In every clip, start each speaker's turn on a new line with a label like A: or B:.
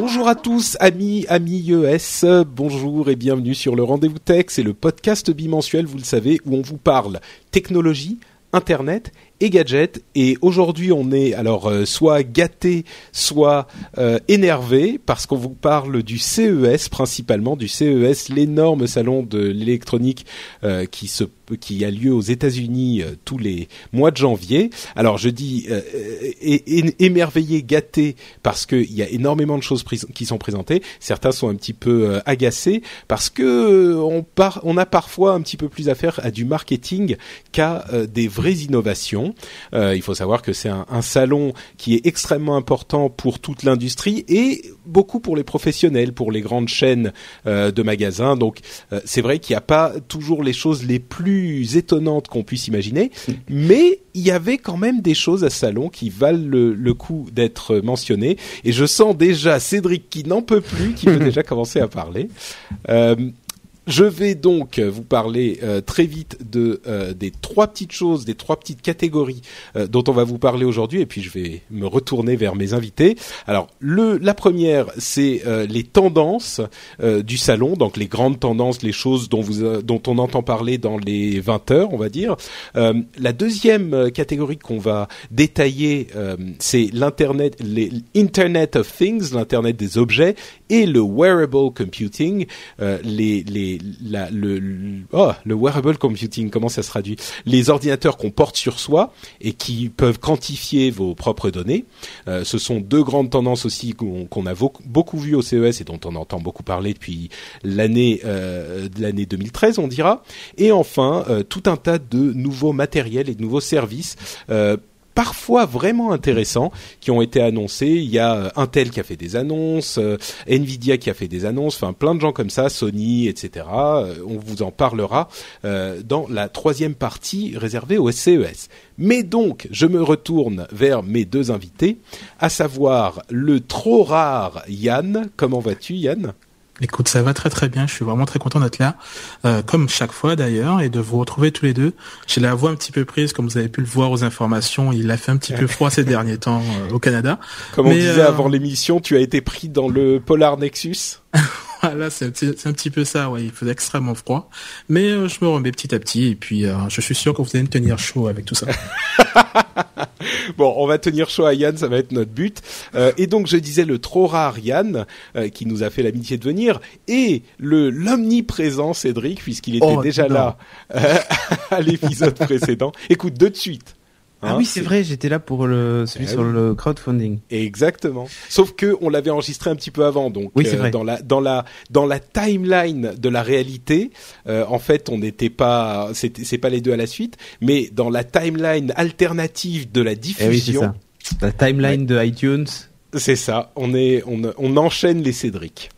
A: Bonjour à tous, amis, amis ES, bonjour et bienvenue sur le Rendez-vous Tech, c'est le podcast bimensuel, vous le savez, où on vous parle technologie, internet et gadgets. Et aujourd'hui, on est alors euh, soit gâté, soit euh, énervé parce qu'on vous parle du CES principalement, du CES, l'énorme salon de l'électronique euh, qui se qui a lieu aux États-Unis euh, tous les mois de janvier. Alors je dis euh, é- émerveillé, gâté parce qu'il y a énormément de choses qui sont présentées. Certains sont un petit peu euh, agacés parce que euh, on, on a parfois un petit peu plus affaire à du marketing qu'à euh, des vraies innovations. Euh, il faut savoir que c'est un, un salon qui est extrêmement important pour toute l'industrie et beaucoup pour les professionnels, pour les grandes chaînes euh, de magasins. Donc euh, c'est vrai qu'il n'y a pas toujours les choses les plus étonnantes qu'on puisse imaginer, mais il y avait quand même des choses à ce salon qui valent le, le coup d'être mentionnées. Et je sens déjà Cédric qui n'en peut plus, qui veut déjà commencer à parler. Je vais donc vous parler euh, très vite de euh, des trois petites choses, des trois petites catégories euh, dont on va vous parler aujourd'hui, et puis je vais me retourner vers mes invités. Alors, le, la première, c'est les tendances du salon, donc les grandes tendances, les choses dont on entend parler dans les 20 heures, on va dire. La deuxième catégorie qu'on va détailler, c'est l'internet, les of Things, l'internet des objets, et le wearable computing, les, oh, le wearable computing, comment ça se traduit? Les ordinateurs qu'on porte sur soi et qui peuvent quantifier vos propres données. Euh, ce sont deux grandes tendances aussi qu'on a beaucoup vues au CES et dont on entend beaucoup parler depuis l'année euh, l'année 2013, on dira. Et enfin, euh, tout un tas de nouveaux matériels et de nouveaux services. Parfois vraiment intéressants qui ont été annoncés. Il y a euh, Intel qui a fait des annonces, euh, Nvidia qui a fait des annonces, enfin plein de gens comme ça, Sony, etc. Euh, on vous en parlera dans la troisième partie réservée au CES. Mais donc, je me retourne vers mes deux invités, à savoir le trop rare Yann. Comment vas-tu Yann?
B: Écoute, ça va très très bien. Je suis vraiment très content d'être là, euh, comme chaque fois d'ailleurs, et de vous retrouver tous les deux. J'ai la voix un petit peu prise, comme vous avez pu le voir aux informations. Il a fait un petit peu froid ces derniers temps euh, au Canada.
A: Comme on
B: Mais,
A: disait
B: euh,
A: avant l'émission, tu as été pris dans le Polar Nexus
B: Voilà, c'est un, un petit peu ça. Ouais, il faisait extrêmement froid, mais euh, je me remets petit à petit, et puis euh, je suis sûr que vous allez me tenir chaud avec tout ça.
A: Bon, on va tenir chaud à Yann, ça va être notre but. Euh, et donc, je disais le trop rare Yann, euh, qui nous a fait l'amitié de venir, et le l'omniprésent Cédric, puisqu'il était
C: Oh,
A: déjà
C: non.
A: là euh, à l'épisode précédent. Écoute, de suite.
C: Ah
A: Hein,
C: oui, c'est vrai, j'étais là pour le celui
A: Ah
C: sur
A: oui.
C: le crowdfunding.
A: Exactement. Sauf que on l'avait enregistré un petit peu avant, donc
C: Oui, c'est
A: euh,
C: vrai.
A: dans la dans la dans la timeline de la réalité, euh, en fait, on n'était pas, c'est pas les deux à la suite, mais dans la timeline alternative de la
C: Eh oui,
A: diffusion,
C: ça. La timeline de iTunes.
A: c'est ça. On est on on enchaîne les Cédric.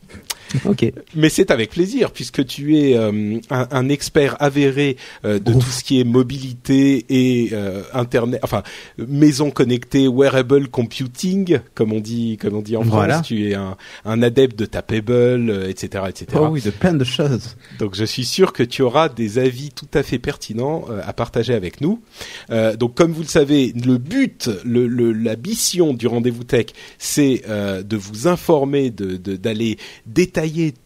C: Ok.
A: Mais c'est avec plaisir puisque tu es euh, un, un expert avéré euh, de tout ce qui est mobilité et euh, internet, enfin maison connectée, wearable computing, comme on dit, comme on dit en France.
C: Voilà.
A: Tu es un, un adepte de Tapable, euh, etc., etc.
C: Oh oui, de plein de choses.
A: Donc je suis sûr que tu auras des avis tout à fait pertinents euh, à partager avec nous. Euh, donc comme vous le savez, le but, le, le- la mission du rendez-vous tech, c'est euh, de vous informer, de de- d'aller détailler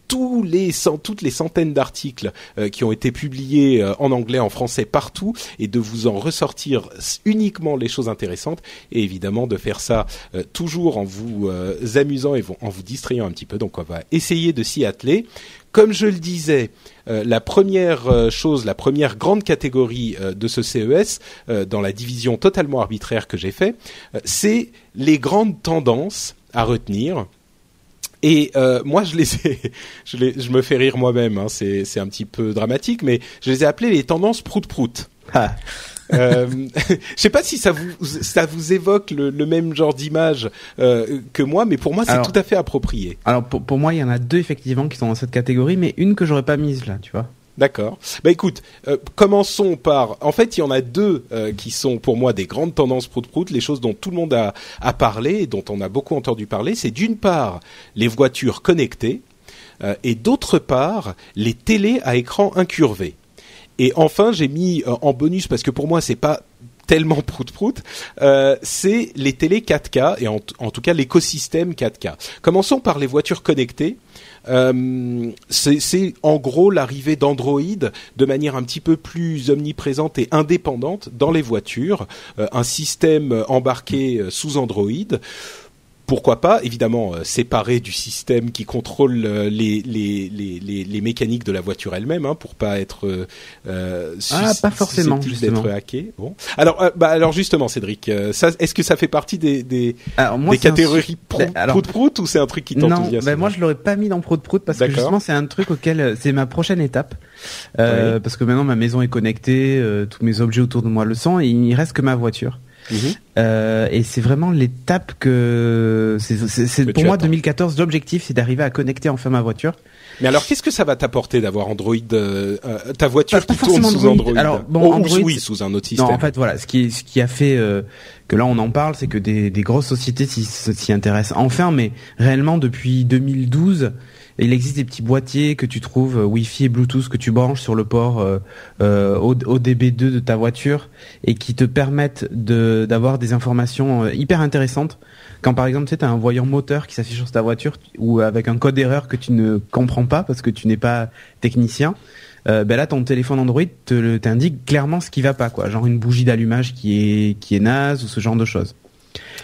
A: tous les toutes les centaines d'articles euh, qui ont été publiés euh, en anglais, en français, partout, et de vous en ressortir uniquement les choses intéressantes, et évidemment de faire ça euh, toujours en vous amusant et en vous distrayant un petit peu. Donc on va essayer de s'y atteler. Comme je le disais, la première chose, la première grande catégorie de ce CES, dans la division totalement arbitraire que j'ai fait, c'est les grandes tendances à retenir. Et euh, moi, je les ai, je, les, je me fais rire moi-même. Hein, c'est, c'est un petit peu dramatique, mais je les ai appelées les tendances prout-prout.
C: Ah,
A: Euh, je sais pas si ça vous ça vous évoque le, le même genre d'image euh, que moi, mais pour moi c'est tout à fait approprié.
C: Alors pour, pour moi, il y en a deux effectivement qui sont dans cette catégorie, mais une que j'aurais pas mise là, tu vois.
A: D'accord. Bah écoute, euh, commençons par. En fait, il y en a deux euh, qui sont pour moi des grandes tendances prout-prout, les choses dont tout le monde a, parlé et dont on a beaucoup entendu parler. C'est d'une part les voitures connectées euh, et d'autre part les télés à écran incurvé. Et enfin, j'ai mis en bonus parce que pour moi c'est pas tellement prout-prout, c'est les télés 4K et en tout cas l'écosystème 4K. Commençons par les voitures connectées. Euh, c'est en gros l'arrivée d'Android de manière un petit peu plus omniprésente et indépendante dans les voitures, Euh, un système embarqué euh, sous Android. Pourquoi pas, évidemment, euh, séparé du système qui contrôle euh, les, les, les, les, mécaniques de la voiture elle-même, hein, pour pas être euh, euh,
C: Ah, pas forcément,
A: d'être hacké. Bon, alors, euh, bah, alors justement, Cédric, euh, ça, est-ce que ça fait partie des, des,
C: Alors moi,
A: des
C: un
A: catégories
C: su-
A: prout
C: Ben, alors-
A: prout ou c'est un truc qui
C: Non,
A: t'enthousiasme
C: ben moi je l'aurais pas mis dans Prout Prout parce que justement c'est un truc auquel c'est ma prochaine étape. Euh, parce que maintenant ma maison est connectée, euh, tous mes objets autour de moi le sont et il reste que ma voiture.
A: Mhm.
C: Euh, et c'est vraiment l'étape que c'est pour moi
A: attends.
C: 2014 l'objectif c'est d'arriver à connecter enfin ma voiture.
A: Mais alors, qu'est-ce que ça va t'apporter d'avoir Android, euh, euh, ta voiture
C: Pas- pas
A: qui tourne
C: forcément
A: sous
C: Android.
A: Android?
C: Alors, bon,
A: Oh,
C: Android,
A: oui, sous un autre système.
C: Non, en fait, voilà, ce qui, ce qui a fait euh, que là on en parle, c'est que des, des grosses sociétés s'y intéressent enfin, mais réellement depuis 2012, il existe des petits boîtiers que tu trouves euh, Wi-Fi et Bluetooth que tu branches sur le port euh, euh, ODB2 de ta voiture et qui te permettent de d'avoir des informations euh, hyper intéressantes. Quand par exemple tu sais, as un voyant moteur qui s'affiche sur ta voiture ou avec un code erreur que tu ne comprends pas parce que tu n'es pas technicien, ben là ton téléphone Android t'indique clairement ce qui va pas quoi, genre une bougie d'allumage qui est qui est naze ou ce genre de choses.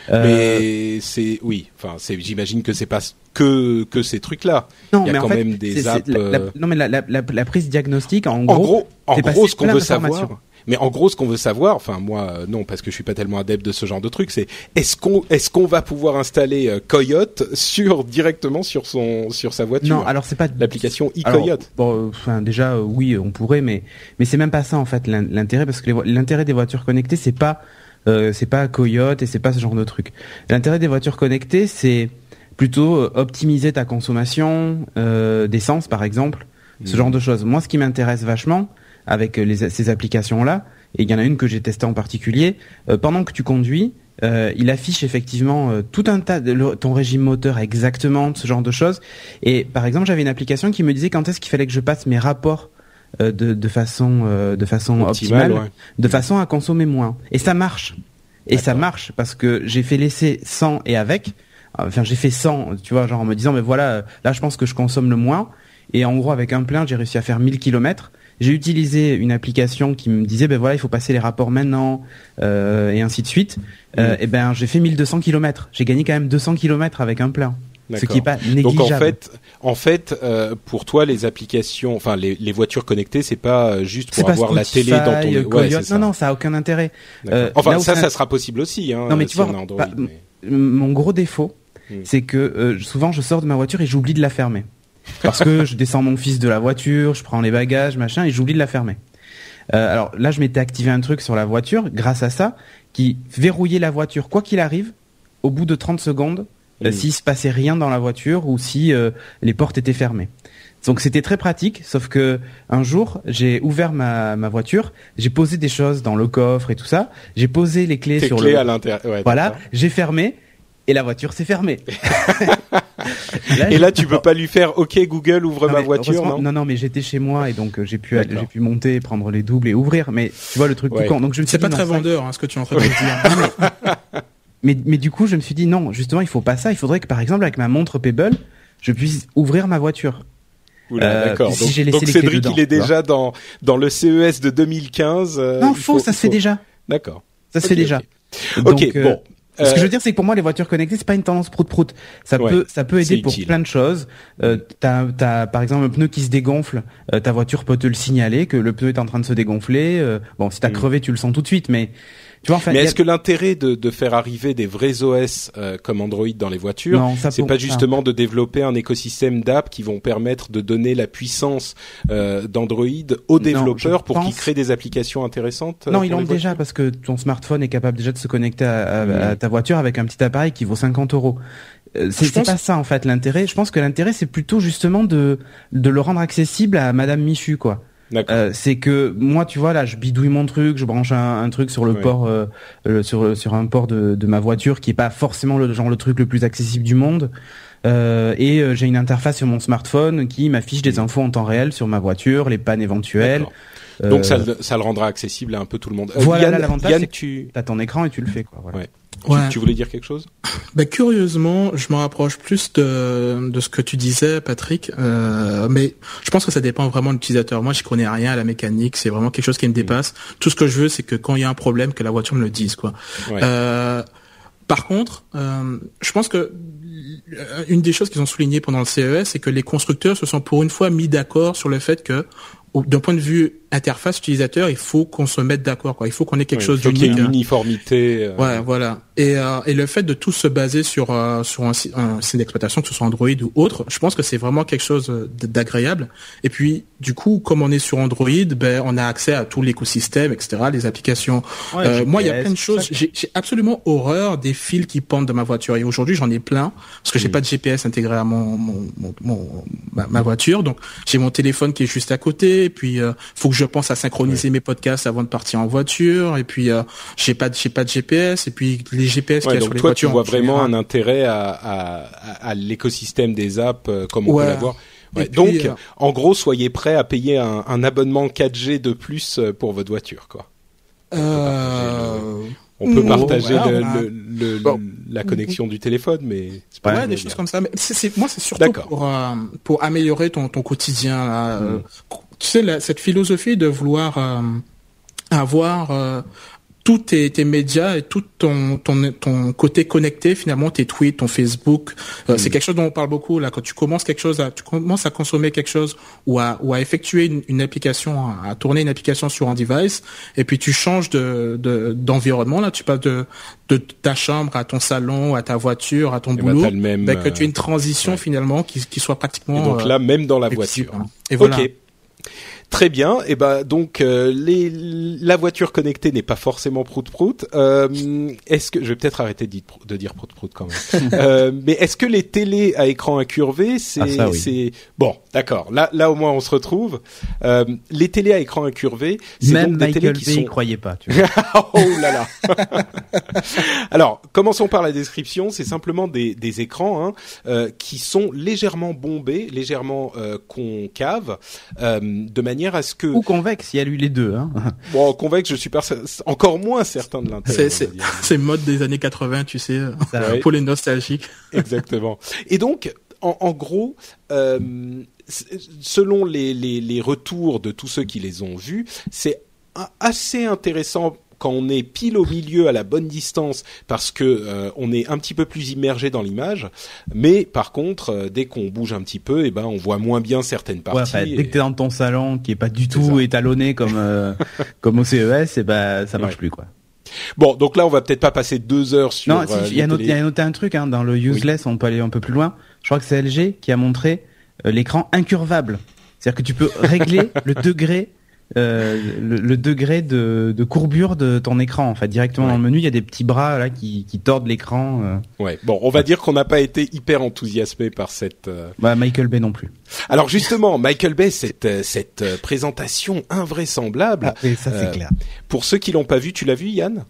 C: Euh,
A: Mais c'est oui, enfin j'imagine que c'est pas que que ces trucs-là.
C: non,
A: il y a
C: mais
A: quand
C: en fait,
A: même des apps,
C: la- la-
A: euh,
C: non mais la, prise diagnostique en
A: En
C: gros,
A: gros, en gros, ce qu'on veut savoir. Mais en gros, ce qu'on veut savoir, enfin moi, euh, non, parce que je suis pas tellement adepte de ce genre de truc, c'est est-ce qu'on est-ce qu'on va pouvoir installer euh, Coyote sur directement sur son sur sa voiture?
C: Non, alors c'est pas
A: l'application e-Coyote.
C: Bon, euh, enfin déjà euh, oui, on pourrait, mais mais c'est même pas ça en fait l'in- l'intérêt parce que l'intérêt des voitures connectées c'est pas euh, c'est pas Coyote et c'est pas ce genre de truc. L'intérêt des voitures connectées c'est plutôt euh, optimiser ta consommation euh, d'essence par exemple, ce
A: Mhm.
C: genre de choses. Moi, ce qui m'intéresse vachement avec euh, les, ces applications là, et il y en a une que j'ai testée en particulier, euh, pendant que tu conduis. euh, il affiche effectivement euh, tout un tas de le- ton régime moteur exactement ce genre de choses et par exemple, j'avais une application qui me disait quand est-ce qu'il fallait que je passe mes rapports euh, de, de façon euh, de façon
A: Optimal,
C: optimale,
A: ouais.
C: de façon à consommer moins. Et ça marche. Et ça marche parce que j'ai fait l'essai sans et avec. Enfin, j'ai fait sans, tu vois, genre en me disant, mais voilà, là, je pense que je consomme le moins. Et en gros, avec un plein, j'ai réussi à faire 1000 kilomètres. J'ai utilisé une application qui me disait, ben voilà, il faut passer les rapports maintenant, euh, et ainsi de suite. Euh, et ben, j'ai fait 1200 kilomètres. J'ai gagné quand même 200 kilomètres avec un plein. Ce qui est pas négligeable.
A: Donc en fait, en fait, euh, pour toi, les applications, enfin les, les voitures connectées, c'est pas euh, juste pour avoir la télé dans ton.
C: euh,
A: Ouais, ça.
C: non, non, ça a aucun intérêt. Euh,
A: enfin, ça,
C: ça-
A: sera possible aussi. Hein,
C: Non, mais tu vois,
A: on a Android,
C: pas-
A: mais-
C: mon gros défaut, C'est que euh, souvent je sors de ma voiture et j'oublie de la fermer. Parce que je descends mon fils de la voiture, je prends les bagages, machin, et j'oublie de la fermer. Euh, alors là, je m'étais activé un truc sur la voiture, grâce à ça, qui verrouillait la voiture, quoi qu'il arrive, au bout de 30 secondes, euh,
A: Hmm.
C: s'il se passait rien dans la voiture ou si euh, les portes étaient fermées. Donc c'était très pratique, sauf que un jour, j'ai ouvert ma, ma voiture, j'ai posé des choses dans le coffre et tout ça, j'ai posé les clés
A: Tes
C: sur
A: clés
C: le...
A: à l'intérieur. ouais,
C: Voilà, j'ai fermé et la voiture s'est fermée.
A: Et là, tu peux pas lui faire OK Google ouvre
C: Non,
A: ma voiture, non
C: non, non, mais j'étais chez moi et donc euh, j'ai pu, j'ai pu monter, prendre les doubles et ouvrir. Mais tu vois le truc
A: Ouais.
C: tout con. Donc je me suis
B: C'est
C: dit
B: pas très vendeur, hein, ce que tu es en train de dire.
C: Mais, mais du coup, je me suis dit non, justement, il faut pas ça. Il faudrait que par exemple avec ma montre Pebble, je puisse ouvrir ma voiture.
A: Oula,
C: Euh,
A: d'accord.
C: si
A: Donc,
C: j'ai laissé
A: donc
C: les clés
A: Cédric,
C: dedans,
A: il est déjà dans dans le CES de 2015. euh,
C: non,
A: il
C: faux,
A: faut-
C: ça se fait déjà.
A: D'accord.
C: Ça se fait déjà.
A: ok.
C: Donc,
A: Ok,
C: euh. Ce que je veux dire, c'est que pour moi, les voitures connectées, c'est pas une tendance prout prout. Ça
A: Ouais,
C: peut, ça peut aider pour
A: utile.
C: plein de choses. Euh, t'as, t'as, par exemple, un pneu qui se dégonfle, euh, ta voiture peut te le signaler que le pneu est en train de se dégonfler. euh, bon, si t'as
A: Mm.
C: crevé, tu le sens tout de suite, mais tu vois, enfin,
A: Mais
C: a-
A: est-ce que l'intérêt de, de faire arriver des vrais OS euh, comme Android dans les voitures, c'est pas
C: ça-
A: justement de développer un écosystème d'app qui vont permettre de donner la puissance euh, d'Android aux développeurs pour qu'ils créent des applications intéressantes euh,
C: Non, ils l'ont déjà parce que ton smartphone est capable déjà de se connecter à, à- à ta voiture avec un petit appareil qui vaut 50 euros. Euh, C'est
B: Je
C: c'est
B: pense-
C: pas ça en fait l'intérêt. Je pense que l'intérêt c'est plutôt justement de de le rendre accessible à Madame Michu quoi. Euh, c'est que moi, tu vois, là, je bidouille mon truc, je branche un, un truc sur le
A: Ouais.
C: port, euh, euh, sur sur un port de, de ma voiture qui est pas forcément le genre le truc le plus accessible du monde. Euh, et euh, j'ai une interface sur mon smartphone qui m'affiche des infos en temps réel sur ma voiture, les pannes éventuelles.
A: Donc
C: Euh,
A: ça, le- ça le rendra accessible à un peu tout le monde.
C: Voilà, l'avantage, c'est que
A: tu,
C: T'as ton écran et tu le fais quoi. Voilà.
A: Ouais.
B: Ouais.
A: tu, tu voulais dire quelque chose?
B: Ben, curieusement, je me rapproche plus de, de ce que tu disais, Patrick. Euh, mais je pense que ça dépend vraiment de l'utilisateur. Moi, je connais rien à la mécanique. C'est vraiment quelque chose qui me dépasse. Tout ce que je veux, c'est que quand il y a un problème, que la voiture me le dise, quoi.
A: Ouais.
B: Euh, par contre, euh, je pense que euh, une des choses qu'ils ont souligné pendant le CES, c'est que les constructeurs se sont pour une fois mis d'accord sur le fait que, d'un point de vue interface utilisateur, il faut qu'on se mette d'accord. Quoi. Il faut qu'on ait quelque chose d'unique.
A: une
B: hein.
A: uniformité. euh,
B: Ouais, voilà. Et, euh, et le fait de tout se baser sur euh, sur un, système d'exploitation, que ce soit Android ou autre, je pense que c'est vraiment quelque chose d'agréable. Et puis, du coup, comme on est sur Android, ben on a accès à tout l'écosystème, etc., les applications.
C: Ouais,
B: Euh, moi, il y a plein de choses. J'ai j'ai absolument horreur des fils qui pendent de ma voiture. Et aujourd'hui, j'en ai plein parce que j'ai
A: Mm.
B: pas de GPS intégré à mon, mon, mon, mon- ma, ma voiture. Donc, j'ai mon téléphone qui est juste à côté. Et puis, euh, faut que je pense à synchroniser mes podcasts avant de partir en voiture. Et puis, euh, j'ai pas de j'ai pas de GPS. Et puis, les GPS
A: Ouais,
B: qu'il y a sur les
A: toi,
B: voitures.
A: tu vois
B: en
A: vraiment
B: général.
A: un intérêt à, à, à, à l'écosystème des apps euh, comme on
B: Ouais.
A: peut l'avoir. Ouais,
B: puis,
A: donc,
B: euh,
A: en gros, soyez prêts à payer un, un abonnement 4G de plus euh, pour votre voiture, quoi. On peut partager
B: voilà,
A: le,
B: on a-
A: le- le-
B: Bon.
A: la connexion du téléphone, mais c'est
B: Ouais,
A: pas
B: des
A: bien.
B: choses comme ça. Mais moi, c'est surtout pour, euh, pour améliorer ton, ton quotidien. Là. Euh,
A: Mm.
B: Tu sais, la- cette philosophie de vouloir euh, avoir euh, tous tes, tes médias et tout ton, ton, ton côté connecté, finalement, tes tweets, ton Facebook. Euh, C'est quelque chose dont on parle beaucoup. là. Quand tu commences quelque chose, à, tu commences à consommer quelque chose ou à, ou à effectuer une, une application, à, à tourner une application sur un device, et puis tu changes de de- d'environnement. là, tu passes de, de ta chambre à ton salon, à ta voiture, à ton
A: Eh ben,
B: boulot.
A: le même,
B: ben, que tu aies
A: euh,
B: une transition
A: ouais.
B: finalement qui, qui soit pratiquement.
A: Et donc
B: euh,
A: là, même dans la
B: flexible,
A: voiture.
B: hein. Et voilà.
A: Très bien. Et ben donc euh, les, la voiture connectée n'est pas forcément prout prout. Euh, est-ce que je vais peut-être arrêter de dire, de dire prout prout quand même. euh, mais est-ce que les télés à écran incurvé, c'est
C: Ah, ça, oui.
A: c'est bon, d'accord. Là là au moins on se retrouve. Euh, les télés à écran incurvé, c'est
C: Même
A: donc des
C: Michael
A: télés qui
C: y
A: sont
C: croyait pas. Tu vois.
A: oh là là. Alors, commençons par la description. C'est simplement des, des écrans hein, euh, qui sont légèrement bombés, légèrement euh, concaves, euh, de manière à ce que,
C: Ou convexe, il y a lui les deux. Hein.
A: bon, convexe, je suis pas encore moins certain de l'intérêt.
B: C'est mode des années 80, tu sais, euh,
A: Ouais.
B: pour les nostalgiques.
A: Exactement. Et donc, en, en gros, euh, selon les, les, les retours de tous ceux qui les ont vus, c'est assez intéressant quand on est pile au milieu à la bonne distance parce que euh, on est un petit peu plus immergé dans l'image mais par contre euh, dès qu'on bouge un petit peu et ben on voit moins bien certaines
C: Ouais,
A: parties et-
C: dès que t'es dans ton salon, qui est pas du tout
A: ça.
C: étalonné comme euh, comme au CES, et ben ça marche
A: Ouais.
C: plus quoi.
A: bon donc là on va peut-être pas passer deux heures sur
C: non, si,
A: euh,
C: il y a
A: les
C: noté, il y
A: télé-
C: a noté un truc hein, dans le useless, on peut aller un peu plus loin. Je crois que c'est LG qui a montré l'écran incurvable. C'est-à-dire que tu peux régler le degré euh, le, le degré de, de courbure de ton écran en fait directement
A: Ouais.
C: dans le menu il y a des petits bras là qui, qui tordent l'écran euh.
A: ouais bon on va dire qu'on n'a pas été hyper enthousiasmé par cette euh,
C: bah Michael Bay non plus
A: alors justement Michael Bay cette euh, cette euh, présentation invraisemblable
C: ah, oui, ça c'est
A: Euh,
C: clair
A: Pour ceux qui l'ont pas vu, tu l'as vu, Yann?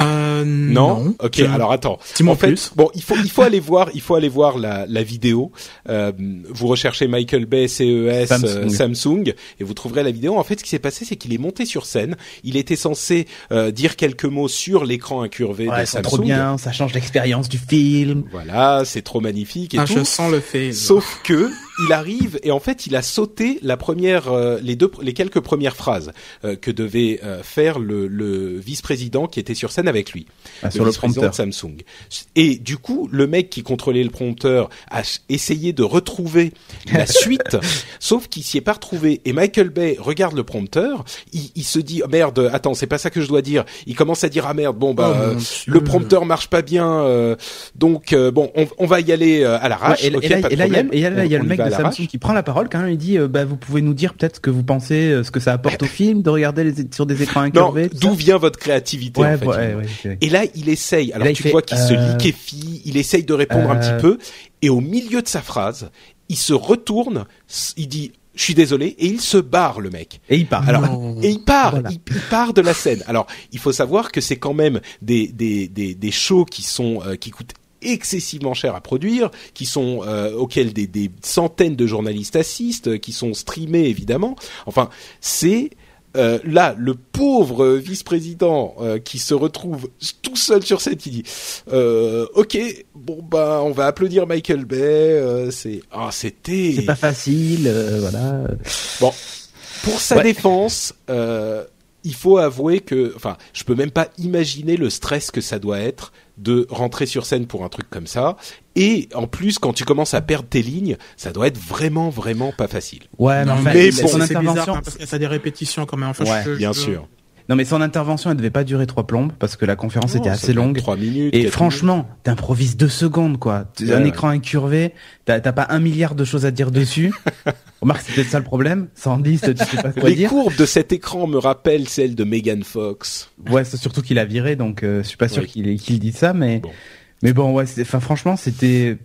B: Euh,
A: Non,
B: non.
A: Ok, alors attends.
B: Dis-moi
A: en fait,
B: plus.
A: bon, il faut il faut aller voir, il faut aller voir la, la vidéo. Euh, vous recherchez Michael Bay CES
C: Samsung.
A: euh, Samsung et vous trouverez la vidéo. En fait, ce qui s'est passé, c'est qu'il est monté sur scène. Il était censé euh, dire quelques mots sur l'écran incurvé
C: Ouais,
A: de
C: c'est
A: Samsung.
C: trop bien, ça change l'expérience du film.
A: Voilà, c'est trop magnifique et
B: Ah,
A: tout.
B: je sens le fait.
A: Sauf que il arrive et en fait il a sauté la première, euh, les deux, les quelques premières phrases euh, que devait euh, faire le, le vice-président qui était sur scène avec lui,
C: Ah, sur le
A: vice-président
C: prompteur.
A: de Samsung. Et du coup, le mec qui contrôlait le prompteur a essayé de retrouver la suite, sauf qu'il s'y est pas retrouvé. Et Michael Bay regarde le prompteur, il, il se dit oh, merde, attends, c'est pas ça que je dois dire. Il commence à dire ah merde, bon bah
B: Oh,
A: euh, le prompteur marche pas bien, euh, donc euh, bon, on, on va y aller euh, à
C: Ouais,
A: l'arrache.
C: et, et là, et il y a,
A: problème.
C: et là, il y a
A: On-
C: le mec de. Samsung qui prend la parole quand même. Il dit, euh, bah, vous pouvez nous dire peut-être ce que vous pensez, euh, ce que ça apporte au film, de regarder les, sur des écrans incurvés.
A: d'où vient votre créativité
C: Ouais,
A: en fait
C: ouais, ouais, ok.
A: Et là, il essaye. Alors
C: là,
A: tu
C: fait,
A: vois qu'il se
C: euh,
A: liquéfie, il essaye de répondre un
C: euh,
A: petit peu, et au milieu de sa phrase, il se retourne, il dit "Je suis désolé" et il se barre le mec.
C: Et il part.
A: Alors,
B: Non.
A: et il part,
C: Voilà.
A: il, il part de la scène. Alors, il faut savoir que c'est quand même des des des, des shows qui sont euh, qui coûtent excessivement cher à produire, qui sont euh, auxquels des, des centaines de journalistes assistent, euh, qui sont streamés évidemment. Enfin, c'est euh, là le pauvre vice-président euh, qui se retrouve tout seul sur scène qui dit euh, ok bon bah on va applaudir Michael Bay c'est ah c'était
C: C'est pas facile, voilà.
A: Bon, pour sa
C: Ouais.
A: défense, il faut avouer que, enfin, je peux même pas imaginer le stress que ça doit être de rentrer sur scène pour un truc comme ça. Et en plus, quand tu commences à perdre tes lignes, ça doit être vraiment, vraiment pas facile.
C: Ouais, mais
A: mais
C: son
A: bon,
B: c'est bizarre hein, parce que ça a des répétitions quand même. Enfin,
C: Ouais,
B: je- je-
A: Bien
B: je-
A: sûr.
C: Non mais son intervention, elle devait pas durer trois plombes parce que la conférence était assez longue.
A: Trois minutes.
C: Et franchement, t'improvises deux secondes, quoi. Un écran incurvé, t'as pas un milliard de choses à dire dessus. Remarque, c'est peut-être ça le problème. Sans 10, tu sais pas quoi
A: Les
C: dire.
A: courbes de cet écran me rappellent celles de Megan Fox.
C: Ouais, c'est surtout qu'il a viré, donc euh, je suis pas sûr
A: Oui.
C: qu'il qu'il dise ça, mais
A: Bon.
C: mais bon, ouais, enfin franchement, c'était.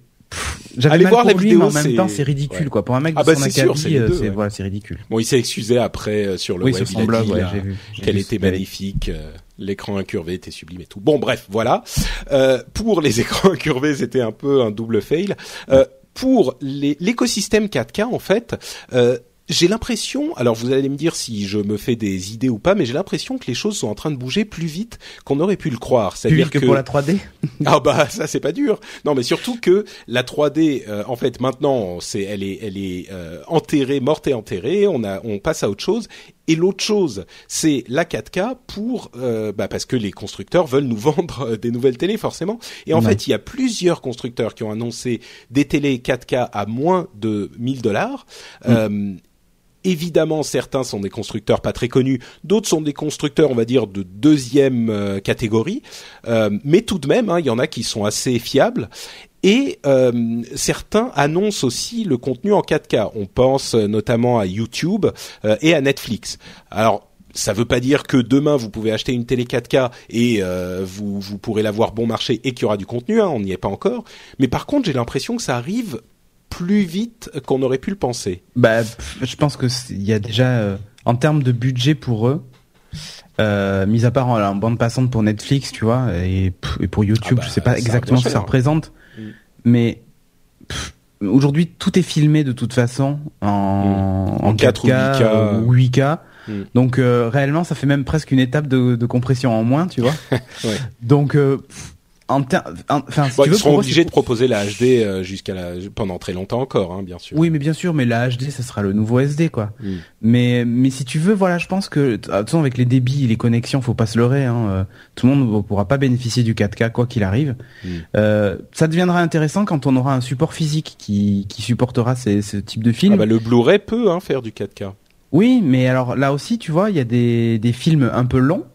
A: Allez
C: mal
A: voir
C: pour
A: la
C: lui,
A: vidéo,
C: mais en même temps, c'est ridicule,
A: ouais.
C: quoi. Pour un mec de
A: Ah bah,
C: son
A: c'est sûr,
C: acabit,
A: c'est les
C: euh, c'est
A: ouais.
C: voilà, c'est ridicule.
A: Bon, il s'est excusé après euh, sur le
C: oui,
A: web.
C: sur
A: il
C: son
A: a
C: blog, ouais, vu. j'ai
A: qu'elle était magnifique, euh, l'écran incurvé était sublime et tout. Bon, bref, voilà. Euh, pour les écrans incurvés, c'était un peu un double fail. Euh, pour l'écosystème 4K, en fait, euh, j'ai l'impression, alors vous allez me dire si je me fais des idées ou pas, mais j'ai l'impression que les choses sont en train de bouger plus vite qu'on aurait pu le croire. C'est-à-dire
C: vite que, pour la 3D.
A: ah bah ça c'est pas dur. Non mais surtout que la 3D euh, en fait maintenant c'est elle est elle est euh, enterrée morte et enterrée. On a on passe à autre chose. Et l'autre chose c'est la 4K pour euh, bah parce que les constructeurs veulent nous vendre euh, des nouvelles télés forcément. Et en
C: Ouais.
A: fait il y a plusieurs constructeurs qui ont annoncé des télés 4K à moins de 1000 dollars. Euh, Évidemment, certains sont des constructeurs pas très connus, d'autres sont des constructeurs, on va dire, de deuxième euh, catégorie, Euh, mais tout de même, hein, il y en a qui sont assez fiables. Et euh, certains annoncent aussi le contenu en 4K. On pense notamment à YouTube et à Netflix. Alors, ça veut pas dire que demain vous pouvez acheter une télé 4K et vous vous pourrez l'avoir bon marché et qu'il y aura du contenu. Hein, on n'y est pas encore. Mais par contre, j'ai l'impression que ça arrive plus vite qu'on aurait pu le penser.
C: Bah, je pense que il y a déjà, euh, en termes de budget pour eux, euh, mis à part en, en bande passante pour Netflix, tu vois, et, pour YouTube,
A: Ah bah,
C: je sais pas
A: ça
C: exactement ce que ça
A: cher.
C: représente,
A: Mm.
C: mais aujourd'hui tout est filmé de toute façon en,
A: Mm. En 4 ou 8K.
C: euh, ou 8K.
A: Mm.
C: Donc euh, réellement, ça fait même presque une étape de, de compression en moins, tu vois.
A: Ouais.
C: Donc pff, en enfin, si tu
A: ils seront obligés de proposer la HD euh, jusqu'à la pendant très longtemps encore, hein, bien sûr.
C: Oui, mais bien sûr, mais la HD, ça sera le nouveau SD, quoi.
A: Mm.
C: Mais, mais si tu veux, voilà, je pense que, de toute façon, avec les débits, les connexions, faut pas se leurrer, hein, euh, tout le monde ne pourra pas bénéficier du 4K, quoi qu'il arrive.
A: Mm.
C: Euh, ça deviendra intéressant quand on aura un support physique qui, qui supportera ces, ce type de film.
A: Ah bah, le Blu-ray peut hein, faire du 4K.
C: Oui, mais alors là aussi, tu vois, il y a des, des films un peu longs.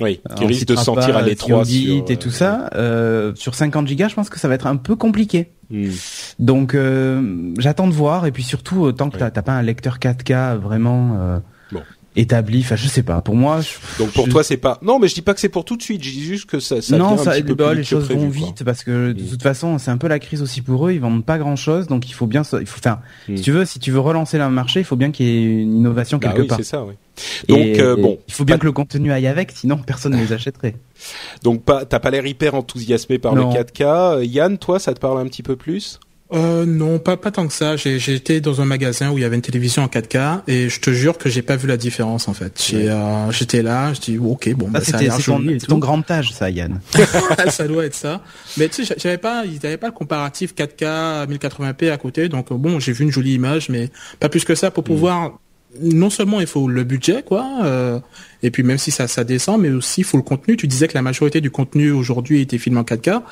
A: Oui, qui
C: On
A: risque de sentir à l'étroit sur,
C: et tout
A: euh,
C: ça. Euh, sur 50 gigas, je pense que ça va être un peu compliqué.
A: Hmm.
C: Donc euh, j'attends de voir et puis surtout euh, tant que t'as pas un lecteur 4K vraiment euh,
A: Bon.
C: Établi. Enfin, je sais pas. Pour moi,
A: donc pour toi c'est pas. Non, mais je dis pas que c'est pour tout de suite. Je dis juste que ça. ça
C: non,
A: ça,
C: un petit peu
A: bah,
C: les choses
A: vont
C: vite parce que de mm. toute façon, c'est un peu la crise aussi pour eux. Ils vendent pas grand chose, donc il faut bien. Il faut. Si mm. tu veux, si tu veux relancer le marché, il faut bien qu'il y ait une innovation
A: bah
C: quelque
A: oui,
C: part.
A: C'est ça, oui. Donc euh, bon,
C: il faut bien que le contenu aille avec, sinon personne ne les achèterait.
A: Donc pas, t'as pas l'air hyper enthousiasmé par le 4K. Yann, toi, ça te parle un petit peu plus?
B: Euh, non, pas pas tant que ça. J'ai été dans un magasin où il y avait une télévision en 4K et je te jure que j'ai pas vu la différence en fait. Euh, j'étais là, je dis ok bon.
C: bah, c'était ton, ton grand âge ça, Yann.
B: ça doit être ça. Mais tu sais, j'avais pas, ils avaient pas le comparatif 4K 1080p à côté, donc bon, j'ai vu une jolie image, mais pas plus que ça pour mm. pouvoir non seulement il faut le budget, quoi, euh, et puis même si ça, ça descend, mais aussi il faut le contenu. Tu disais que la majorité du contenu aujourd'hui était filmé en 4K.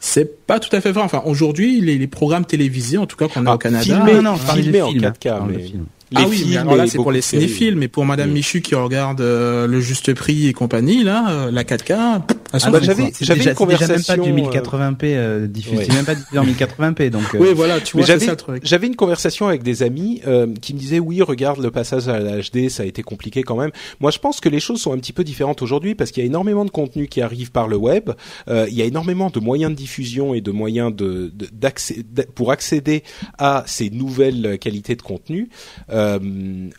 B: C'est pas tout à fait vrai. Enfin, aujourd'hui, les, les, programmes télévisés, en tout cas qu'on a ah, au Canada,
A: filmé, non, non, filmé en 4K. Mais
B: ah oui, mais alors là c'est pour les cinéphiles, mais pour Madame Michu qui regarde euh, le juste prix et compagnie, là, euh, la 4K. Ah
A: bah, j'avais j'avais une conversation
C: déjà même pas du 1080p euh, diffusé, même pas diffusé en 1080p donc.
B: Oui voilà, tu vois ça truc.
A: J'avais une conversation avec des amis qui me disaient oui regarde le passage à la HD ça a été compliqué quand même. Moi je pense que les choses sont un petit peu différentes aujourd'hui parce qu'il y a énormément de contenu qui arrive par le web, il y a énormément de moyens de diffusion et de moyens de d'accès pour accéder à ces nouvelles qualités de contenu. Euh,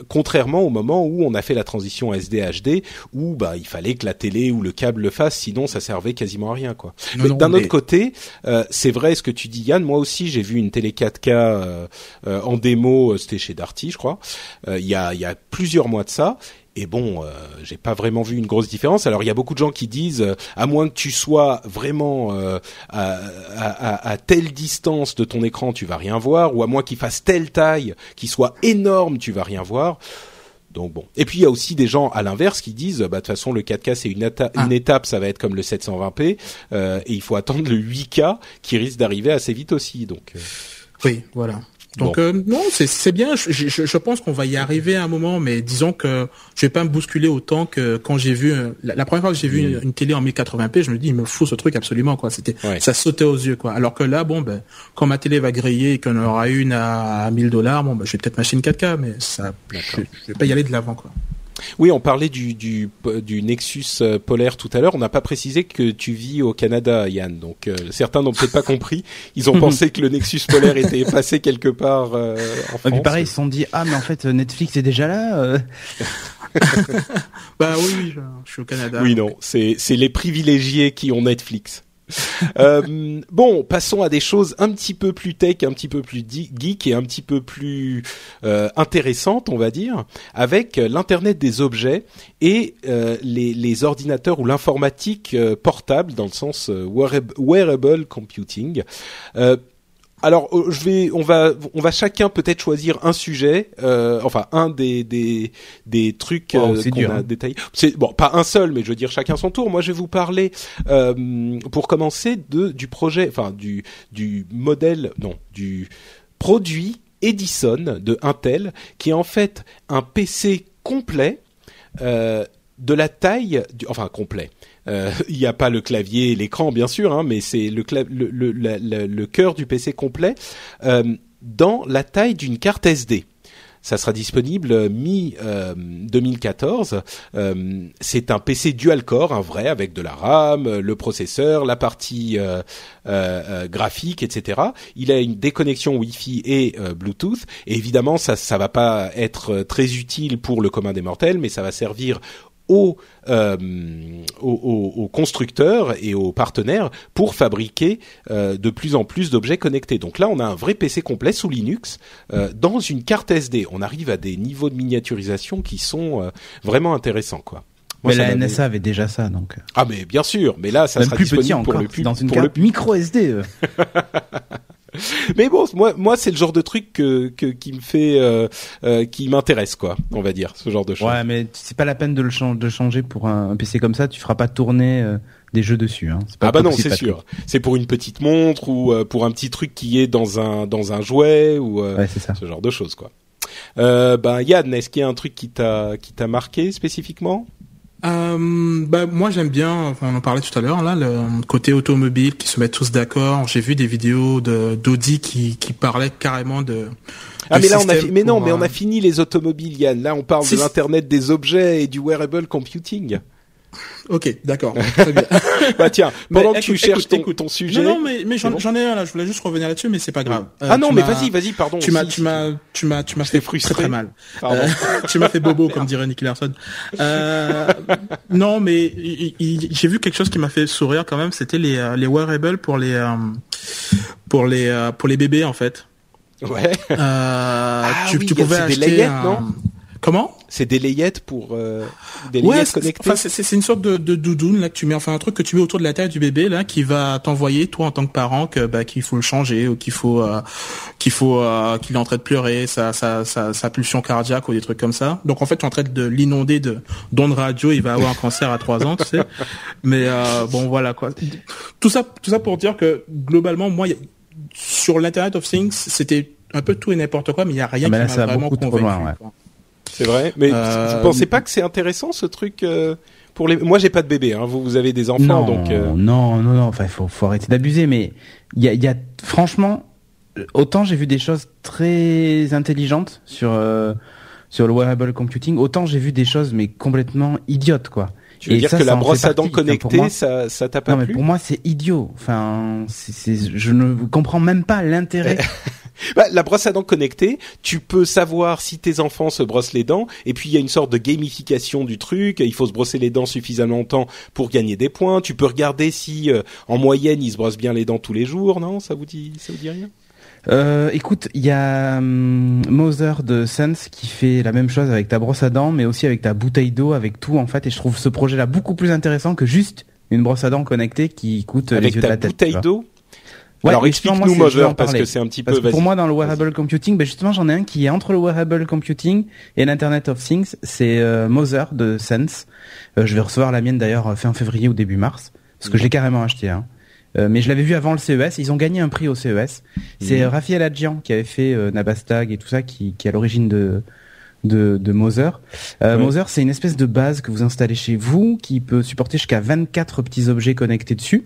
A: contrairement au moment où on a fait la transition SD-HD, où bah il fallait que la télé ou le câble le fasse, sinon ça servait quasiment à rien quoi. mais d'un autre côté, euh, c'est vrai ce que tu dis Yann. Moi aussi j'ai vu une télé 4K euh, en démo, c'était chez Darty je crois. Il y a il y a plusieurs mois de ça et bon, euh, j'ai pas vraiment vu une grosse différence. Alors il y a beaucoup de gens qui disent, euh, à moins que tu sois vraiment euh, à, à, à, telle distance de ton écran, tu vas rien voir, ou à moins qu'il fasse telle taille, qu'il soit énorme, tu vas rien voir. Donc bon. Et puis il y a aussi des gens à l'inverse qui disent, bah de toute façon le 4K c'est une, une, ah. étape, ça va être comme le 720p, et il faut attendre le 8K qui risque d'arriver assez vite aussi. Donc.
B: Oui, voilà. Donc euh, non, c'est bien. Je, je, je pense qu'on va y arriver à un moment, mais disons que je vais pas me bousculer autant que quand j'ai vu euh, la, première fois que j'ai vu mm. une, télé en 1080p, je me dis il me faut ce truc absolument quoi. C'était ça sautait aux yeux quoi. Alors que là, bon ben quand ma télé va griller et qu'on aura une à, 1000 dollars, bon ben je vais peut-être machine 4K, mais ça, je, je vais pas y aller de l'avant quoi.
A: Oui, on parlait du, du, du Nexus euh, polaire tout à l'heure. On n'a pas précisé que tu vis au Canada, Yann. Donc euh, certains n'ont peut-être pas compris. Ils ont pensé que le Nexus polaire était passé quelque part euh, en France.
C: pareil, ils se sont dit ah mais en fait Netflix est déjà là.
B: bah oui, oui, je suis au Canada.
A: Oui, non, c'est c'est les privilégiés qui ont Netflix. euh, bon, passons à des choses un petit peu plus tech, un petit peu plus geek et un petit peu plus euh, intéressantes, on va dire, avec l'internet des objets et euh, les, ordinateurs ou l'informatique euh, portable dans le sens euh, wearable computing. Alors, euh, je vais, on va, on va chacun peut-être choisir un sujet, euh, enfin un des des des trucs
C: oh, euh, qu'on a
A: hein. détaillés. C'est bon, pas un seul, mais je veux dire chacun son tour. Moi, je vais vous parler euh, pour commencer de du projet, enfin du du modèle, non, du produit Edison de Intel, qui est en fait un PC complet euh, de la taille, du, enfin complet il n'y a pas le clavier et l'écran, bien sûr, hein, mais c'est le, cœur du PC complet euh, dans la taille d'une carte SD. Ça sera disponible mi 2014. Euh, c'est un PC dual core, un vrai avec de la RAM, le processeur, la partie graphique, etc. Il a une déconnexion Wi-Fi et Bluetooth. Et évidemment, ça, ça va pas être très utile pour le commun des mortels, mais ça va servir euh, aux, aux, constructeurs et aux partenaires pour fabriquer euh, de plus en plus d'objets connectés. Donc là, on a un vrai PC complet sous Linux euh, dans une carte SD. On arrive à des niveaux de miniaturisation qui sont vraiment intéressants, quoi.
C: mais la NSA avait déjà ça, donc.
A: Ah mais bien sûr, mais là ça sera plus disponible
C: petit
A: pour
C: le plus dans une carte micro SD.
A: Mais bon, moi, moi, c'est le genre de truc que, que qui me fait, euh, euh, qui m'intéresse, quoi. On va dire ce genre de choses.
C: Ouais, mais c'est pas la peine de le changer, de changer pour un, PC comme ça. Tu feras pas tourner euh, des jeux dessus. Hein.
A: ah bah non, c'est sûr. C'est pour une petite montre ou euh, pour un petit truc qui est dans un dans un jouet ou
C: ouais, ça.
A: ce genre de choses, quoi. Euh, ben Yann, est-ce qu'il y a un truc qui t'a qui t'a marqué spécifiquement?
B: Euh, bah, moi j'aime bien, on en parlait tout à l'heure là, le côté automobile qui se mettent tous d'accord. J'ai vu des vidéos de d'Audi qui qui parlaient carrément de
A: Ah mais là on a fi- mais non mais on
B: euh,
A: a fini les automobiles Yann. Là on parle
B: Si,
A: de l'internet des objets et du wearable computing.
B: Ok, d'accord.
A: Bah tiens,
B: Mais
A: pendant que
B: écoute,
A: tu cherches
B: écoute,
A: ton,
B: écoute.
A: ton sujet.
B: Non, non, mais, mais j'en
A: bon
B: ai un là. Je voulais juste revenir là-dessus, mais c'est pas grave. Euh,
A: ah non mais vas-y vas-y pardon.
B: Tu m'as, tu m'as, tu m'as, tu m'as fait
A: frustré.
B: très très mal. Euh, tu m'as fait bobo, comme dirait Nicky Larson. Euh, non, mais j'ai vu quelque chose qui m'a fait sourire quand même. C'était les les wearables pour les pour les pour les bébés en fait.
A: Ouais.
B: Euh, tu,
A: oui,
B: tu pouvais
A: c'est des
B: acheter
A: layettes,
B: un-
A: non?
B: Comment
A: C'est des layettes pour euh, des
B: Ouais,
A: layettes
B: c'est-
A: connectées.
B: enfin, c'est une sorte de, de doudoune là que tu mets, enfin un truc que tu mets autour de la tête du bébé là, qui va t'envoyer toi en tant que parent que bah, qu'il faut le changer ou qu'il faut euh, qu'il faut euh, qu'il est en train de pleurer, sa, sa sa sa pulsion cardiaque ou des trucs comme ça. Donc en fait tu es en train de l'inonder de d'ondes radio, il va avoir un cancer à 3 ans, tu sais. Mais euh, bon voilà quoi. Tout ça tout ça pour dire que globalement moi sur l'internet of things c'était un peu tout et n'importe quoi, mais il y a rien
C: Ah,
B: qui m'a vraiment convaincu.
C: loin, ouais.
A: C'est vrai. Mais
B: Euh,
A: vous pensez pas que c'est intéressant ce truc euh, pour les Moi j'ai pas de bébé. Hein. Vous vous avez des enfants
C: non,
A: donc. euh,
C: non, non, non. Enfin, faut, faut arrêter d'abuser. Mais il y a, y a, franchement, autant j'ai vu des choses très intelligentes sur euh, sur le wearable computing, autant j'ai vu des choses mais complètement idiotes, quoi.
A: Tu veux
C: Et
A: dire
C: ça,
A: que
C: ça
A: la brosse à dents connectée,
C: moi-
A: ça ça t'a pas
C: Non, mais pour moi, c'est idiot. Enfin, c'est, c'est- je ne comprends même pas l'intérêt.
A: Bah, la brosse à dents connectée, tu peux savoir si tes enfants se brossent les dents, et puis il y a une sorte de gamification du truc. Il faut se brosser les dents suffisamment longtemps pour gagner des points. Tu peux regarder si, euh, en moyenne, ils se brossent bien les dents tous les jours. Non, ça vous dit, ça vous dit rien?
C: Euh, écoute, il y a hum, Mother de Sense qui fait la même chose avec ta brosse à dents, mais aussi avec ta bouteille d'eau, avec tout en fait. Et je trouve ce projet-là beaucoup plus intéressant que juste une brosse à dents connectée qui coûte les
A: Avec
C: yeux de la tête.
A: bouteille d'eau?
C: Ouais,
A: Alors explique-nous Mother parce que c'est un petit peu.
C: Que pour moi, dans le wearable computing, ben justement, j'en ai un qui est entre le wearable computing et l'Internet of Things. C'est euh, Mother de Sense. Euh, je vais recevoir la mienne d'ailleurs fin février ou début mars, parce que je l'ai carrément acheté. Hein. Euh, mais je l'avais vu avant le CES. Ils ont gagné un prix au CES. C'est euh, Raphaël Adjian qui avait fait euh, Nabastag et tout ça, qui, qui est à l'origine de de, de Mother. Euh,
A: Ouais.
C: Mother, c'est une espèce de base que vous installez chez vous, qui peut supporter jusqu'à 24 petits objets connectés dessus,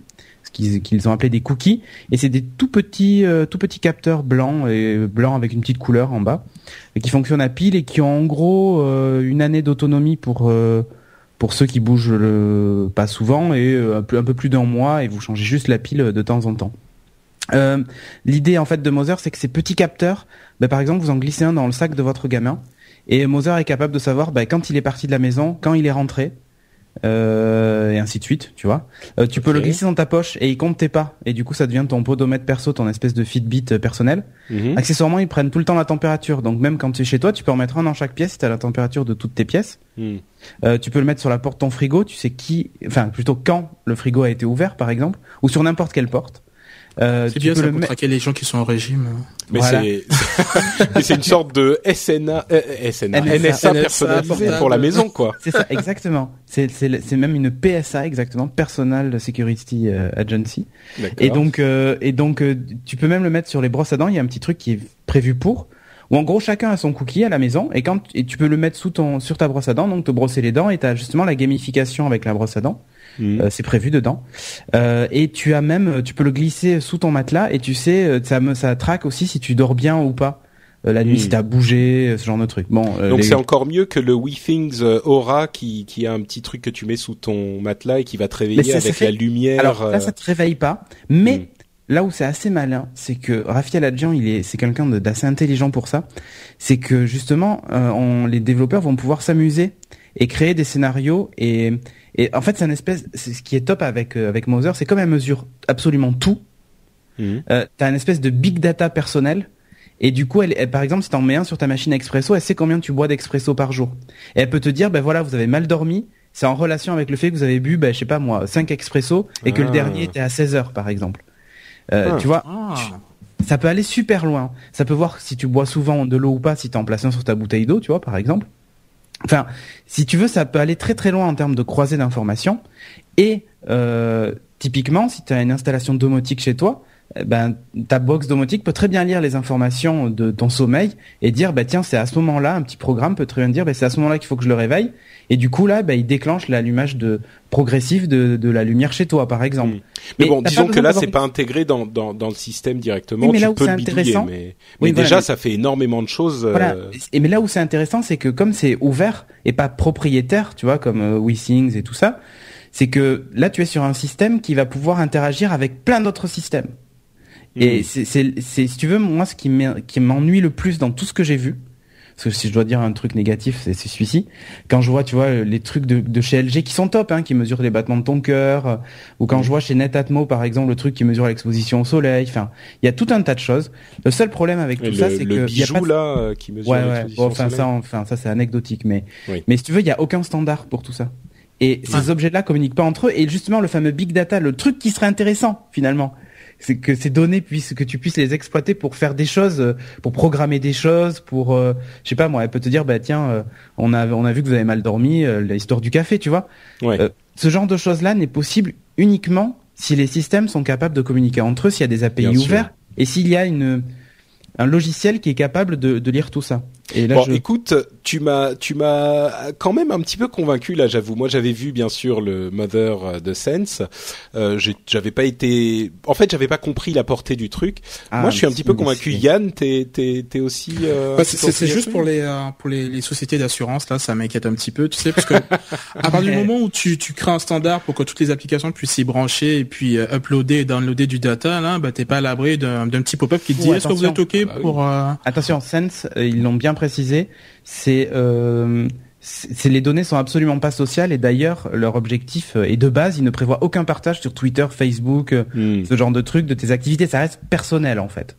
C: qu'ils ont appelé des cookies. Et c'est des tout petits, euh, tout petits capteurs blancs et blancs avec une petite couleur en bas, qui fonctionnent à pile et qui ont en gros euh, une année d'autonomie pour euh, pour ceux qui bougent pas souvent et un peu un peu plus d'un mois et vous changez juste la pile de temps en temps. L'idée en fait de Mother, c'est que ces petits capteurs, bah, par exemple, vous en glissez un dans le sac de votre gamin, et Mother est capable de savoir bah, quand il est parti de la maison, quand il est rentré, euh, et ainsi de suite, tu vois. Euh, tu peux le glisser dans ta poche et il compte tes pas, et du coup ça devient ton podomètre perso, ton espèce de Fitbit euh, personnel.
A: Mhm.
C: Accessoirement, ils prennent tout le temps la température, donc même quand tu es chez toi, tu peux en mettre un dans chaque pièce, tu as la température de toutes tes pièces.
A: Mhm.
C: Euh, tu peux le mettre sur la porte de ton frigo, tu sais qui, enfin plutôt quand le frigo a été ouvert par exemple, ou sur n'importe quelle porte. Euh,
B: C'est
C: tu
B: bien
C: peux
B: ça
C: le
B: pour
C: mettre.
B: traquer les gens qui sont en régime.
A: Mais
C: Voilà.
A: c'est mais c'est une sorte de SNA, euh, SNA,
C: NSA,
A: NSA personnalisé pour la maison quoi.
C: C'est ça, exactement. C'est c'est c'est même une PSA exactement, Personal Security euh, Agency.
A: D'accord.
C: Et donc euh, et donc euh, tu peux même le mettre sur les brosses à dents. Il y a un petit truc qui est prévu pour. Où en gros chacun a son cookie à la maison et quand et tu peux le mettre sous ton sur ta brosse à dents donc te brosser les dents et t'as justement la gamification avec la brosse à dents.
A: Mhm.
C: Euh, c'est prévu dedans. Euh, et tu as même, tu peux le glisser sous ton matelas et tu sais, euh, ça me, ça traque aussi si tu dors bien ou pas euh, la nuit,
A: Hmm.
C: si t'as bougé, euh, ce genre de truc. Bon, euh,
A: Donc
C: les-
A: c'est encore mieux que le WeThings euh, Aura qui qui a un petit truc que tu mets sous ton matelas et qui va te réveiller avec
C: fait-
A: la lumière.
C: Alors là, ça te réveille pas. Mais
A: Hmm.
C: là où c'est assez malin, c'est que Raphaël Adjian, il est, c'est quelqu'un d'assez intelligent pour ça. C'est que justement, euh, on, les développeurs vont pouvoir s'amuser et créer des scénarios et et en fait, c'est un espèce, c'est ce qui est top avec euh, avec Mother, c'est comme elle mesure absolument tout.
A: Mhm.
C: euh, t'as une espèce de big data personnel. Et du coup, elle, elle- par exemple, si t'en mets un sur ta machine expresso, elle sait combien tu bois d'expresso par jour. Et elle peut te dire, ben voilà, vous avez mal dormi. C'est en relation avec le fait que vous avez bu, ben, je sais pas moi, 5 expresso et que le
A: Ah.
C: dernier était à 16 heures, par exemple. Euh,
A: Ah.
C: Tu vois,
B: Ah.
C: ça peut aller super loin. Ça peut voir si tu bois souvent de l'eau ou pas, si t'en places un sur ta bouteille d'eau, tu vois, par exemple. Enfin, si tu veux, ça peut aller très très loin en termes de croisée d'informations. Et euh, typiquement, si tu as une installation domotique chez toi, ben ta box domotique peut très bien lire les informations de ton sommeil et dire bah tiens c'est à ce moment-là un petit programme peut très bien dire bah, c'est à ce moment-là qu'il faut que je le réveille et du coup là bah, il déclenche l'allumage de progressif de, de la lumière chez toi par exemple.
A: Mais, bon, disons que là c'est pas intégré dans, dans, dans le système directement.
C: Oui, mais
A: tu
C: là où
A: peux
C: c'est
A: le bidouiller, mais,
C: Oui,
A: mais
C: voilà,
A: déjà ça fait énormément de choses.
C: Voilà.
A: euh,
C: Et mais là où c'est intéressant, c'est que comme c'est ouvert et pas propriétaire, tu vois, comme euh, WeThings et tout ça, c'est que là tu es sur un système qui va pouvoir interagir avec plein d'autres systèmes. Et
A: Mhm.
C: c'est, si tu veux, moi, ce qui m'en- qui m'ennuie le plus dans tout ce que j'ai vu, parce que si je dois dire un truc négatif, c'est, celui-ci. Quand je vois, tu vois, les trucs de, de chez LG qui sont top, hein, qui mesurent les battements de ton cœur, ou quand je vois chez Netatmo, par exemple, le truc qui mesure l'exposition au soleil. Enfin, il y a tout un tas de choses. Le seul problème avec tout
A: le,
C: ça, c'est que y a
A: bijou
C: pas de-
A: là euh, qui mesure
C: Ouais, ouais. Bon,
A: au
C: enfin,
A: soleil.
C: ça, enfin, ça, c'est anecdotique, mais,
A: Oui.
C: mais si tu veux, il y a aucun standard pour tout ça. Et ces objets-là communiquent pas entre eux. Et justement, le fameux big data, le truc qui serait intéressant, finalement, c'est que ces données puissent, que tu puisses les exploiter pour faire des choses, euh, pour programmer des choses, pour, euh, je sais pas, moi, elle peut te dire, bah, tiens, euh, on a, on a vu que vous avez mal dormi, euh, l'histoire du café, tu vois.
A: Ouais.
C: Ce genre de choses-là n'est possible uniquement si les systèmes sont capables de communiquer entre eux, s'il y a des API
A: Bien sûr.
C: ouverts et s'il y a une, un logiciel qui est capable de, de lire tout ça. Et là,
A: Bon,
C: je...
A: écoute, tu m'as, tu m'as quand même un petit peu convaincu là. J'avoue, moi j'avais vu bien sûr le Mother de Sense. Euh, j'ai- j'avais pas été, en fait, j'avais pas compris la portée du truc.
C: Ah,
A: moi, je suis un petit peu convaincu.
C: si.
A: Yann, t'es, t'es, t'es aussi. euh,
B: Bah, c'est juste pour les euh, pour les, les sociétés d'assurance là, ça m'inquiète un petit peu, tu sais, parce que à partir du moment où tu tu crées un standard pour que toutes les applications puissent s'y brancher et puis euh, uploader et downloader du data là, bah t'es pas à l'abri d'un d'un petit pop-up qui te dit est-ce que vous êtes ok
A: Ah bah
B: pour euh,
C: Attention, Sense, euh, ils l'ont bien précisé, c'est euh, les données sont absolument pas sociales et d'ailleurs leur objectif euh, est de base, ils ne prévoient aucun partage sur Twitter, Facebook, euh,
A: Hmm.
C: ce genre de trucs de tes activités, ça reste personnel en fait.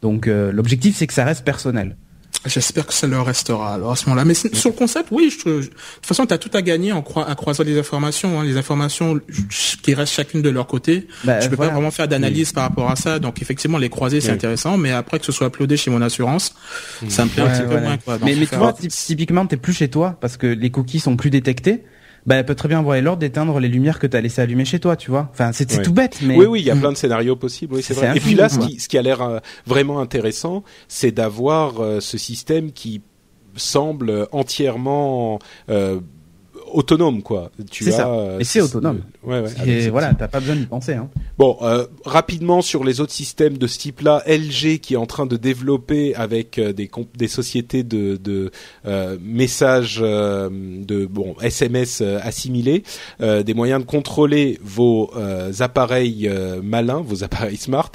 C: Donc euh, l'objectif c'est que ça reste personnel.
B: J'espère que ça leur restera alors à ce moment-là. Mais sur le concept, oui, je, je- de toute façon, tu as tout à gagner en, croi- à croiser les informations. Hein, les informations qui restent chacune de leur côté.
C: Bah,
B: je peux
C: voilà.
B: pas vraiment faire d'analyse par rapport à ça. Donc effectivement, les croiser, c'est
A: Oui.
B: intéressant. Mais après que ce soit uploadé chez mon assurance, ça me plaît un petit peu moins. Quoi.
C: Mais mais tu vois, typ- typiquement, t'es plus chez toi parce que les cookies sont plus détectés. Bah, elle peut très bien avoir l'ordre d'éteindre les lumières que t'as laissé allumer chez toi, tu vois. Enfin, c'est tout bête, mais
A: Oui, oui, il y a plein de scénarios possibles. Oui, c'est vrai. Et puis là, ce qui, ce qui a l'air euh, vraiment intéressant, c'est d'avoir euh, ce système qui semble entièrement euh, autonome, quoi. Tu
C: C'est
A: as,
C: ça.
A: euh,
C: Et c'est autonome.
A: Ouais, ouais.
C: Et voilà, t'as pas besoin d'y penser. Hein.
A: Bon, euh, rapidement sur les autres systèmes de ce type-là, LG qui est en train de développer avec euh, des, comp- des sociétés de, de euh, messages euh, de bon SMS assimilés, euh, des moyens de contrôler vos euh, appareils malins, vos appareils smart,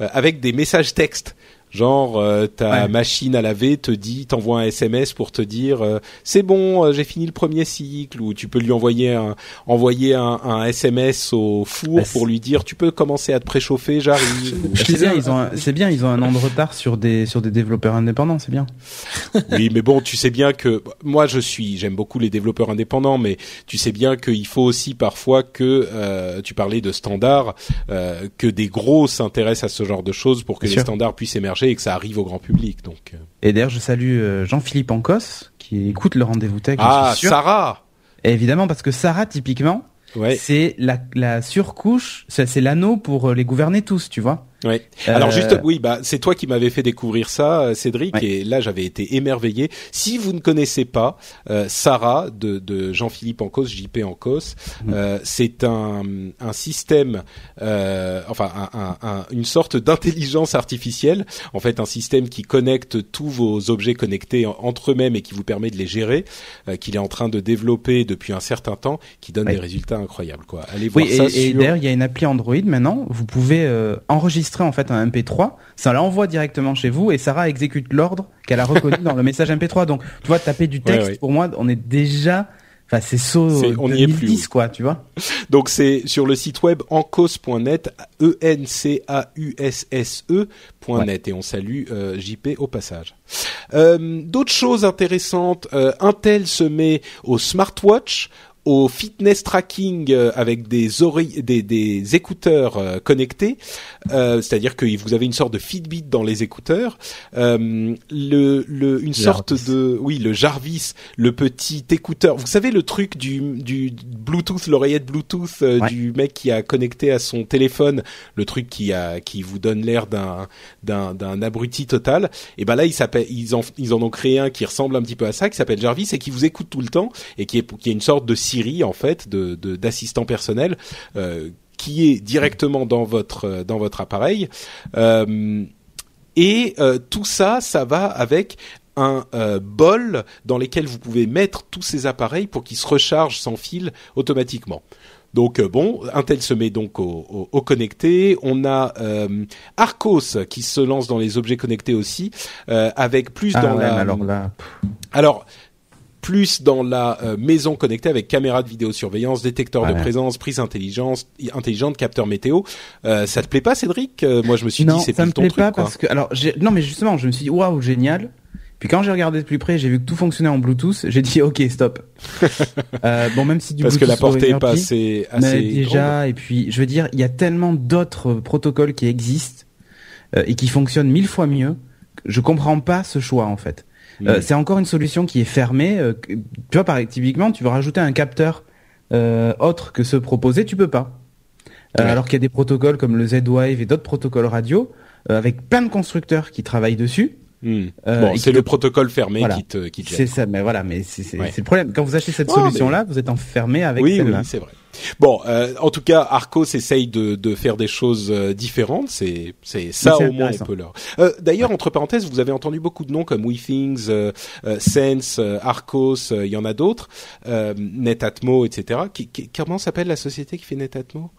A: euh, avec des messages textes. Genre euh, ta
C: Ouais.
A: machine à laver te dit, t'envoie un SMS pour te dire euh, c'est bon, euh, j'ai fini le premier cycle, ou tu peux lui envoyer un envoyer un, un SMS au four
C: Bah,
A: pour lui dire tu peux commencer à te préchauffer, j'arrive.
C: C'est bien, ils ont, un- c'est bien, ils ont un an de retard sur des sur des développeurs indépendants, c'est bien.
A: oui, mais bon, tu sais bien que moi je suis, j'aime beaucoup les développeurs indépendants, mais tu sais bien qu'il faut aussi parfois que euh, tu parlais de standards, euh, que des gros s'intéressent à ce genre de choses pour que
C: Bien
A: les
C: sûr.
A: standards puissent émerger et que ça arrive au grand public. Donc euh.
C: Et d'ailleurs, je salue euh, Jean-Philippe Ancos qui écoute le rendez-vous tech. je
A: ah,
C: suis.
A: Sarah.
C: Et évidemment, parce que Sarah, typiquement,
A: Ouais.
C: c'est la, la surcouche, c'est c'est l'anneau pour euh, les gouverner tous, tu vois.
A: Ouais.
C: Euh,
A: Alors juste, oui, bah c'est toi qui m'avais fait découvrir ça, euh, Cédric,
C: Ouais.
A: et là j'avais été émerveillé. Si vous ne connaissez pas euh, Sarah de, de Jean-Philippe Ancos, JP Ancos,
C: Mhm.
A: euh, c'est un, un système, euh, enfin un, un- un- une sorte d'intelligence artificielle, en fait un système qui connecte tous vos objets connectés en- entre eux-mêmes et qui vous permet de les gérer, euh, qu'il est en train de développer depuis un certain temps, qui donne
C: Ouais.
A: des résultats incroyables. Quoi. Allez voir
C: Oui,
A: ça
C: et, et
A: sur.
C: d'ailleurs, il y a une appli Android maintenant. Vous pouvez euh, enregistrer en fait un MP3, ça l'envoie directement chez vous et Sarah exécute l'ordre qu'elle a reconnu dans le message MP3. Donc, tu vois, taper du texte,
A: Ouais, ouais.
C: pour moi, on est déjà, enfin, c'est saut
A: C'est- on y est plus,
C: 2010,
A: oui.
C: quoi, tu vois.
A: Donc c'est sur le site web encos.net, e n c a u s s e.net et on salue euh, JP au passage. Euh, D'autres choses intéressantes, euh, Intel se met au smartwatch au fitness tracking euh, avec des oreilles, des, des écouteurs euh, connectés, euh, c'est-à-dire que vous avez une sorte de Fitbit dans les écouteurs, le, le, une sorte de, oui, le Jarvis, le petit écouteur. Vous savez le truc du, du Bluetooth, l'oreillette Bluetooth du mec qui a connecté à son téléphone, le truc qui a, qui vous donne l'air d'un, d'un, d'un abruti total. Et ben là, ils s'appellent, ils en, ils en ont créé un qui ressemble un petit peu à ça, qui s'appelle Jarvis et qui vous écoute tout le temps et qui est, qui est une sorte de en fait de d'assistant personnel euh, qui est directement dans votre euh, dans votre appareil. Euh, et tout ça, ça va avec un bol dans lequel vous pouvez mettre tous ces appareils pour qu'ils se rechargent sans fil automatiquement. Donc bon, Intel se met donc au, connecté. On a Arcos qui se lance dans les objets connectés aussi, avec plus
C: ah
A: dans la.
C: Alors là.
A: Alors plus dans la euh, maison connectée avec caméra de vidéosurveillance, détecteur de présence, prise intelligence, intelligente, capteur météo. Euh, ça te plaît pas, Cédric? Euh, Moi, je me suis dit, c'est
C: ça
A: me plaît
C: pas parce que alors non, mais justement, je me suis dit waouh, génial. Puis quand j'ai regardé de plus près, j'ai vu que tout fonctionnait en Bluetooth. J'ai dit ok, stop. euh, bon, même si du
A: parce
C: que
A: la portée est pas assez, assez
C: mais déjà, et puis je veux dire, il y a tellement d'autres protocoles qui existent et qui fonctionnent mille fois mieux. Je comprends pas ce choix en fait. Euh, c'est encore une solution qui est fermée. Euh, tu vois, par typiquement, tu veux rajouter un capteur euh, autre que ceux proposés, tu peux pas. Alors qu'il y a des protocoles comme le Z-Wave et d'autres protocoles radio avec plein de constructeurs qui travaillent dessus.
A: Hmm. bon, c'est le protocole fermé qui te qui
C: C'est ça, mais voilà, mais c'est le problème. Quand vous achetez cette solution-là, vous êtes enfermé avec
A: oui,
C: celle-là.
A: Oui, c'est vrai. Bon, euh, en tout cas, Arcos essaye de, de faire des choses euh, différentes. C'est c'est ça au moins on peut leur. Euh, D'ailleurs, entre parenthèses, vous avez entendu beaucoup de noms comme WeThings, euh, euh, Sense, Arcos. Il y en a d'autres, Netatmo, etc. Qui, comment s'appelle la société qui fait Netatmo?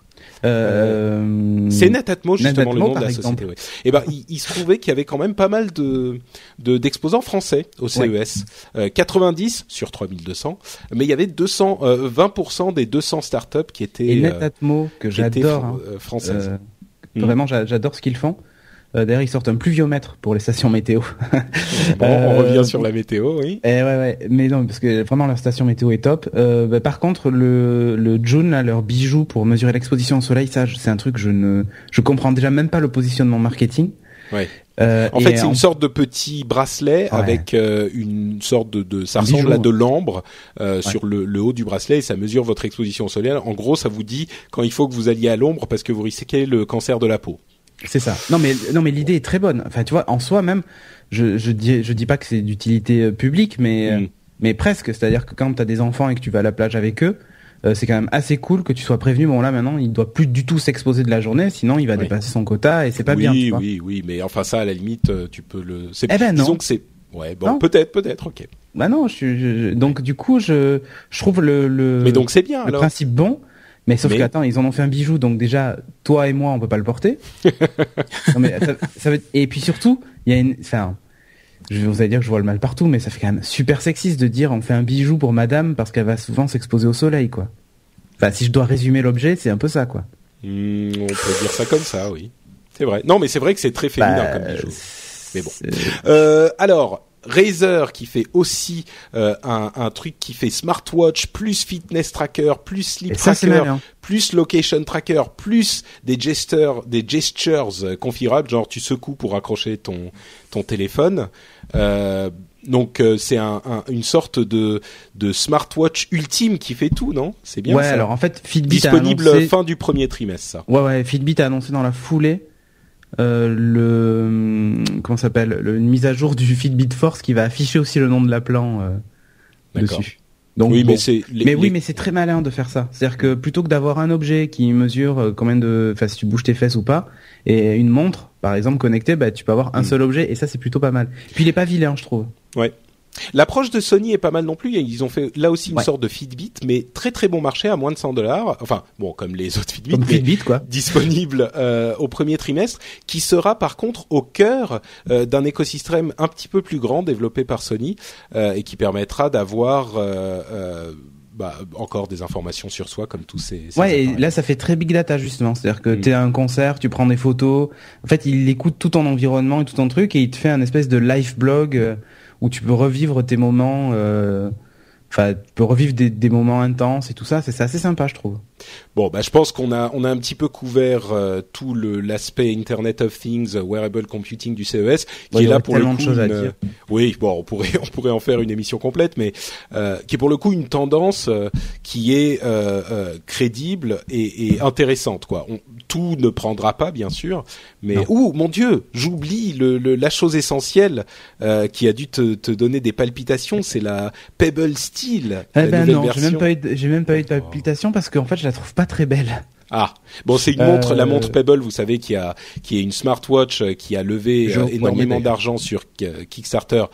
C: Euh,
A: c'est Netatmo justement le nom de la société. Et eh ben il, se trouvait qu'il y avait quand même pas mal de d'exposants français au CES. 90 sur 3200, mais il y avait 200 20% des 200 startups qui étaient
C: et Netatmo que j'adore hein.
A: françaises.
C: Hmm. Vraiment j'adore ce qu'ils font. Euh, D'ailleurs, ils sortent un pluviomètre pour les stations météo.
A: bon, on revient sur la météo, oui.
C: Eh ouais, ouais. Mais non, parce que vraiment leur station météo est top. Euh, bah, par contre, le, le June, là, leur bijou pour mesurer l'exposition au soleil, ça, c'est un truc je ne, je comprends déjà même pas le positionnement marketing.
A: Ouais. Euh, en fait, c'est une sorte de petit bracelet avec euh, une sorte de, de ça ressemble à de l'ambre euh, sur le, le, haut du bracelet et ça mesure votre exposition au soleil. En gros, ça vous dit quand il faut que vous alliez à l'ombre parce que vous risquez le cancer de la peau.
C: C'est ça. Non mais non mais l'idée est très bonne. Enfin tu vois en soi même je je dis je dis pas que c'est d'utilité euh, publique mais euh, mm. mais presque, c'est-à-dire que quand tu as des enfants et que tu vas à la plage avec eux, euh, c'est quand même assez cool que tu sois prévenu bon là maintenant, il doit plus du tout s'exposer de la journée sinon il va dépasser son quota et c'est pas bien
A: Oui oui oui, mais enfin ça à la limite tu peux le c'est
C: eh ben
A: disons que c'est ouais bon peut-être peut-être OK.
C: Bah non, je, donc du coup je je trouve le le
A: Mais donc c'est bien
C: le principe bon mais sauf que attends, ils en ont fait un bijou, donc déjà toi et moi on peut pas le porter. non, mais ça, Et puis surtout, il y a une, enfin, je vous allez dire que je vois le mal partout, mais ça fait quand même super sexiste de dire on fait un bijou pour Madame parce qu'elle va souvent s'exposer au soleil, quoi. Enfin, si je dois résumer l'objet, c'est un peu ça, quoi.
A: Hmm, on peut dire ça comme ça, oui. C'est vrai. Non, mais c'est vrai que c'est très féminin bah, comme bijou. Mais bon. Euh, alors, Razer qui fait aussi euh, un, un, truc qui fait smartwatch plus fitness tracker plus sleep tracker plus location tracker plus des gestures des gestures euh, configurables genre tu secoues pour accrocher ton ton téléphone euh, donc euh, c'est un, une sorte de, de smartwatch ultime qui fait tout, non? C'est bien
C: ouais,
A: ça?
C: alors en fait Fitbit
A: disponible
C: a annoncé...
A: fin du premier trimestre. Ça.
C: Ouais ouais, Fitbit a annoncé dans la foulée euh, le comment s'appelle une mise à jour du Fitbit Force qui va afficher aussi le nom de l'appelant euh, dessus.
A: Donc oui, mais c'est
C: mais oui, mais c'est très malin de faire ça. C'est-à-dire que plutôt que d'avoir un objet qui mesure euh, combien de, enfin si tu bouges tes fesses ou pas, et une montre par exemple connectée, bah tu peux avoir un mm. seul objet et ça c'est plutôt pas mal. Puis il est pas vilain, je trouve.
A: Ouais. L'approche de Sony est pas mal non plus. Ils ont fait là aussi une sorte de Fitbit, mais très très bon marché à moins de 100 dollars. Enfin bon, comme les autres Fitbit,
C: comme Fitbit quoi.
A: Disponible euh, au premier trimestre, qui sera par contre au cœur euh, d'un écosystème un petit peu plus grand développé par Sony euh, et qui permettra d'avoir bah, encore des informations sur soi comme tous ces. ces
C: ouais, et là ça fait très big data justement, c'est-à-dire que mm. tu es à un concert, tu prends des photos. En fait, il écoute tout ton environnement et tout ton truc et il te fait un espèce de live blog où tu peux revivre tes moments euh, Enfin, tu peux revivre des, des moments intenses et tout ça. C'est assez sympa, je trouve.
A: Bon, bah, je pense qu'on a on a un petit peu couvert euh, tout l'aspect Internet of Things, euh, wearable computing du CES, qui est là pour le coup.
C: De une,
A: euh, oui, bon, on pourrait on pourrait en faire une émission complète, mais qui est pour le coup une tendance qui est crédible et, et, intéressante, quoi. On, tout ne prendra pas, bien sûr, mais ouh, mon Dieu, j'oublie le, le, la chose essentielle qui a dû te, te donner des palpitations, c'est la Pebble Steel.
C: Eh ben non, j'ai même pas eu j'ai même pas eu de palpitations parce qu'en fait, je la trouve pas très belle.
A: Ah bon, c'est une montre, la montre Pebble, vous savez, qui a qui est une smartwatch qui a levé énormément d'argent sur Kickstarter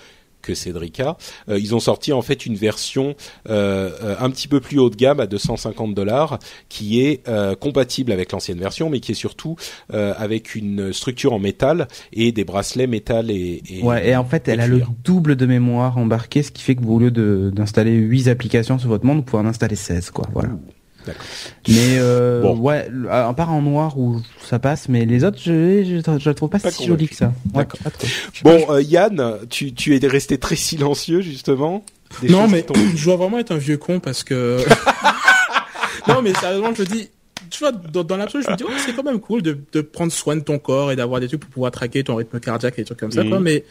A: que Cédrica. Euh, ils ont sorti en fait une version euh, un petit peu plus haut de gamme à 250 dollars, qui est euh, compatible avec l'ancienne version, mais qui est surtout avec une structure en métal et des bracelets métal et,
C: et ouais. Et en fait, elle a le double de mémoire embarqué, ce qui fait que vous, au lieu d'installer 8 applications sur votre montre, vous pouvez en installer 16 quoi. Voilà. Mais euh, ouais, à part en noir où ça passe, mais les autres, je je, je, trouve pas, si joli que ça.
A: bon, euh, Yann, tu tu es resté très silencieux justement.
B: non, mais je dois vraiment être un vieux con parce que. non, mais sérieusement, je dis, tu vois, dans, dans l'absolu, je me dis, oh, c'est quand même cool de, de prendre soin de ton corps et d'avoir des trucs pour pouvoir traquer ton rythme cardiaque et des trucs comme ça, quoi. Mhm. Mais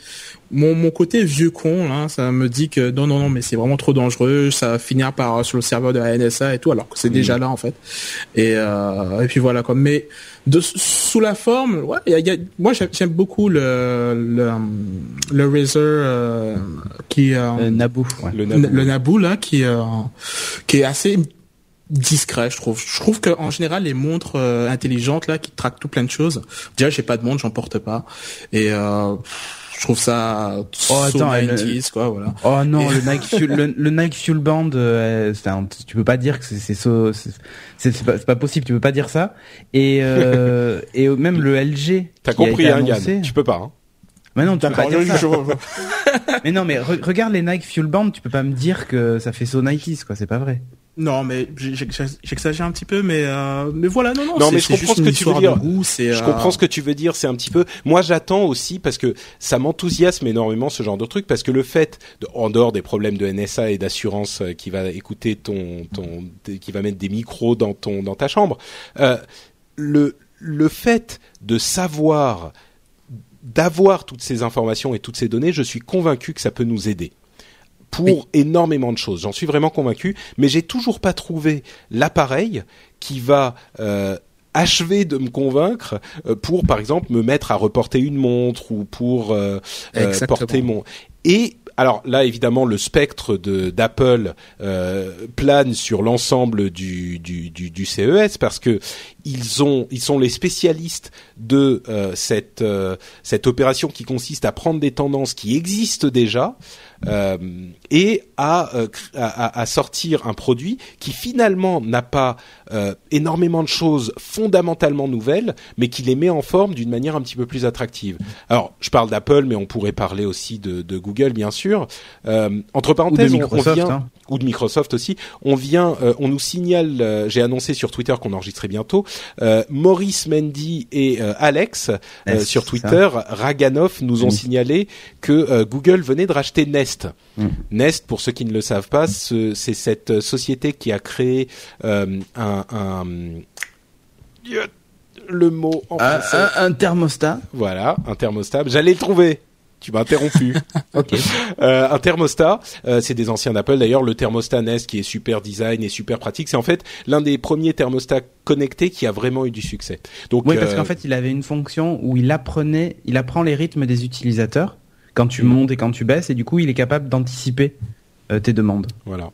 B: mon, mon côté vieux con, là, ça me dit que non, non, non, mais c'est vraiment trop dangereux, ça va finir par sur le serveur de la NSA et tout, alors que c'est mhm. déjà là, en fait. Et, euh, et puis voilà, quoi. Mais de, sous la forme, ouais, y a, y a, moi, j'aime beaucoup le, le, le Razer euh, qui... Euh,
C: le Naboo,
B: ouais. le, Naboo. le Naboo, là, qui, euh, qui est assez discret je trouve. Je trouve que en général les montres euh, intelligentes là qui traquent tout plein de choses déjà j'ai pas de montre j'en porte pas. Et euh, je trouve ça
C: oh attends le... quoi voilà. Oh non le Nike Fuel, le, Nike Fuel Band euh, tu peux pas dire que c'est c'est c'est pas, pas, possible tu peux pas dire ça. Et euh, et même le LG
A: t'as compris hein Yann. tu peux pas hein.
C: Mais non, tu peux pas dire ça. mais non, mais regarde les Nike Fuel Band, tu peux pas me dire que ça fait so Nikes, quoi, c'est pas vrai.
B: Non, mais j'exagère un petit peu, mais euh, mais voilà, non, non.
A: Non, mais je comprends ce que tu veux dire. je comprends ce que tu veux dire. C'est un petit peu. Moi, j'attends aussi parce que ça m'enthousiasme énormément ce genre de truc parce que le fait, de, en dehors des problèmes de NSA et d'assurance euh, qui va écouter ton ton, qui va mettre des micros dans ton dans ta chambre, euh, le le fait de savoir d'avoir toutes ces informations et toutes ces données, je suis convaincu que ça peut nous aider pour énormément de choses. J'en suis vraiment convaincu, mais j'ai toujours pas trouvé l'appareil qui va euh, achever de me convaincre euh, pour, par exemple, me mettre à reporter une montre ou pour euh, euh porter mon. Et alors là, évidemment, le spectre de d'Apple euh, plane sur l'ensemble du, du, du, du, CES parce que ils ont ils sont les spécialistes de euh, cette euh, cette opération qui consiste à prendre des tendances qui existent déjà euh, et à, euh, à, à, sortir un produit qui finalement n'a pas euh, énormément de choses fondamentalement nouvelles, mais qui les met en forme d'une manière un petit peu plus attractive. Alors, je parle d'Apple, mais on pourrait parler aussi de, de Google, bien sûr. entre parenthèses, on, vient hein. Ou de Microsoft aussi. On vient, on nous signale. J'ai annoncé sur Twitter qu'on enregistrait bientôt. Maurice Mendy et Alex sur Twitter, Raganov nous ont signalé que Google venait de racheter Nest Mm. Nest. pour ceux qui ne le savent pas, c'est cette société qui a créé euh, un, le mot en
C: français. Un, thermostat.
A: Voilà, un thermostat. J'allais le trouver. Tu m'as interrompu. Euh, un thermostat, euh, c'est des anciens d'Apple d'ailleurs. Le thermostat Nest qui est super design et super pratique, c'est en fait l'un des premiers thermostats connectés qui a vraiment eu du succès.
C: Donc oui, parce qu'en fait, il avait une fonction où il apprenait, il apprend les rythmes des utilisateurs quand tu montes et quand tu baisses, et du coup, il est capable d'anticiper euh, tes demandes.
A: Voilà.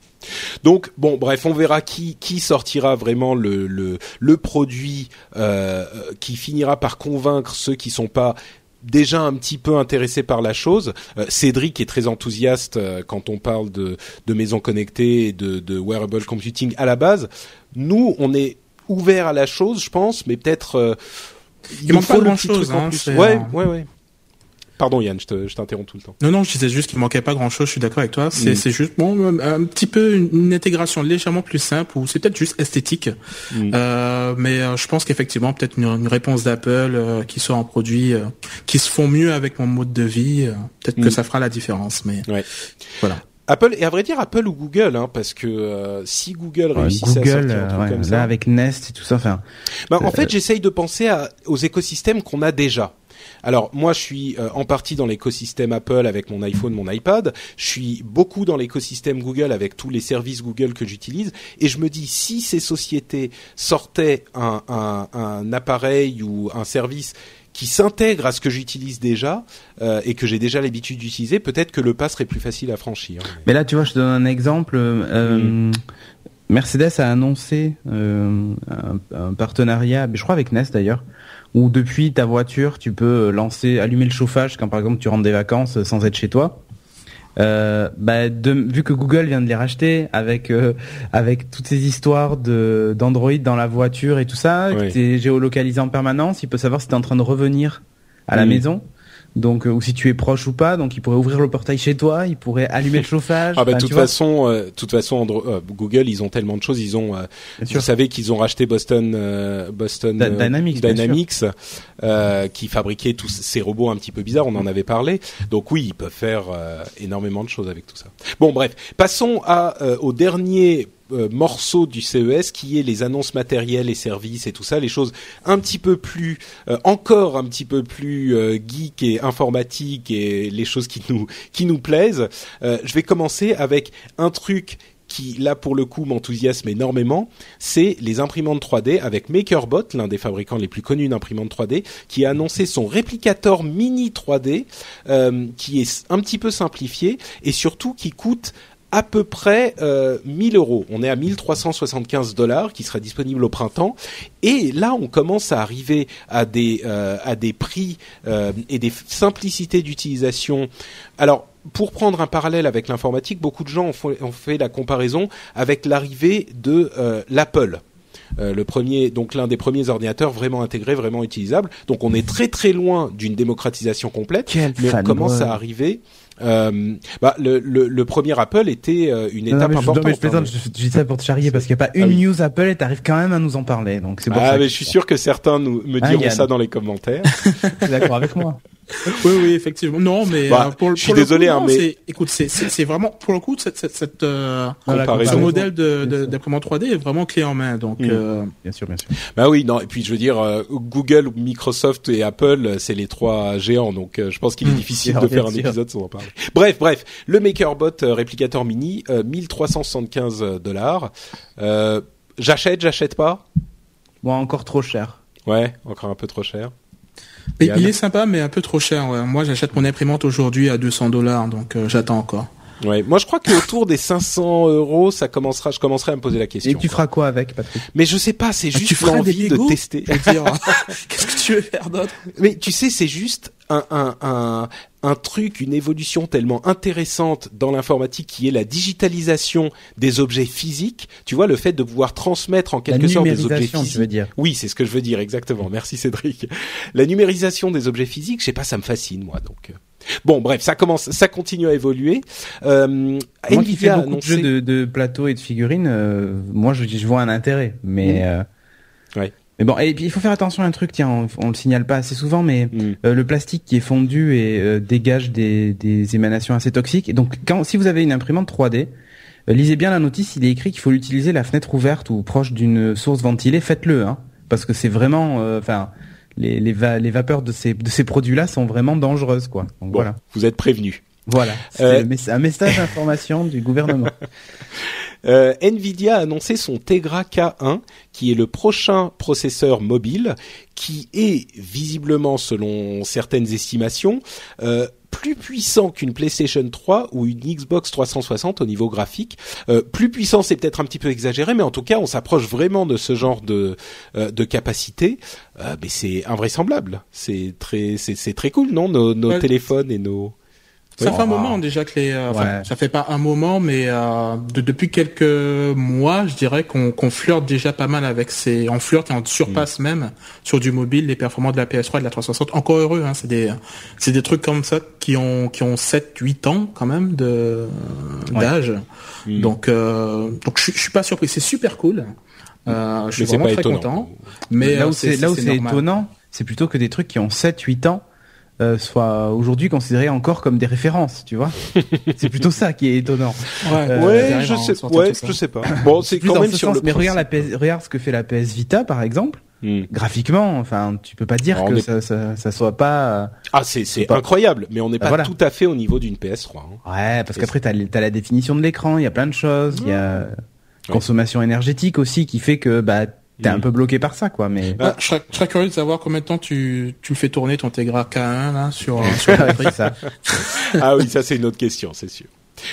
A: Donc bon, bref, on verra qui qui sortira vraiment le le, le produit euh, qui finira par convaincre ceux qui sont pas déjà un petit peu intéressés par la chose. Euh, Cédric est très enthousiaste euh, quand on parle de, de maisons connectées et de, de wearable computing à la base. Nous, on est ouvert à la chose, je pense, mais peut-être euh,
B: il, manque pas grand chose. Hein,
A: ouais, ouais, ouais. Pardon Yann, je t'interromps tout le temps.
B: Non, non, je disais juste qu'il manquait pas grand chose, je suis d'accord avec toi. C'est mm. juste bon, un petit peu une, intégration légèrement plus simple ou c'est peut-être juste esthétique. Mm. Euh, mais euh, je pense qu'effectivement, peut-être une, réponse d'Apple euh, qui soit en produit qui se font mieux avec mon mode de vie, peut-être que mm. ça fera la différence. Mais
A: ouais.
B: voilà.
A: Apple et à vrai dire Apple ou Google, hein, parce que euh, si Google réussissait
C: Google,
A: à sortir un truc
C: ouais,
A: comme
C: là
A: ça,
C: avec Nest et tout ça, enfin,
A: bah, en fait j'essaye de penser à, aux écosystèmes qu'on a déjà. Alors moi je suis euh, en partie dans l'écosystème Apple avec mon iPhone, mon iPad. Je suis beaucoup dans l'écosystème Google avec tous les services Google que j'utilise. Et je me dis si ces sociétés sortaient un, un, un appareil ou un service qui s'intègre à ce que j'utilise déjà euh, et que j'ai déjà l'habitude d'utiliser, peut-être que le pas serait plus facile à franchir.
C: Mais là, tu vois, je te donne un exemple. Euh, Mercedes a annoncé un, un partenariat, je crois avec Nest d'ailleurs, où depuis ta voiture, tu peux lancer, allumer le chauffage quand par exemple tu rentres des vacances sans être chez toi. Euh, bah, de, vu que Google vient de les racheter avec euh, avec toutes ces histoires de d'Android dans la voiture et tout ça,
A: Oui.
C: t'es géolocalisé en permanence, il peut savoir si t'es en train de revenir à la
A: Mhm.
C: maison. Donc euh, ou si tu es proche ou pas, donc il pourrait ouvrir le portail chez toi, il pourrait allumer le chauffage.
A: Ah bah de toute façon, euh, de toute façon, Andro- euh, Google, ils ont tellement de choses. Ils ont, euh, vous
C: sûr.
A: savez qu'ils ont racheté Boston, Boston
C: Da- Dynamics,
A: qui fabriquait tous ces robots un petit peu bizarres. On en avait parlé. Donc oui, ils peuvent faire énormément de choses avec tout ça. Bon, bref, passons à au dernier euh, morceau du CES qui est les annonces matérielles et services et tout ça, les choses un petit peu plus, euh, encore un petit peu plus euh, geek et informatique et les choses qui nous qui nous plaisent. Euh, je vais commencer avec un truc qui là pour le coup m'enthousiasme énormément, c'est les imprimantes 3D avec MakerBot, l'un des fabricants les plus connus d'imprimantes 3D, qui a annoncé son réplicateur mini 3D, euh, qui est un petit peu simplifié et surtout qui coûte à peu près euh, 1000 euros. On est à 1375 dollars, qui sera disponible au printemps. Et là, on commence à arriver à des euh, à des prix euh, et des simplicités d'utilisation. Alors, pour prendre un parallèle avec l'informatique, beaucoup de gens ont fait, ont fait la comparaison avec l'arrivée de euh, l'Apple. Euh, le premier, donc l'un des premiers ordinateurs vraiment intégrés, vraiment utilisables. Donc on est très très loin d'une démocratisation complète,
C: Quel
A: mais on commence à arriver. Euh, bah, le, le, le premier Apple était euh, une
C: Non, non,
A: étape
C: mais je, non,
A: importante.
C: mais je plaisante,
A: hein.
C: je, je dis ça pour te charrier parce qu'il n'y a pas une
A: Ah oui.
C: news Apple et t'arrives quand même à nous en parler. Donc c'est pour
A: Ah,
C: ça
A: mais je suis sûr que certains nous, me
C: Ah,
A: diront
C: Yann.
A: ça dans les commentaires.
C: d'accord avec moi.
B: Oui, oui, effectivement. Non, mais
A: Bah,
B: pour, le-
A: je suis
B: pour le
A: désolé,
B: coup,
A: hein,
B: non,
A: mais-
B: écoute, c'est vraiment pour le coup cette cette, cette euh,
C: Voilà,
A: Comparaison.
B: ce modèle de
C: Bien
B: de-
C: sûr.
B: d'imprimante 3D est vraiment clé en main. Donc
A: Mm.
B: euh,
C: Bien sûr, bien sûr.
A: Bah oui, non. Et puis je veux dire, euh, Google, Microsoft et Apple, c'est les trois géants. Donc euh, je pense qu'il est
C: Mmh,
A: difficile de faire un épisode sans en parler. Bref, bref. Le MakerBot euh, réplicateur mini, euh, 1375 dollars. Euh, j'achète, j'achète pas?
C: Bon, encore trop cher.
A: Ouais, encore un peu trop cher.
B: il est sympa, mais un peu trop cher. ouais. Moi, j'achète mon imprimante aujourd'hui à 200 dollars, donc euh, j'attends encore.
A: Ouais. Moi, je crois qu'autour des 500 euros, ça commencera. Je commencerai à me poser la question.
C: Et tu feras quoi avec, Patrick?
A: Mais je sais pas. C'est
B: Ah,
A: juste
B: feras
A: l'envie de tester.
B: Qu'est-ce que tu veux faire d'autre?
A: Mais tu sais, c'est juste un, un, un, un truc, une évolution tellement intéressante dans l'informatique qui est la digitalisation des objets physiques. Tu vois, le fait de pouvoir transmettre en
C: La
A: quelque sorte des objets physiques.
C: tu veux dire.
A: Oui, c'est ce que je veux dire, exactement. Merci Cédric. La numérisation des objets physiques, je sais pas, ça me fascine, moi, donc. Euh. Bon, bref, ça commence, ça continue à évoluer. Euh,
C: Moi qui fais beaucoup de
A: annoncé...
C: jeux de, de plateaux et de figurines, euh, moi je, je vois un intérêt. Mais, euh,
A: Ouais.
C: mais bon, et puis il faut faire attention à un truc, tiens, on, on le signale pas assez souvent, mais
A: Hmm.
C: euh, le plastique qui est fondu et euh, dégage des, des émanations assez toxiques. Et donc, quand, si vous avez une imprimante 3D, euh, lisez bien la notice, il est écrit qu'il faut l'utiliser la fenêtre ouverte ou proche d'une source ventilée, faites-le, hein, parce que c'est vraiment, euh, enfin, les, les, va- les vapeurs de ces, de ces produits-là sont vraiment dangereuses, quoi. Donc
A: Bon,
C: voilà,
A: vous êtes prévenus.
C: voilà, c'est
A: Euh,
C: un message d'information du gouvernement.
A: Euh, Nvidia a annoncé son Tegra K1, qui est le prochain processeur mobile, qui est visiblement, selon certaines estimations, euh, plus puissant qu'une PlayStation 3 ou une Xbox 360 au niveau graphique. Euh, plus puissant, c'est peut-être un petit peu exagéré, mais en tout cas, on s'approche vraiment de ce genre de euh, de capacité. Euh, mais c'est invraisemblable. C'est très, c'est très cool, non Nos, nos
B: Ouais.
A: téléphones et nos.
B: Ça
A: Oui.
B: fait un moment déjà que les, euh,
C: Ouais.
B: ça fait pas un moment, mais euh, de- depuis quelques mois, je dirais qu'on flirte déjà pas mal avec ces, on flirte et on surpasse
A: Mm.
B: même sur du mobile les performances de la PS3 et de la 360. Encore heureux, hein, c'est des, c'est des trucs comme ça qui ont qui ont 7 8 ans quand même de d'âge.
A: Mm.
B: Donc euh, donc je, suis- je suis pas surpris, c'est super cool. Euh, je suis vraiment très
A: étonnant.
B: content. Mais
C: là
B: euh,
C: où c'est là où c'est étonnant, c'est plutôt que des trucs qui ont 7 8 ans euh, soient aujourd'hui considérés encore comme des références, tu vois. c'est plutôt ça qui est étonnant.
A: Ouais,
B: Euh,
A: ouais je sais, ouais, je sais pas. Bon, c'est
C: Plus
A: quand
C: dans
A: même
C: ce
A: sur
C: sens,
A: le.
C: mais regarde, la. PS, regarde ce que fait la PS Vita, par exemple.
A: Hmm.
C: Graphiquement, enfin, tu peux pas dire
A: Alors,
C: que
A: est-
C: ça, ça, ça soit pas. euh,
A: Ah, c'est c'est
C: pas-
A: incroyable, mais on n'est
C: Bah,
A: pas
C: voilà.
A: tout à fait au niveau d'une PS3. hein.
C: Ouais, parce qu'après t'as as la définition de l'écran, il y a plein de choses, il y a consommation énergétique aussi qui fait que bah t'es un peu bloqué par ça, quoi. Mais
A: Ah.
B: Je, serais, je serais curieux de savoir combien de temps tu, tu le fais tourner ton Tegra K1 là sur sur la
C: ça.
A: ah oui, ça c'est une autre question, c'est sûr.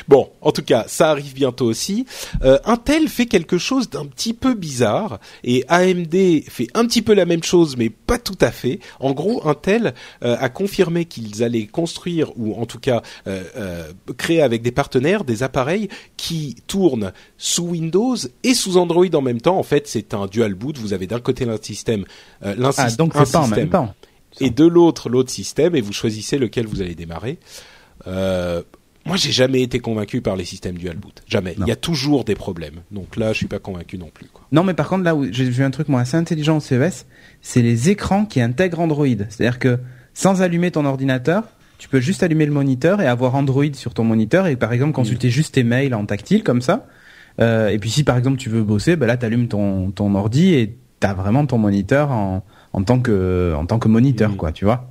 A: Bon, en tout cas, ça arrive bientôt aussi. Euh, Intel fait quelque chose d'un petit peu bizarre et AMD fait un petit peu la même chose, mais pas tout à fait. En gros, Intel euh, a confirmé qu'ils allaient construire ou en tout cas euh, euh, créer avec des partenaires des appareils qui tournent sous Windows et sous Android en même temps. En fait, c'est un dual boot. Vous avez d'un côté l'un système, euh, l'un
C: Ah, donc
A: un
C: pas en
A: système
C: même temps.
A: et de l'autre l'autre système et vous choisissez lequel vous allez démarrer. Euh, moi, j'ai jamais été convaincu par les systèmes dual boot. Jamais.
C: Non.
A: Il y a toujours des problèmes. Donc là, je suis pas convaincu non plus. Quoi.
C: Non, mais par contre, là où j'ai vu un truc moi assez intelligent au CES, c'est les écrans qui intègrent Android. C'est-à-dire que sans allumer ton ordinateur, tu peux juste allumer le moniteur et avoir Android sur ton moniteur et par exemple consulter juste tes mails en tactile comme ça. Euh, et puis si par exemple tu veux bosser, bah là t'allumes ton ton ordi et t'as vraiment ton moniteur en en tant que en tant que moniteur
A: Mhm.
C: quoi, tu vois.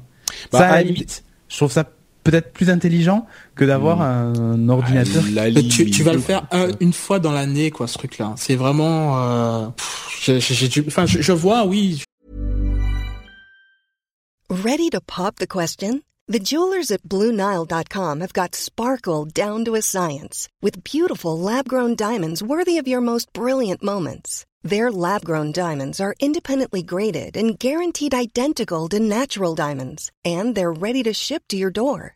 A: Bah,
C: ça,
A: à la
C: limite, je trouve ça peut-être plus intelligent que d'avoir un ordinateur.
B: Mais tu, tu vas le faire un- une fois dans l'année quoi ce truc là. C'est vraiment euh, j'ai- enfin je, je vois oui
D: Ready to pop the question? The jewelers at BlueNile.com have got sparkle down to a science with beautiful lab grown diamonds worthy of your most brilliant moments. Their lab grown diamonds are independently graded and guaranteed identical to natural diamonds, and they're ready to ship to your door.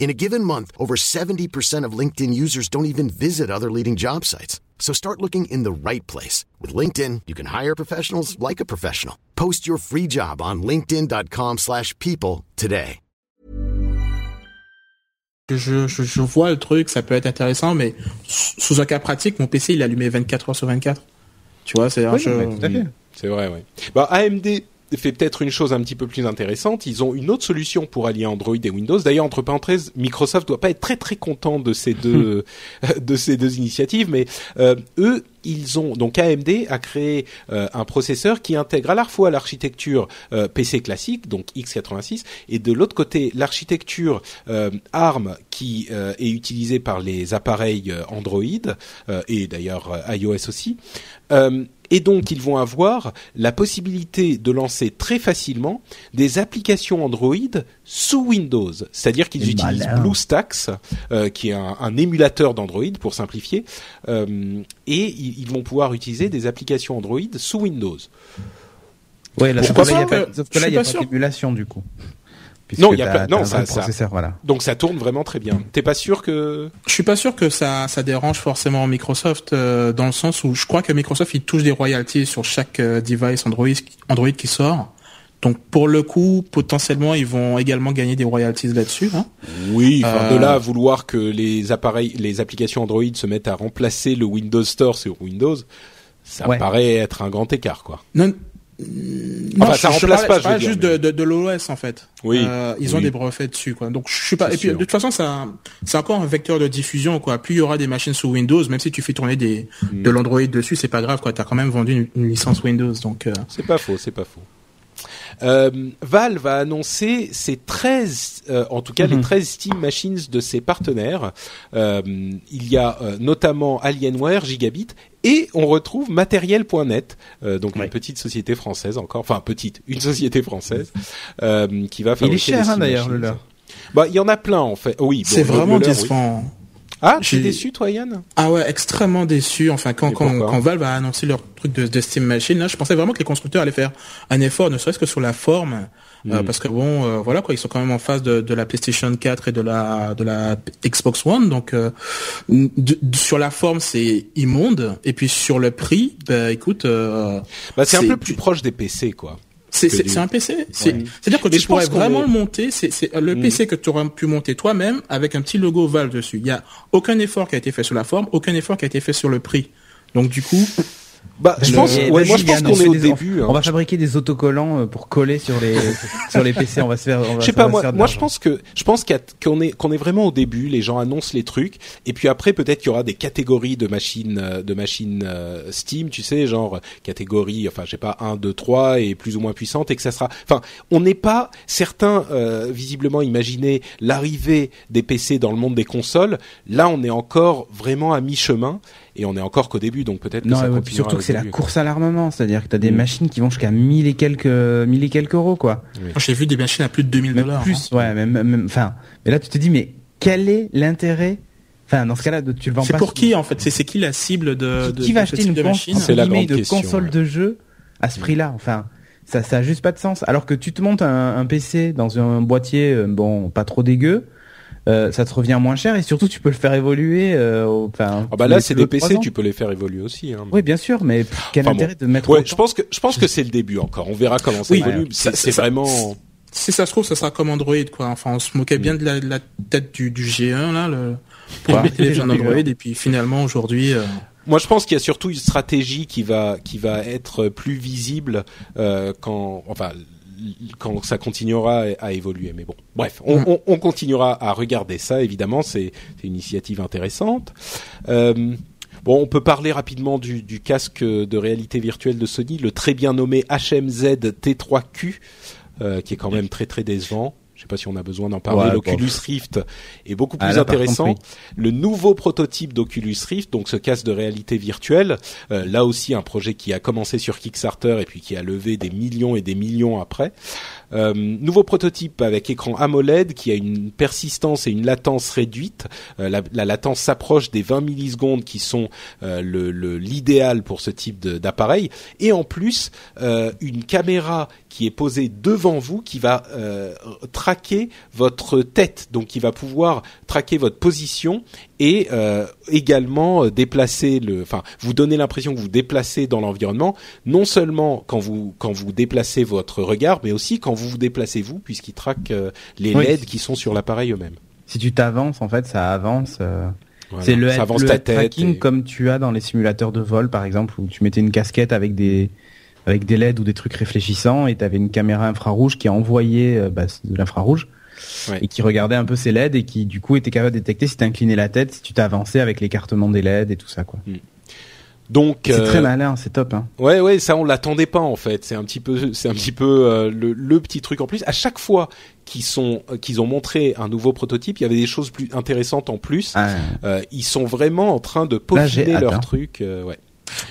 E: In a given month, over 70% of LinkedIn users don't even visit other leading job sites. So start looking in the right place. With LinkedIn, you can hire professionals like a professional. Post your free job on linkedin.com/people slash people today.
B: je, je, je vois le truc ça peut être intéressant mais sous un cas pratique mon PC il est allumé 24 heures sur 24. Tu vois c'est
C: Oui,
B: je-
C: mais tout à fait.
A: C'est vrai, oui. Bah, AMD fait peut-être une chose un petit peu plus intéressante. Ils ont une autre solution pour allier Android et Windows. D'ailleurs, entre parenthèses, Microsoft doit pas être très très content de ces deux de ces deux initiatives, mais euh, eux, ils ont donc AMD a créé euh, un processeur qui intègre à la fois l'architecture euh, PC classique, donc x86, et de l'autre côté l'architecture euh, ARM qui euh, est utilisée par les appareils euh, Android euh, et d'ailleurs iOS aussi. Euh, et donc, ils vont avoir la possibilité de lancer très facilement des applications Android sous Windows. C'est-à-dire qu'ils utilisent
C: malin.
A: BlueStacks, euh, qui est un, un émulateur d'Android pour simplifier, euh, et ils, ils vont pouvoir utiliser des applications Android sous Windows.
C: Ouais, là,
A: Pourquoi
C: là, il y a
B: pas
C: pas, sauf
B: Je
C: que là,
B: suis
C: il y a
B: pas
C: pas
B: sûr.
C: d'émulation du coup. Puisque
A: Non, il y a non, ça- ça-
C: voilà.
A: Donc ça tourne vraiment très bien. T'es pas sûr que
B: Je suis pas sûr que ça, ça dérange forcément Microsoft euh, dans le sens où je crois que Microsoft il touche des royalties sur chaque euh, device Android, Android qui sort. Donc pour le coup, potentiellement, ils vont également gagner des royalties là-dessus. Hein.
A: Oui, enfin,
B: Euh,
A: de là à vouloir que les appareils, les applications Android se mettent à remplacer le Windows Store sur Windows, ça
C: Ouais.
A: paraît être un grand écart, quoi.
B: Non,
A: Enfin,
B: non,
A: ça
B: je- je
A: remplace
B: parlais-
A: pas,
B: je
A: je
B: parlais juste
A: mais-
B: de, de, de l'OS en fait.
A: Oui.
B: Euh, ils ont
A: Oui.
B: des brevets dessus, quoi. Donc je suis pas. Et puis
A: sûr.
B: de toute façon, ça, c'est encore un vecteur de diffusion, quoi. Plus il y aura des machines sous Windows, même si tu fais tourner des
A: Mm.
B: de l'Android dessus, c'est pas grave, quoi. T'as quand même vendu une, une licence Windows, donc. euh,
A: C'est pas faux, c'est pas faux. Euh, Valve a annoncé ses 13, euh, en tout cas les 13 Steam Machines de ses partenaires. Euh, il y a notamment Alienware, Gigabit, et on retrouve Matériel.net, euh, donc une petite société française encore, enfin petite, une société française euh, qui va
C: Il
A: fabriquer
C: est cher,
A: des
C: hein, d'ailleurs, le leur.
A: Bah, il y en a plein en fait. Oui, bon,
B: c'est vraiment
A: le leur, oui. Ah, tu es
B: J'ai-
A: déçu, toi, Yann.
B: Ah ouais, extrêmement déçu. Enfin, quand, quand, quand Valve a annoncé leur truc de, de Steam Machine, là, je pensais vraiment que les constructeurs allaient faire un effort, ne serait-ce que sur la forme, euh, parce que bon, euh, voilà quoi, ils sont quand même en face de, de la PlayStation 4 et de la de la Xbox One, donc euh, de- de- sur la forme c'est immonde, et puis sur le prix, bah écoute, euh,
A: Bah, c'est un peu plus proche des PC, quoi.
B: C'est
A: du-
B: un PC. C'est
A: Ouais.
B: à dire que tu pourrais vraiment le monter. C'est c'est le
A: Mm.
B: PC que tu aurais pu monter toi-même avec un petit logo Valve dessus. Il y a aucun effort qui a été fait sur la forme, aucun effort qui a été fait sur le prix. Donc du coup,
A: Bah, je pense, ouais, moi, je pense qu'on
C: on
A: est au
C: des-
A: début.
C: On
A: hein.
C: va fabriquer des autocollants euh, pour coller sur les sur les PC. On va se faire. on va-
A: Je sais pas moi. Moi, je pense que je pense qu'on est qu'on est vraiment au début. Les gens annoncent les trucs et puis après peut-être qu'il y aura des catégories de machines euh, de machines euh, Steam. Tu sais, genre catégorie. Enfin, je sais pas 1, 2, 3 et plus ou moins puissante et que ça sera. Enfin, on n'est pas certains euh, visiblement imaginer l'arrivée des PC dans le monde des consoles. Là, on est encore vraiment à mi-chemin et on est encore qu'au début. Donc peut-être que
C: Non,
A: ça
C: ouais, puis
A: continuera
C: surtout que c'est la course à l'armement, c'est-à-dire que t'as des
A: Mm.
C: machines qui vont jusqu'à 1000 et quelques 1000 et quelques euros quoi.
B: moi, j'ai vu des machines à plus de 2000
C: Même
B: dollars. hein.
C: plus, ouais, même, même, enfin. Mais là, tu te dis, mais quel est l'intérêt? Enfin, dans ce cas-là, tu le vends
B: C'est
C: pas.
B: pour qui en fait? C'est c'est qui la cible de,
C: qui,
B: de
C: qui va
B: de ce
C: acheter une
B: de machine?
A: C'est la grande
C: de
A: question,
C: console
A: ouais.
C: de jeu à ce prix-là Enfin, ça, ça a juste pas de sens. Alors que tu te montes un, un PC dans un boîtier, euh, bon, pas trop dégueu. Euh, ça te revient moins cher et surtout tu peux le faire évoluer. euh, Enfin,
A: Ah bah là, c'est des PC, tu peux les faire évoluer aussi. Hein.
C: Oui, bien sûr, mais quel
A: Enfin bon.
C: intérêt de mettre
A: Ouais, je pense que je pense que c'est le début encore. On verra comment ça
B: Oui,
A: évolue.
B: ouais.
A: C'est
B: Ça-
A: c'est
B: ça-
A: vraiment.
B: Si ça se trouve, ça sera comme Android quoi. Enfin, on se moquait bien de la, de la tête du, du G1 là, le pour
C: Ouais.
B: les téléphones d'Android, et puis finalement aujourd'hui. euh,
A: Moi, je pense qu'il y a surtout une stratégie qui va qui va être plus visible euh, quand enfin quand ça continuera à, évoluer. Mais bon, bref, on,
B: Mm.
A: on, on continuera à regarder ça. Évidemment, c'est c'est une initiative intéressante. Euh, Bon, on peut parler rapidement du, du casque de réalité virtuelle de Sony, le très bien nommé HMZ T3Q, euh, qui est quand même très très décevant. Je sais pas si on a besoin d'en parler.
C: Ouais,
A: L'Oculus
C: bon.
A: Rift est beaucoup
C: Ah,
A: plus intéressant.
C: contre,
A: Le nouveau prototype d'Oculus Rift, donc ce casque de réalité virtuelle, euh, là aussi un projet qui a commencé sur Kickstarter et puis qui a levé des millions et des millions après. Euh, nouveau prototype avec écran AMOLED qui a une persistance et une latence réduite. Euh, la, la latence s'approche des 20 millisecondes qui sont euh, l'idéal pour ce type d'appareil. Et en plus, euh, une caméra qui est posée devant vous qui va traquer votre tête, donc qui va pouvoir traquer votre position et euh, également euh, déplacer le, enfin, vous donner l'impression que vous déplacez dans l'environnement, non seulement quand vous quand vous déplacez votre regard, mais aussi quand vous vous déplacez vous, puisqu'il traque euh, les
C: Oui.
A: LED qui sont sur l'appareil eux-mêmes.
C: Si tu t'avances, en fait, ça avance. euh,
A: Voilà.
C: C'est le,
A: Ça avance
C: le
A: ta tête
C: tracking
A: et-
C: comme tu as dans les simulateurs de vol, par exemple, où tu mettais une casquette avec des avec des LED ou des trucs réfléchissants et tu avais une caméra infrarouge qui envoyait euh, bah, de l'infrarouge
A: Ouais.
C: et qui regardait un peu ces LED et qui du coup était capable de détecter si tu inclinais la tête, si tu t'avançais avec l'écartement des LED et tout ça quoi.
A: Donc
C: C'est
A: euh,
C: très malin, c'est top. Hein.
A: Ouais, ouais, ça on l'attendait pas en fait. C'est un petit peu, c'est un petit peu euh, le, le petit truc en plus. À chaque fois qu'ils sont, euh, qu'ils ont montré un nouveau prototype, il y avait des choses plus intéressantes en plus.
C: Ah,
A: Euh, ils sont vraiment en train de peaufiner leur
C: hein.
A: truc. euh, ouais.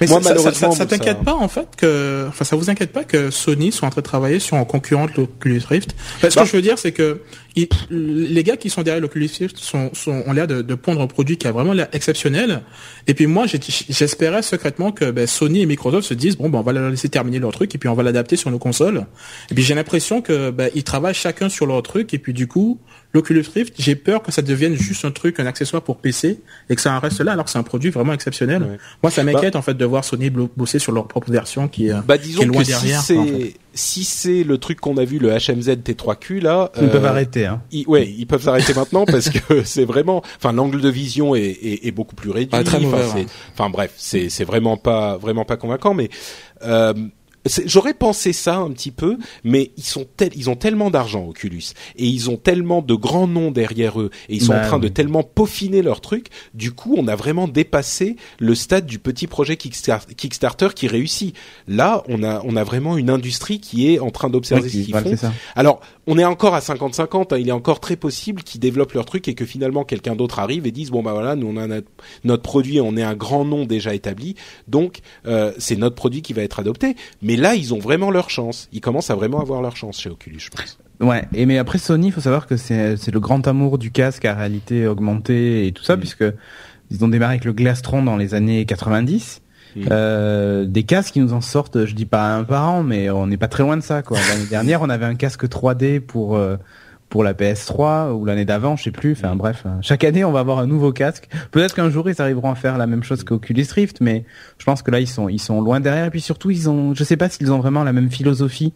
B: Mais
A: Moi,
B: ça, ça-
A: malheureusement,
B: ça, ça,
A: ça-
B: t'inquiète pas en fait que, enfin, ça vous inquiète pas que Sony soit en train de travailler sur un concurrent de l'Oculus Rift? Parce
A: Bah.
B: ce que je veux dire, c'est que ils- les gars qui sont derrière l'Oculus Rift sont, sont ont l'air de, de pondre un produit qui a vraiment l'air exceptionnel. Et puis moi, j'espérais secrètement que ben, Sony et Microsoft se disent bon, ben, on va leur laisser terminer leur truc et puis on va l'adapter sur nos consoles. Et puis j'ai l'impression que ben, ils travaillent chacun sur leur truc et puis du coup, l'Oculus Rift, j'ai peur que ça devienne juste un truc, un accessoire pour PC et que ça en reste là alors que c'est un produit vraiment exceptionnel.
A: Ouais.
B: Moi, ça m'inquiète en fait de voir Sony bosser sur leur propre version qui, euh,
A: Bah
B: qui est loin
A: que
B: derrière.
A: si. Si c'est le truc qu'on a vu, le HMZ T3Q là,
C: Ils
A: euh,
C: peuvent arrêter. Hein.
A: ils- ouais, ils peuvent s'arrêter maintenant parce que c'est vraiment, enfin l'angle de vision est, est, est beaucoup plus réduit.
B: Ah, très mauvais,
A: enfin, bref, c'est c'est vraiment pas vraiment pas convaincant, mais euh, J'aurais pensé ça un petit peu, mais ils sont tel- ils ont tellement d'argent Oculus et ils ont tellement de grands noms derrière eux et ils sont
C: Bah
A: en train de tellement peaufiner leur truc. Du coup, on a vraiment dépassé le stade du petit projet Kickstar- Kickstarter qui réussit. Là, on a on a vraiment une industrie qui est en train d'observer ce qu'ils
C: voilà,
A: font
C: ça.
A: alors, on est encore à 50-50. hein, il est encore très possible qu'ils développent leur truc et que finalement quelqu'un d'autre arrive et dise bon bah voilà, nous on a notre, notre produit, on est un grand nom déjà établi, donc euh, c'est notre produit qui va être adopté. Mais là, ils ont vraiment leur chance. Ils commencent à vraiment avoir leur chance chez Oculus, je pense.
C: Ouais, et mais après Sony, il faut savoir que c'est le grand amour du casque à réalité augmentée et tout ça,
A: Mm.
C: puisque ils ont démarré avec le Glastron dans les années 90.
A: Mm.
C: Euh, des casques qui nous en sortent, je dis pas un par an, mais on n'est pas très loin de ça. L'année dernière, on avait un casque 3D pour euh, pour la PS3 ou l'année d'avant, je sais plus. Enfin bref, euh, chaque année, on va avoir un nouveau casque. Peut-être qu'un jour, ils arriveront à faire la même chose qu'Oculus Rift, mais je pense que là, ils sont ils sont loin derrière. Et puis surtout, ils ont, je sais pas s'ils ont vraiment la même philosophie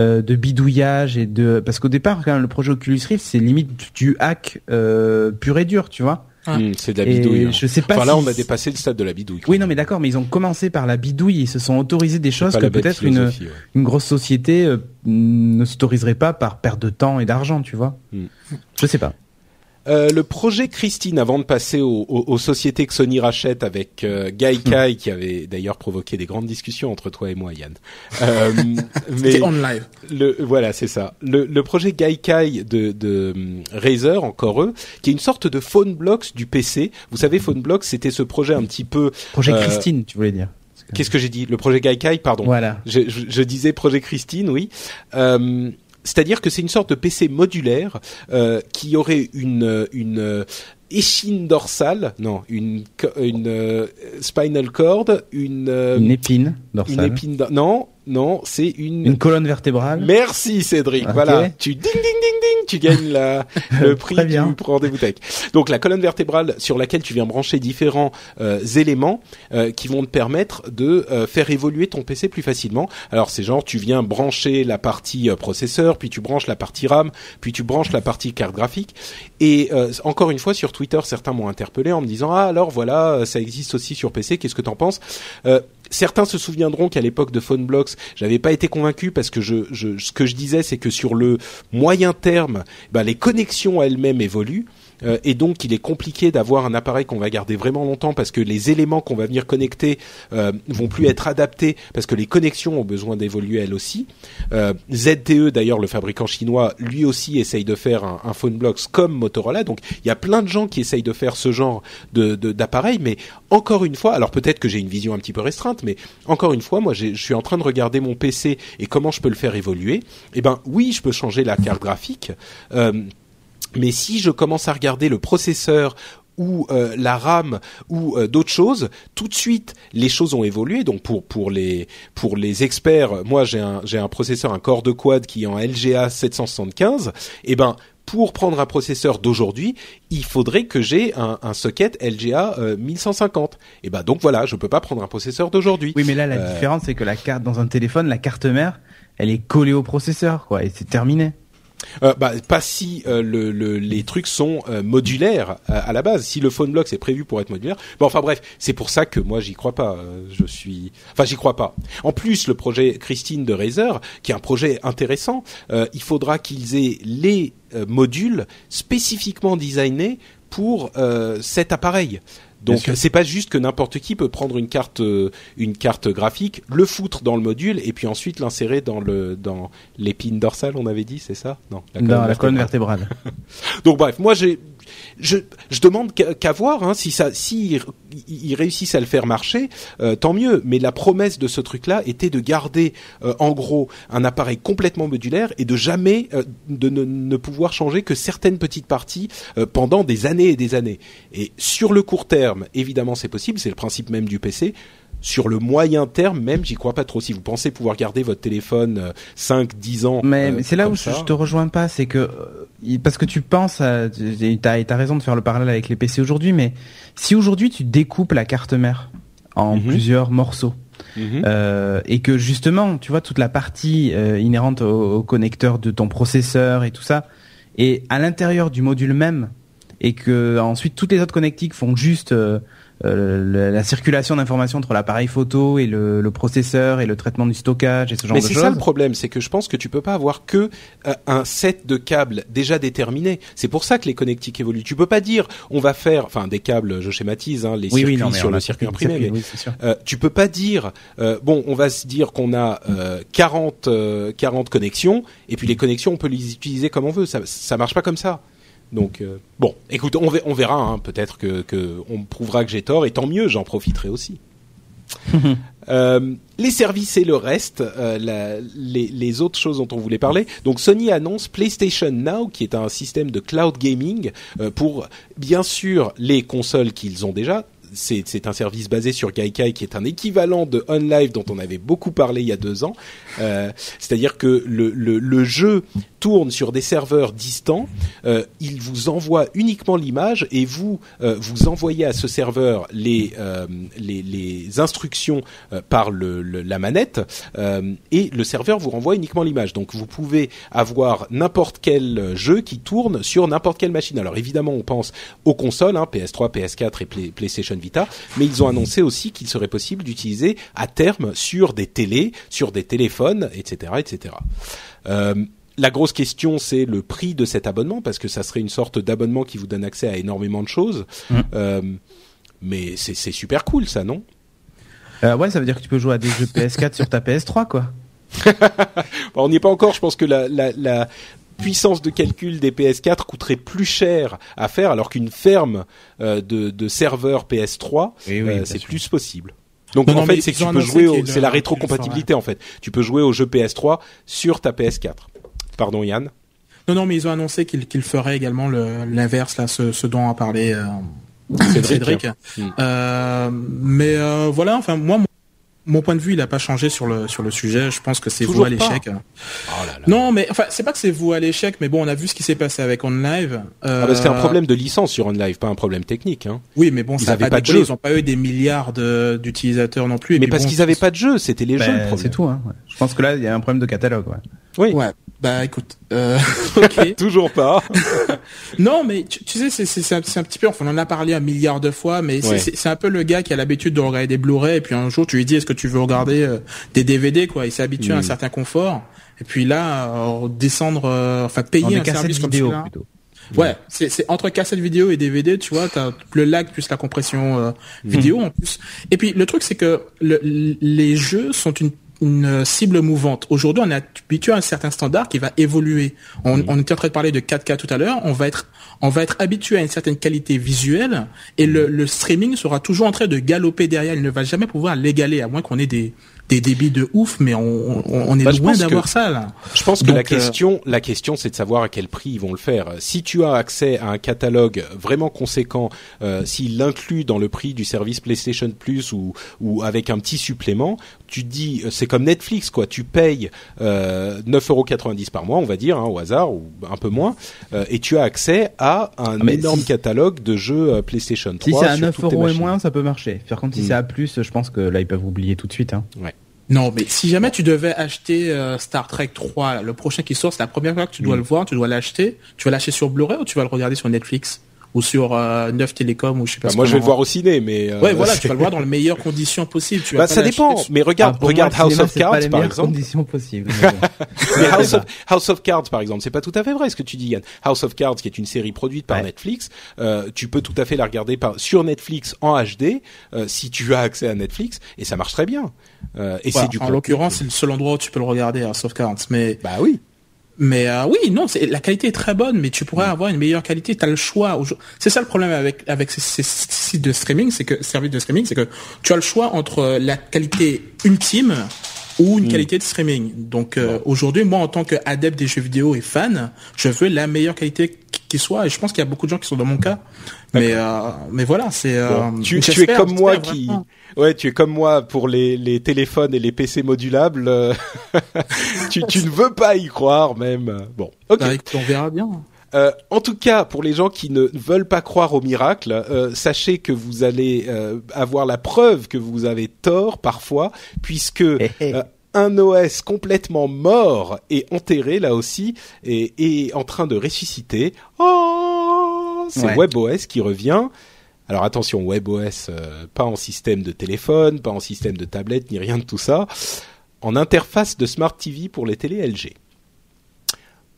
C: euh, de bidouillage et de parce qu'au départ quand même, le projet Oculus Rift c'est limite du hack euh, pur et dur tu vois
B: Ah.
A: Hmm, c'est de la bidouille. hein.
C: je sais pas
A: Enfin là, on a dépassé le stade de la bidouille.
C: oui non mais d'accord mais ils ont commencé par la bidouille ils se sont autorisés des choses que peut-être une
A: philosophie, ouais.
C: une grosse société euh, ne s'autoriserait pas par perte de temps et d'argent tu vois
A: Mm.
C: je sais pas
A: Euh, le projet Christine, avant de passer aux, sociétés que Sony rachète avec euh, Gaikai, qui avait d'ailleurs provoqué des grandes discussions entre toi et moi, Yann. Euh, mais
B: on live.
A: le voilà, c'est ça. Le, le projet Gaikai de, de hum, Razer, encore eux, qui est une sorte de phone blocks du PC. Vous savez, phone blocks, c'était ce projet un petit peu.
C: projet
A: Euh,
C: Christine tu voulais dire
A: Qu'est-ce que j'ai dit? Le projet Gaikai, pardon.
C: voilà
A: Je, je- je disais projet Christine, oui. Euh, c'est-à-dire que c'est une sorte de PC modulaire euh, qui aurait une une euh, échine dorsale, non, une une euh, spinal cord, une euh,
C: une épine
A: une
C: dorsale
A: épine, dor- non, non, c'est une.
C: une colonne vertébrale
A: Merci Cédric.
C: Ok.
A: Voilà, tu ding ding ding ding, tu gagnes la, le prix
C: Très bien.
A: du rendez-vous tech. Donc la colonne vertébrale sur laquelle tu viens brancher différents euh, éléments euh, qui vont te permettre de euh, faire évoluer ton PC plus facilement. Alors c'est genre tu viens brancher la partie euh, processeur, puis tu branches la partie RAM, puis tu branches la partie carte graphique. Et euh, encore une fois sur Twitter, certains m'ont interpellé en me disant ah alors voilà euh, ça existe aussi sur PC, qu'est-ce que t'en penses? Euh, Certains se souviendront qu'à l'époque de PhoneBlocks, j'avais pas été convaincu parce que je, je, ce que je disais, c'est que sur le moyen terme, bah, les connexions elles-mêmes évoluent. Euh, et donc, il est compliqué d'avoir un appareil qu'on va garder vraiment longtemps parce que les éléments qu'on va venir connecter euh, vont plus être adaptés parce que les connexions ont besoin d'évoluer elles aussi. Euh, ZTE, d'ailleurs, le fabricant chinois, lui aussi essaye de faire un, un PhoneBlocks comme Motorola. Donc, il y a plein de gens qui essayent de faire ce genre d'appareil, mais encore une fois, alors peut-être que j'ai une vision un petit peu restreinte, mais encore une fois, moi, je suis en train de regarder mon PC et comment je peux le faire évoluer. Eh ben, oui, je peux changer la carte graphique. Mais si je commence à regarder le processeur ou euh, la RAM ou euh, d'autres choses, tout de suite les choses ont évolué. Donc pour pour les pour les experts, moi j'ai un j'ai un processeur un Core de quad qui est en LGA 775. Et ben pour prendre un processeur d'aujourd'hui, il faudrait que j'ai un, un socket LGA euh, 1150. Et ben donc voilà, je peux pas prendre un processeur d'aujourd'hui.
C: oui mais là la
A: Euh,
C: différence c'est que la carte dans un téléphone la carte mère elle est collée au processeur quoi et c'est terminé
A: Euh, bah, pas si euh, le, le- les trucs sont euh, modulaires à la base. Si le phone block c'est prévu pour être modulaire. Enfin bref, c'est pour ça que moi j'y crois pas. Je suis, enfin j'y crois pas. En plus, le projet Christine de Razer, qui est un projet intéressant, il faudra qu'ils aient les modules spécifiquement designés pour cet appareil. Donc c'est pas juste que n'importe qui peut prendre une carte euh, une carte graphique, le foutre dans le module et puis ensuite l'insérer dans le dans l'épine dorsale, on avait dit, c'est ça? Non,
C: la colonne
A: vertébrale.
C: vertébrale.
A: Donc bref, moi j'ai je, demande qu'à voir hein, si ça réussissent à le faire marcher, euh, tant mieux. Mais la promesse de ce truc-là était de garder euh, en gros un appareil complètement modulaire et de jamais euh, de ne, ne pouvoir changer que certaines petites parties pendant des années et des années. Et sur le court terme, évidemment, c'est possible. C'est le principe même du PC. Sur le moyen terme, même, j'y crois pas trop. Si vous pensez pouvoir garder votre téléphone euh, 5, 10 ans,
C: Mais,
A: euh,
C: mais c'est là où je,
A: ça,
C: je te rejoins pas, c'est que euh, parce que tu penses, à- tu- t'as as raison de faire le parallèle avec les PC aujourd'hui, mais si aujourd'hui tu découpes la carte mère en
A: Mhm.
C: plusieurs morceaux
A: Mhm.
C: euh, et que justement, tu vois toute la partie euh, inhérente au, au connecteur de ton processeur et tout ça, et à l'intérieur du module même, et que ensuite toutes les autres connectiques font juste euh, euh, la circulation d'informations entre l'appareil photo et le, le processeur et le traitement du stockage et ce genre
A: Mais
C: de
A: c'est
C: choses.
A: ça le problème, c'est que je pense que tu peux pas avoir que euh, un set de câbles déjà déterminé. C'est pour ça que les connectiques évoluent. Tu peux pas dire on va faire, enfin des câbles, je schématise, hein, les
C: oui,
A: circuits
C: oui, non, mais
A: sur le circuit imprimé.
C: circuit,
A: mais
C: oui, c'est sûr.
A: euh, tu peux pas dire euh, bon, on va se dire qu'on a euh, 40 euh, 40 connexions et puis les connexions on peut les utiliser comme on veut. Ça ça marche pas comme ça. Donc euh, bon, écoute, on, ver- on verra. hein, Peut-être que, que on prouvera que j'ai tort et tant mieux. J'en profiterai aussi. Euh, les services et le reste, euh, la- les, les autres choses dont on voulait parler. Donc Sony annonce PlayStation Now, qui est un système de cloud gaming pour bien sûr les consoles qu'ils ont déjà. C'est c'est un service basé sur Gaikai qui est un équivalent de OnLive dont on avait beaucoup parlé il y a deux ans. Euh, C'est-à-dire que le, le, le jeu tourne sur des serveurs distants. Euh, il vous envoie uniquement l'image et vous euh, vous envoyez à ce serveur les euh, les, les instructions euh, par le, le- la manette et le serveur vous renvoie uniquement l'image. Donc vous pouvez avoir n'importe quel jeu qui tourne sur n'importe quelle machine. Alors évidemment on pense aux consoles, hein, PS3, PS4 et Play- PlayStation Vita, mais ils ont annoncé aussi qu'il serait possible d'utiliser à terme sur des télés, sur des téléphones, etc., etc. Euh, la grosse question, c'est le prix de cet abonnement, parce que ça serait une sorte d'abonnement qui vous donne accès à énormément de choses.
C: Mm.
A: Euh, mais c'est super cool, ça, non?
C: Euh, ouais, ça veut dire que tu peux jouer à des jeux PS4 sur ta PS3, quoi.
A: Bon, On n'y est pas encore. Je pense que la, la, la puissance de calcul des PS4 coûterait plus cher à faire, alors qu'une ferme euh, de, de serveurs PS3,
C: Oui, oui,
A: euh,
C: bien
A: c'est plus possible. Donc
B: Non,
A: en
B: non,
A: fait, c'est que tu peux jouer, au- c'est la rétrocompatibilité en fait. Tu peux jouer aux jeux PS3 sur ta PS4. Pardon Yann.
B: Non, non, mais ils ont annoncé qu'ils qu'ils feraient également le- l'inverse, là, ce, ce dont a parlé euh,
A: Cédric.
B: Cédric.
A: Mm.
B: Euh, mais euh, voilà, enfin moi, mon, point de vue, il a pas changé sur le sur le sujet. Je pense que c'est vous à l'échec.
A: Oh.
B: Non, mais enfin, c'est pas que c'est vous à l'échec, mais bon, on a vu ce qui s'est passé avec OnLive. Euh,
A: Ah bah, c'est un problème de licence sur OnLive, pas un problème technique. Hein.
B: Oui, mais bon,
A: Ils
B: ça a
A: avaient
B: pas,
A: pas de jeu.
B: Ils ont pas eu des milliards de- d'utilisateurs non plus. et
A: Mais parce
B: bon,
A: qu'ils avaient pas de jeu, c'était les jeux le
C: Ben,
A: problème.
C: c'est tout, hein. Je pense que là, il y a un problème de catalogue, ouais.
A: Oui.
B: Ouais. Bah écoute, euh, ok.
A: Toujours pas.
B: Non, mais tu, tu sais, c'est c'est- c'est un, c'est un petit peu, enfin, on en a parlé un milliard de fois, mais c'est
A: Ouais.
B: c'est- c'est un peu le gars qui a l'habitude de regarder des Blu-ray, et puis un jour tu lui dis, est-ce que tu veux regarder euh, des DVD, quoi? Il s'est habitué
A: Mm.
B: à un certain confort, et puis là, euh, descendre, euh, enfin payer un service comme
C: vidéo,
B: celui-là.
C: plutôt.
B: Ouais, c'est c'est entre cassette vidéo et DVD, tu vois, t'as le lag plus la compression euh, vidéo en plus. Et puis le truc c'est que le- les jeux sont une une cible mouvante. Aujourd'hui, on est habitué à un certain standard qui va évoluer. On, on était en train de parler de 4K tout à l'heure. On va être, on va être habitué à une certaine qualité visuelle et le, le streaming sera toujours en train de galoper derrière. Il ne va jamais pouvoir l'égaler à moins qu'on ait des, des débits de ouf, mais on, on, on est
A: Bah,
B: loin d'avoir ça là.
A: Je pense que
B: Donc,
A: la
B: euh,
A: question, la question, c'est de savoir à quel prix ils vont le faire. Si tu as accès à un catalogue vraiment conséquent, euh, s'il l'inclut dans le prix du service PlayStation Plus ou ou avec un petit supplément, tu te dis, euh, c'est comme Netflix quoi. Tu payes euh, 9,90€ par mois, on va dire, hein, au hasard ou un peu moins, euh, et tu as accès à un
C: Ah, mais
A: énorme
C: si-
A: catalogue de jeux euh, PlayStation 3
C: Si c'est à
A: sur
C: 9
A: toutes tes
C: euros et moins, ça peut marcher. Par contre, si
A: Mm.
C: c'est à plus, je pense que là, ils peuvent oublier tout de suite, hein.
B: Non, mais si jamais tu devais acheter euh, Star Trek 3, là, le prochain qui sort, c'est la première fois que tu dois
A: Mm.
B: le voir, tu dois l'acheter. Tu vas l'acheter sur Blu-ray ou tu vas le regarder sur Netflix? Ou sur euh, 9 Télécom ou je sais pas.
A: Bah,
B: ce
A: moi, je vais le voir au ciné, mais euh,
B: Ouais, voilà, tu vas le voir dans les meilleures conditions possibles. Tu vas
A: Bah,
B: pas
A: ça dépend. Mais regarde,
C: Ah,
A: regarde
C: moi,
A: House
C: cinéma,
A: of
C: pas
A: Cards
C: les
A: par
C: meilleures
A: exemple.
C: conditions possibles. mais
A: House of, House of Cards, par exemple, c'est pas tout à fait vrai ce que tu dis, Yann. House of Cards, qui est une série produite par
C: Ouais.
A: Netflix, euh, tu peux tout à fait la regarder par, sur Netflix en HD, euh, si tu as accès à Netflix, et ça marche très bien. Euh, et
B: Voilà,
A: c'est du
B: en l'occurrence, c'est le seul endroit où tu peux le regarder House of Cards. Mais
A: bah oui.
B: Mais euh, oui, non, c'est la qualité est très bonne, mais tu pourrais avoir une meilleure qualité. T'as le choix. C'est ça le problème avec avec ces, ces sites de streaming, c'est que services de streaming, c'est que tu as le choix entre la qualité ultime ou une qualité de streaming. Donc euh, aujourd'hui, moi, en tant qu'adepte des jeux vidéo et fan, je veux la meilleure qualité qui- soit. Et je pense qu'il y a beaucoup de gens qui sont dans mon cas. Mais euh, mais voilà, c'est. euh,
A: tu, tu es comme moi qui,
B: vraiment.
A: ouais, tu es comme moi pour les, les téléphones et les PC modulables. tu, tu ne veux pas y croire même. Bon, ok.
B: Bah, on verra bien.
A: Euh, en tout cas, pour les gens qui ne veulent pas croire au miracle, euh, sachez que vous allez euh, avoir la preuve que vous avez tort parfois, puisque
C: hé.
A: euh, un OS complètement mort et enterré là aussi est, est en train de ressusciter. Oh, c'est
C: Ouais.
A: WebOS qui revient. Alors attention, WebOS, pas en système de téléphone, pas en système de tablette, ni rien de tout ça, en interface de Smart TV pour les télé LG.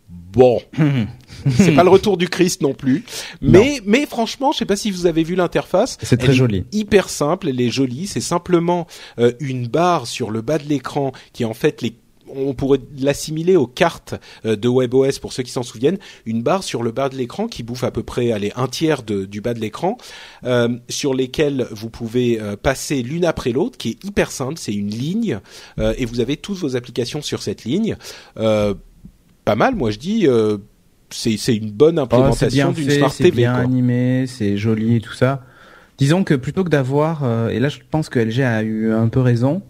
A: Bon, c'est pas le retour du Christ non plus, mais mais franchement, je sais pas si vous avez vu l'interface.
C: C'est très joli.
A: Hyper simple, elle est jolie. C'est simplement euh, une barre sur le bas de l'écran qui est en fait les on pourrait l'assimiler aux cartes euh, de WebOS pour ceux qui s'en souviennent, une barre sur le bas de l'écran qui bouffe à peu près allez, un tiers du bas de l'écran, euh, sur lesquels vous pouvez euh, passer l'une après l'autre, qui est hyper simple, c'est une ligne, et vous avez toutes vos applications sur cette ligne. Pas mal, moi je dis. c'est une bonne oh, implémentation d'une Smart
C: TV. C'est bien animé, c'est joli et tout ça. Disons que plutôt que d'avoir, et là je pense que LG a eu un peu raison,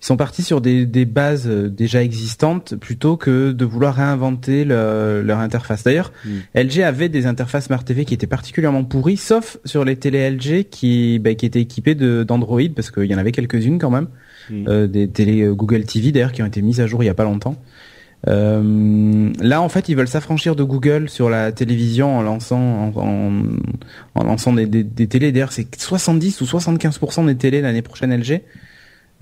C: ils sont partis sur des, des bases euh, déjà existantes plutôt que de vouloir réinventer leur interface. D'ailleurs, hmm. LG avait des interfaces Smart TV qui étaient particulièrement pourries, sauf sur les télé LG qui, bah, qui étaient équipées d'Android, parce qu'il y en avait quelques-unes quand même, hmm. euh, des télé euh, Google TV d'ailleurs qui ont été mises à jour il y a pas longtemps. Euh, là, en fait, ils veulent s'affranchir de Google sur la télévision en lançant en, en, lançant des, des, des télés. D'ailleurs, c'est 70 ou 75% des télés l'année prochaine LG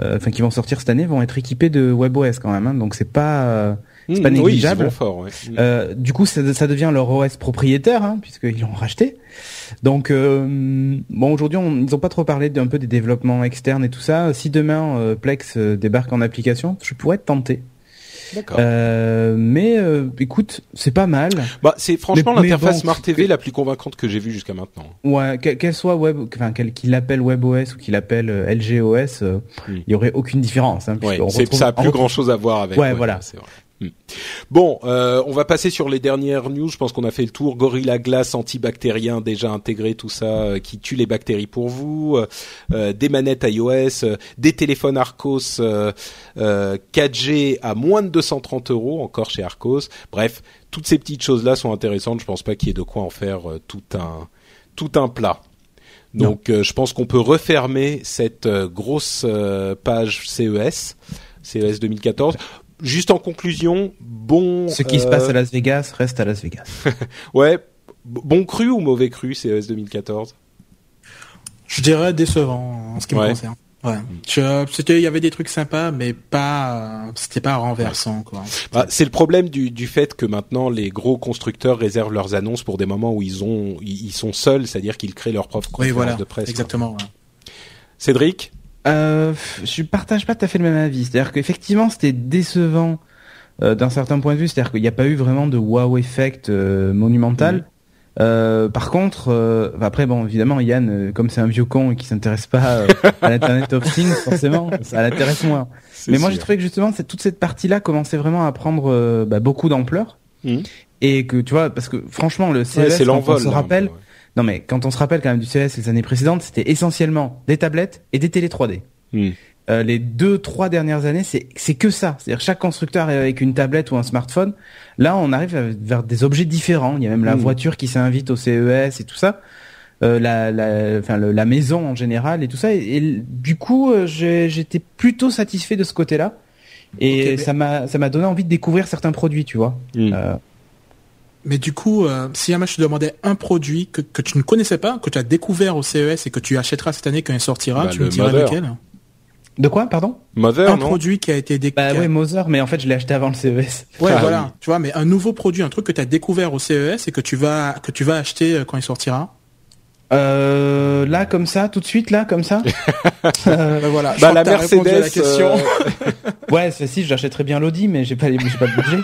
C: euh, enfin qui vont sortir cette année, vont être équipés de WebOS quand même. Hein, donc c'est pas euh, c'est pas mmh, négligeable.
A: fort,
C: euh, du coup, ça, ça, devient leur OS propriétaire, hein, puisqu'ils l'ont racheté. Donc, euh, bon, aujourd'hui, ils n'ont pas trop parlé d'un peu des développements externes et tout ça. Si demain Plex débarque en application, je pourrais être tenté. Euh, mais euh, écoute, c'est pas mal.
A: Bah, c'est franchement l'interface Smart TV la plus convaincante que j'ai vue jusqu'à maintenant.
C: Ouais, qu'elle soit web, enfin qu'il l'appelle WebOS ou qu'il appelle euh, LGOS, euh, hmm. il y aurait aucune différence. Hein,
A: ouais, ça a plus grand chose à voir avec.
C: Ouais, voilà.
A: Hmm. Bon, euh, on va passer sur les dernières news. Je pense qu'on a fait le tour. Gorilla Glass antibactérien déjà intégré, tout ça euh, qui tue les bactéries pour vous. Euh, des manettes iOS, des téléphones Arcos 4G à moins de 230 euros encore chez Arcos. Bref, toutes ces petites choses là sont intéressantes. Je pense pas qu'il y ait de quoi en faire tout un tout un plat. Donc, je pense qu'on peut refermer cette grosse page CES. CES 2014 juste en conclusion, bon.
C: Ce qui se passe à euh, Las Vegas reste à Las Vegas.
A: ouais, bon cru ou mauvais cru CES 2014
B: Je dirais décevant en ce qui me concerne. Ouais. C'était, il y avait des trucs sympas, mais pas, c'était pas renversant, quoi.
A: Bah, c'est le problème du, du fait que maintenant les gros constructeurs réservent leurs annonces pour des moments où ils ont, ils sont seuls, c'est-à-dire qu'ils créent leur propre conférence
B: voilà,
A: de presse.
B: Exactement.
A: Cédric?
C: Euh, je partage pas tout à fait le même avis. C'est-à-dire qu'effectivement, c'était décevant euh, d'un certain point de vue. C'est-à-dire qu'il n'y a pas eu vraiment de wow effect euh, monumental. Euh, par contre, euh, après bon, évidemment, Yann, comme c'est un vieux con et qui s'intéresse pas à l'internet of things, forcément, ça l'intéresse moins. Mais moi, j'ai trouvé que justement, cette, toute cette partie-là commençait vraiment à prendre bah, beaucoup d'ampleur. Mmh. Et que tu vois, parce que franchement, le CES,
A: ouais, on
C: se rappelle, non mais quand on se rappelle quand même du CES les années précédentes, c'était essentiellement des tablettes et des télé 3D. Hmm. Euh, les deux, trois dernières années, c'est c'est que ça. C'est-à-dire chaque constructeur est avec une tablette ou un smartphone. Là, on arrive vers des objets différents. Il y a même la hmm. voiture qui s'invite au CES et tout ça. Euh, la, la, enfin, la maison en général et tout ça. Et, du coup, euh, j'étais plutôt satisfait de ce côté-là. Et ça m'a ça m'a donné envie de découvrir certains produits, tu vois. Hmm.
B: Mais du coup, euh, si je te demandais un produit que, que tu ne connaissais pas, que tu as découvert au CES et que tu achèteras cette année quand il sortira, bah, tu me diras lequel
C: De quoi, pardon?
A: Mother,
B: Un produit qui a été découvert.
C: Bah ouais, Mother, mais en fait, je l'ai acheté avant le CES.
B: Ouais, ah voilà. Tu vois, mais un nouveau produit, un truc que tu as découvert au CES et que tu vas que tu vas acheter euh, quand il sortira.
C: Euh, là, comme ça, tout de suite, là, comme ça.
B: euh, voilà.
A: Bah, la Mercedes. À la
C: question. Euh, ouais, c'est si, j'achèterais bien l'Audi, mais j'ai pas, j'ai pas de budget.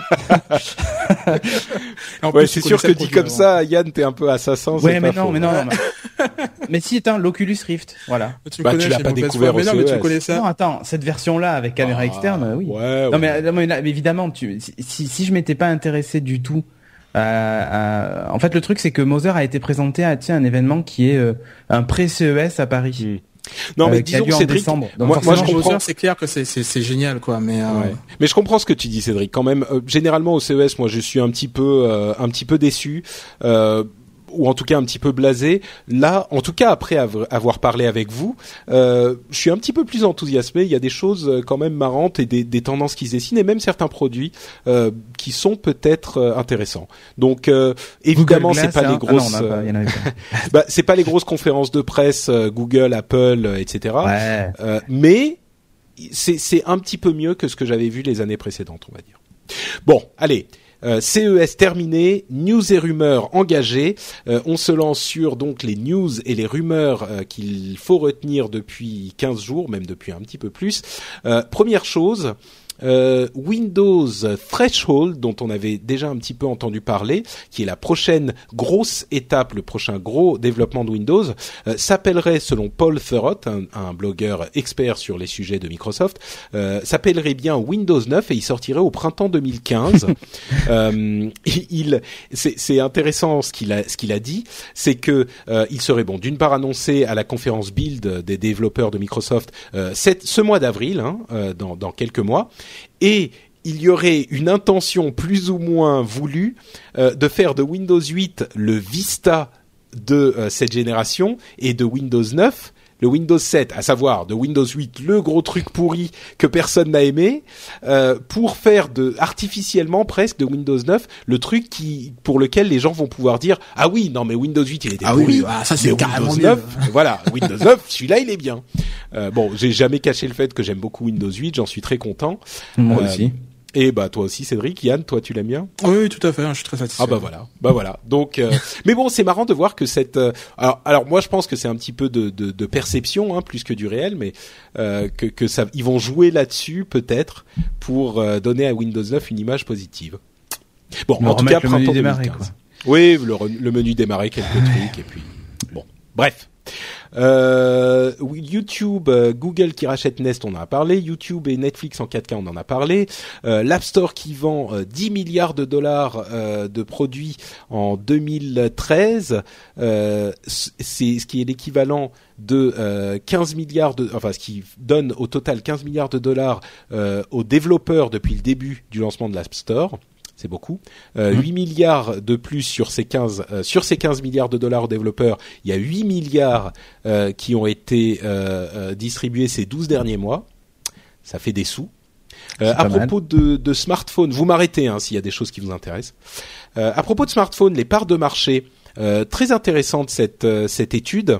A: ouais, c'est sûr que dit comme ça, Yann, t'es un peu assassin.
C: Ouais, mais non, mais non, mais... mais si, attends, l'Oculus Rift, voilà.
A: Tu bah, tu l'as pas découvert mais non, mais tu connais
C: ça. Non, attends, cette version-là avec caméra ah, externe, oui.
A: Ouais,
C: non, mais, mais, évidemment, tu, si, si je m'étais pas intéressé du tout euh, en fait, le truc, c'est que Moser a été présenté à tiens, un événement qui est euh, un pré-CES à Paris. Hmm.
A: Non, mais euh, disons Cédric,
B: moi, moi je comprends. C'est clair que c'est génial, quoi. Mais
A: mais je comprends ce que tu dis, Cédric. Quand même, généralement au CES, moi, je suis un petit peu un petit peu déçu ou en tout cas un petit peu blasé. Là, en tout cas après avoir parlé avec vous, euh, je suis un petit peu plus enthousiasmé. Il y a des choses euh, quand même marrantes et des, des tendances qui se dessinent et même certains produits euh, qui sont peut-être euh, intéressants. Donc euh, évidemment, c'est pas les grosses, bah, c'est pas les grosses conférences de presse Google, Apple, etc.
C: Ouais.
A: mais c'est un petit peu mieux que ce que j'avais vu les années précédentes, on va dire. Bon, allez. Euh, CES terminé, news et rumeurs engagées. Euh, on se lance sur donc les news et les rumeurs euh, qu'il faut retenir depuis 15 jours, même depuis un petit peu plus. première chose, euh, Windows Threshold, dont on avait déjà un petit peu entendu parler, qui est la prochaine grosse étape, le prochain gros développement de Windows, euh, s'appellerait, selon Paul Thurrott, un, un, blogueur expert sur les sujets de Microsoft, euh, s'appellerait bien Windows 9 et il sortirait au printemps 2015. euh, il, c'est intéressant ce qu'il a, ce qu'il a dit, c'est que il serait bon d'une part annoncé à la conférence Build des développeurs de Microsoft cette, ce mois d'avril, hein, dans, dans quelques mois, et il y aurait une intention plus ou moins voulue euh, de faire de Windows 8 le Vista de euh, cette génération et de Windows 9 le Windows 7, à savoir de Windows 8, le gros truc pourri que personne n'a aimé, euh, pour faire de artificiellement presque de Windows 9 le truc qui pour lequel les gens vont pouvoir dire ah oui non mais Windows 8 il était
B: ah
A: pourri,
B: oui, ah, ça c'est carrément
A: Windows 9, voilà Windows 9 celui-là il est bien. Euh, bon j'ai jamais caché le fait que j'aime beaucoup Windows 8, j'en suis très content.
C: Moi
A: Euh,
C: aussi.
A: Et bah toi aussi Cédric, Yann, toi tu l'aimes bien?
B: Oui, tout à fait. Je suis très satisfait.
A: Ah bah voilà, bah voilà. Donc, euh, mais bon, c'est marrant de voir que cette. euh, alors, alors moi, je pense que c'est un petit peu de, de, de perception, hein, plus que du réel, mais euh, que, que ça, ils vont jouer là-dessus peut-être pour euh, donner à Windows 9 une image positive. Bon, en tout cas,
C: remettre le menu
A: printemps
C: démarrer,
A: 2015.
C: quoi.
A: Oui, le, re- le menu démarrer quelques trucs et puis bon, bref. Euh, YouTube, euh, Google qui rachète Nest, on en a parlé. YouTube et Netflix en 4K, on en a parlé. Euh, L'App Store qui vend euh, 10 milliards de dollars euh, de produits en 2013, euh, c'est ce qui est l'équivalent de euh, 15 milliards de, enfin ce qui donne au total 15 milliards de dollars euh, aux développeurs depuis le début du lancement de l'App Store. C'est beaucoup. Euh, 8 milliards de plus sur ces 15 euh, sur ces 15 milliards de dollars aux développeurs, il y a 8 milliards euh, qui ont été euh, euh, distribués ces 12 derniers mois. Ça fait des sous. Euh, à propos de, de smartphones, vous m'arrêtez hein, s'il y a des choses qui vous intéressent. Euh, à propos de smartphones, les parts de marché, euh, très intéressante cette euh, cette étude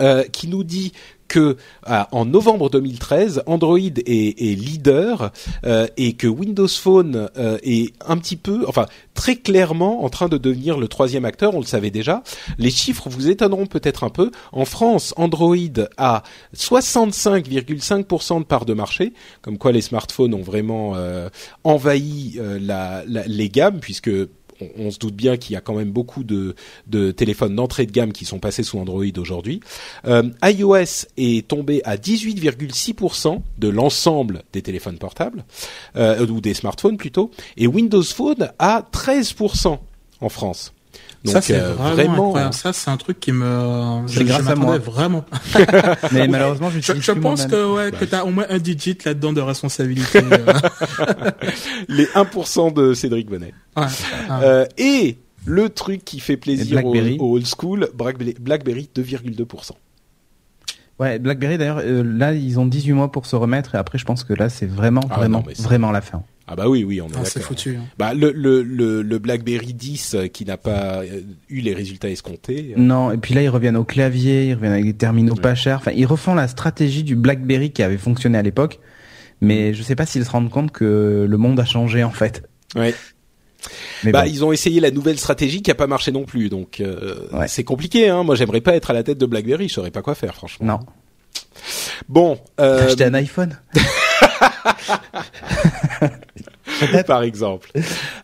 A: euh, qui nous dit que ah, en novembre 2013, Android est, est leader euh, et que Windows Phone euh, est un petit peu, enfin très clairement en train de devenir le troisième acteur. On le savait déjà. Les chiffres vous étonneront peut-être un peu. En France, Android a 65,5% de part de marché, comme quoi les smartphones ont vraiment euh, envahi euh, la, la- les gammes puisque on, se doute bien qu'il y a quand même beaucoup de, de téléphones d'entrée de gamme qui sont passés sous Android aujourd'hui. Euh, iOS est tombé à 18,6% de l'ensemble des téléphones portables, euh, ou des smartphones plutôt, et Windows Phone à 13% en France. Donc
B: ça c'est
A: euh,
B: vraiment,
A: vraiment,
B: incroyable. Ça c'est un truc qui me.
C: C'est
B: je-
C: grâce
B: je
C: à moi.
B: m'attendais Vraiment.
C: Mais malheureusement, je,
B: Je, pense que ouais que t'as au moins un digit là-dedans de responsabilité. euh.
A: les 1% de Cédric Bonnet.
B: ouais. Ah.
A: Euh, et le truc qui fait plaisir aux,
C: Blackberry.
A: aux old school, Blackberry, Blackberry 2,2%.
C: Ouais, BlackBerry d'ailleurs, euh, là ils ont 18 mois pour se remettre et après je pense que là c'est vraiment,
A: Ah,
C: vraiment,
A: non,
C: vraiment la fin.
A: Ah bah oui, oui, on est
B: Ah, c'est foutu. hein.
A: Bah le le le, le BlackBerry 10 euh, qui n'a pas euh, eu les résultats escomptés. euh,
C: Non, et puis là ils reviennent au clavier, ils reviennent avec des terminaux
A: Ouais.
C: pas chers. Enfin, ils refont la stratégie du BlackBerry qui avait fonctionné à l'époque. Mais je sais pas s'ils se rendent compte que le monde a changé en fait.
A: Ouais.
C: Mais
A: bah
C: bon.
A: ils ont essayé la nouvelle stratégie qui a pas marché non plus, donc euh,
C: Ouais.
A: c'est compliqué. Hein. Moi j'aimerais pas être à la tête de BlackBerry, je saurais pas quoi faire franchement.
C: non.
A: Bon, euh,
C: Acheter un iPhone?
A: par exemple.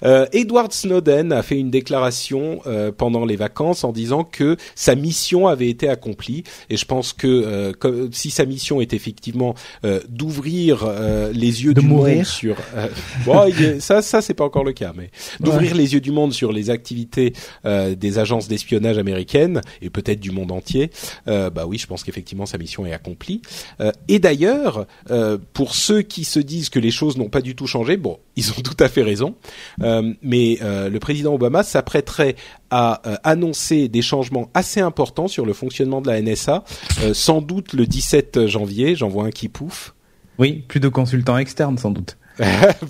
A: Euh, Edward Snowden a fait une déclaration euh, pendant les vacances en disant que sa mission avait été accomplie et je pense que euh, si sa mission est effectivement euh, d'ouvrir euh, les yeux
C: De
A: du
C: mourir.
A: monde sur euh, bon, ça ça c'est pas encore le cas mais d'ouvrir les yeux du monde sur les activités euh, des agences d'espionnage américaines et peut-être du monde entier euh, bah oui je pense qu'effectivement sa mission est accomplie euh, et d'ailleurs, euh, pour ceux qui se disent que les choses n'ont pas du tout changé, bon, ils ont tout à fait raison. Euh, mais euh, le président Obama s'apprêterait à euh, annoncer des changements assez importants sur le fonctionnement de la NSA, euh, sans doute le 17 janvier. J'en vois un qui pouffe.
C: Oui, plus de consultants externes sans doute.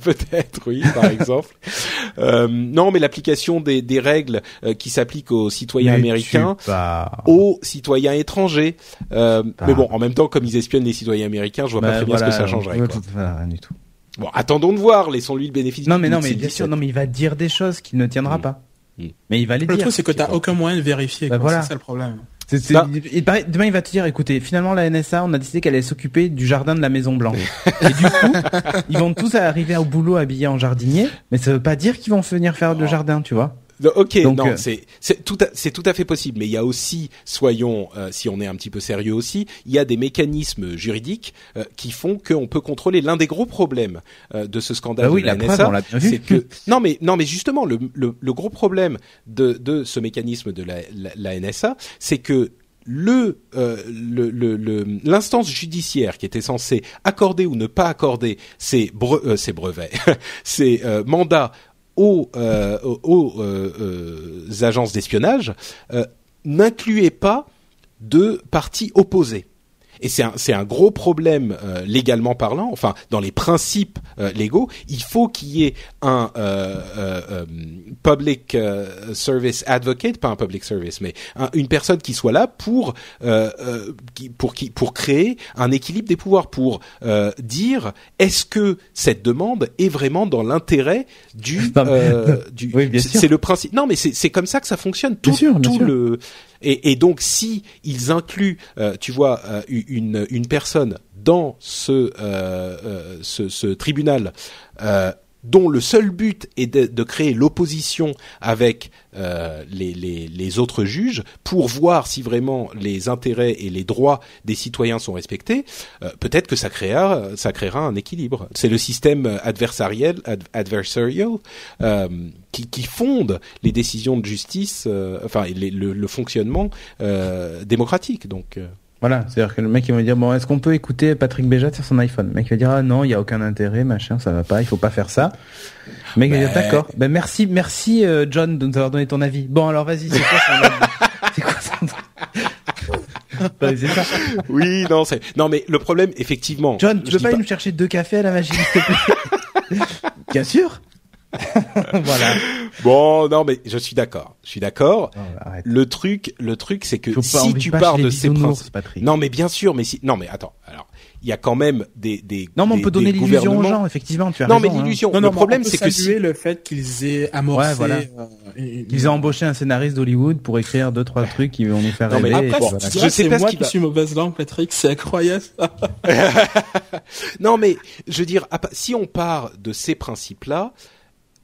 A: Peut-être, oui, par exemple. Euh, non, mais l'application des, des règles euh, qui s'appliquent aux citoyens
C: Mais
A: américains aux citoyens étrangers. Euh. Mais bon, en même temps, comme ils espionnent les citoyens américains, je vois pas
C: Bah,
A: très bien ce que ça changerait. quoi.
C: voilà, rien du tout.
A: Bon, attendons de voir, laissons-lui le bénéfice
C: Non
A: du
C: mais non mais bien
A: 17.
C: sûr, non mais il va dire des choses qu'il ne tiendra
A: Mm.
C: pas.
A: Mm.
C: Mais il va les
B: Le
C: dire.
B: truc c'est que t'as aucun moyen de vérifier.
C: Bah voilà.
B: C'est ça le problème.
C: Il paraît- demain, il va te dire, écoutez, finalement, la NSA, on a décidé qu'elle allait s'occuper du jardin de la Maison Blanche. Et du coup, ils vont tous arriver au boulot habillés en jardinier, mais ça veut pas dire qu'ils vont venir faire le jardin, tu vois.
A: Ok,
C: Donc,
A: non,
C: euh,
A: c'est tout tout à fait possible, mais il y a aussi, soyons, euh, si on est un petit peu sérieux aussi, il y a des mécanismes juridiques euh, qui font qu'on peut contrôler. L'un des gros problèmes de ce scandale
C: Bah oui,
A: de la,
C: la preuve,
A: NSA,
C: on vu.
A: que non mais non mais justement le le, le gros problème de de ce mécanisme de la la, la NSA, c'est que le euh, le- le- le- l'instance judiciaire qui était censée accorder ou ne pas accorder ces, bre- euh, ces brevets, ces euh, mandats aux, euh, euh, euh, agences d'espionnage n'incluait pas de parties opposées. Et c'est un, c'est un gros problème euh, légalement parlant, enfin dans les principes euh, légaux, il faut qu'il y ait un euh, euh, euh, public euh, service advocate, pas un public service, mais un- une personne qui soit là pour euh, euh, qui, pour qui pour créer un équilibre des pouvoirs, pour euh, dire est-ce que cette demande est vraiment dans l'intérêt du
C: Non, mais-
A: euh, du
C: Oui, bien
A: c'est
C: sûr.
A: c'est le principe. Non, mais c'est c'est comme ça que ça fonctionne. Tout,
C: Bien sûr, bien
A: tout
C: sûr.
A: le et, donc si ils incluent, euh, tu vois, euh, une personne dans ce euh, tribunal. Dont le seul but est de, de créer l'opposition avec euh, les, les, les autres juges pour voir si vraiment les intérêts et les droits des citoyens sont respectés, euh, peut-être que ça créera, ça créera un équilibre. C'est le système adversarial, ad- adversarial euh, qui, qui fonde les décisions de justice, euh, enfin les- le, le fonctionnement euh, démocratique. Donc euh,
C: Voilà, c'est-à-dire que le mec il va me dire bon est-ce qu'on peut écouter Patrick Béjat sur son iPhone? Le mec va dire ah non il y a aucun intérêt machin ça va pas il faut pas faire ça. Le mec va dire
A: Ben-
C: d'accord ben merci merci euh, John de nous avoir donné ton avis. Bon alors vas-y c'est quoi C'est quoi son Ben, c'est ça.
A: oui, non, c'est non, mais le problème, effectivement,
C: John tu
A: dis
C: pas, aller nous chercher deux cafés à la magie s'il te plaît? Bien sûr. voilà.
A: Bon, non, mais je suis d'accord. Je suis d'accord.
C: Non.
A: Le truc, le truc, c'est que
C: Faut
A: si tu pars de ces principes,
C: Patrick.
A: non, mais bien sûr, mais si, non, mais attends. Alors, il y a quand même des, des.
C: Non mais on
A: des-
C: peut donner
A: des
C: l'illusion aux gens effectivement tu as
A: Non,
C: raison,
A: mais
C: hein.
A: l'illusion.
B: Non,
A: le
B: non, mais
A: problème, c'est que si.
B: le fait qu'ils aient amorcé.
C: Ouais, voilà.
B: euh, une-
C: Ils ont embauché un scénariste d'Hollywood pour écrire deux trois trucs qui vont nous faire
A: Non, mais
C: rêver. et
B: Après,
A: bon,
C: voilà.
A: je sais pas ce
B: moi
A: qui va-
B: suis mauvaise langue, Patrick. C'est incroyable. ça.
A: Non, mais je veux dire, si on part de ces principes-là,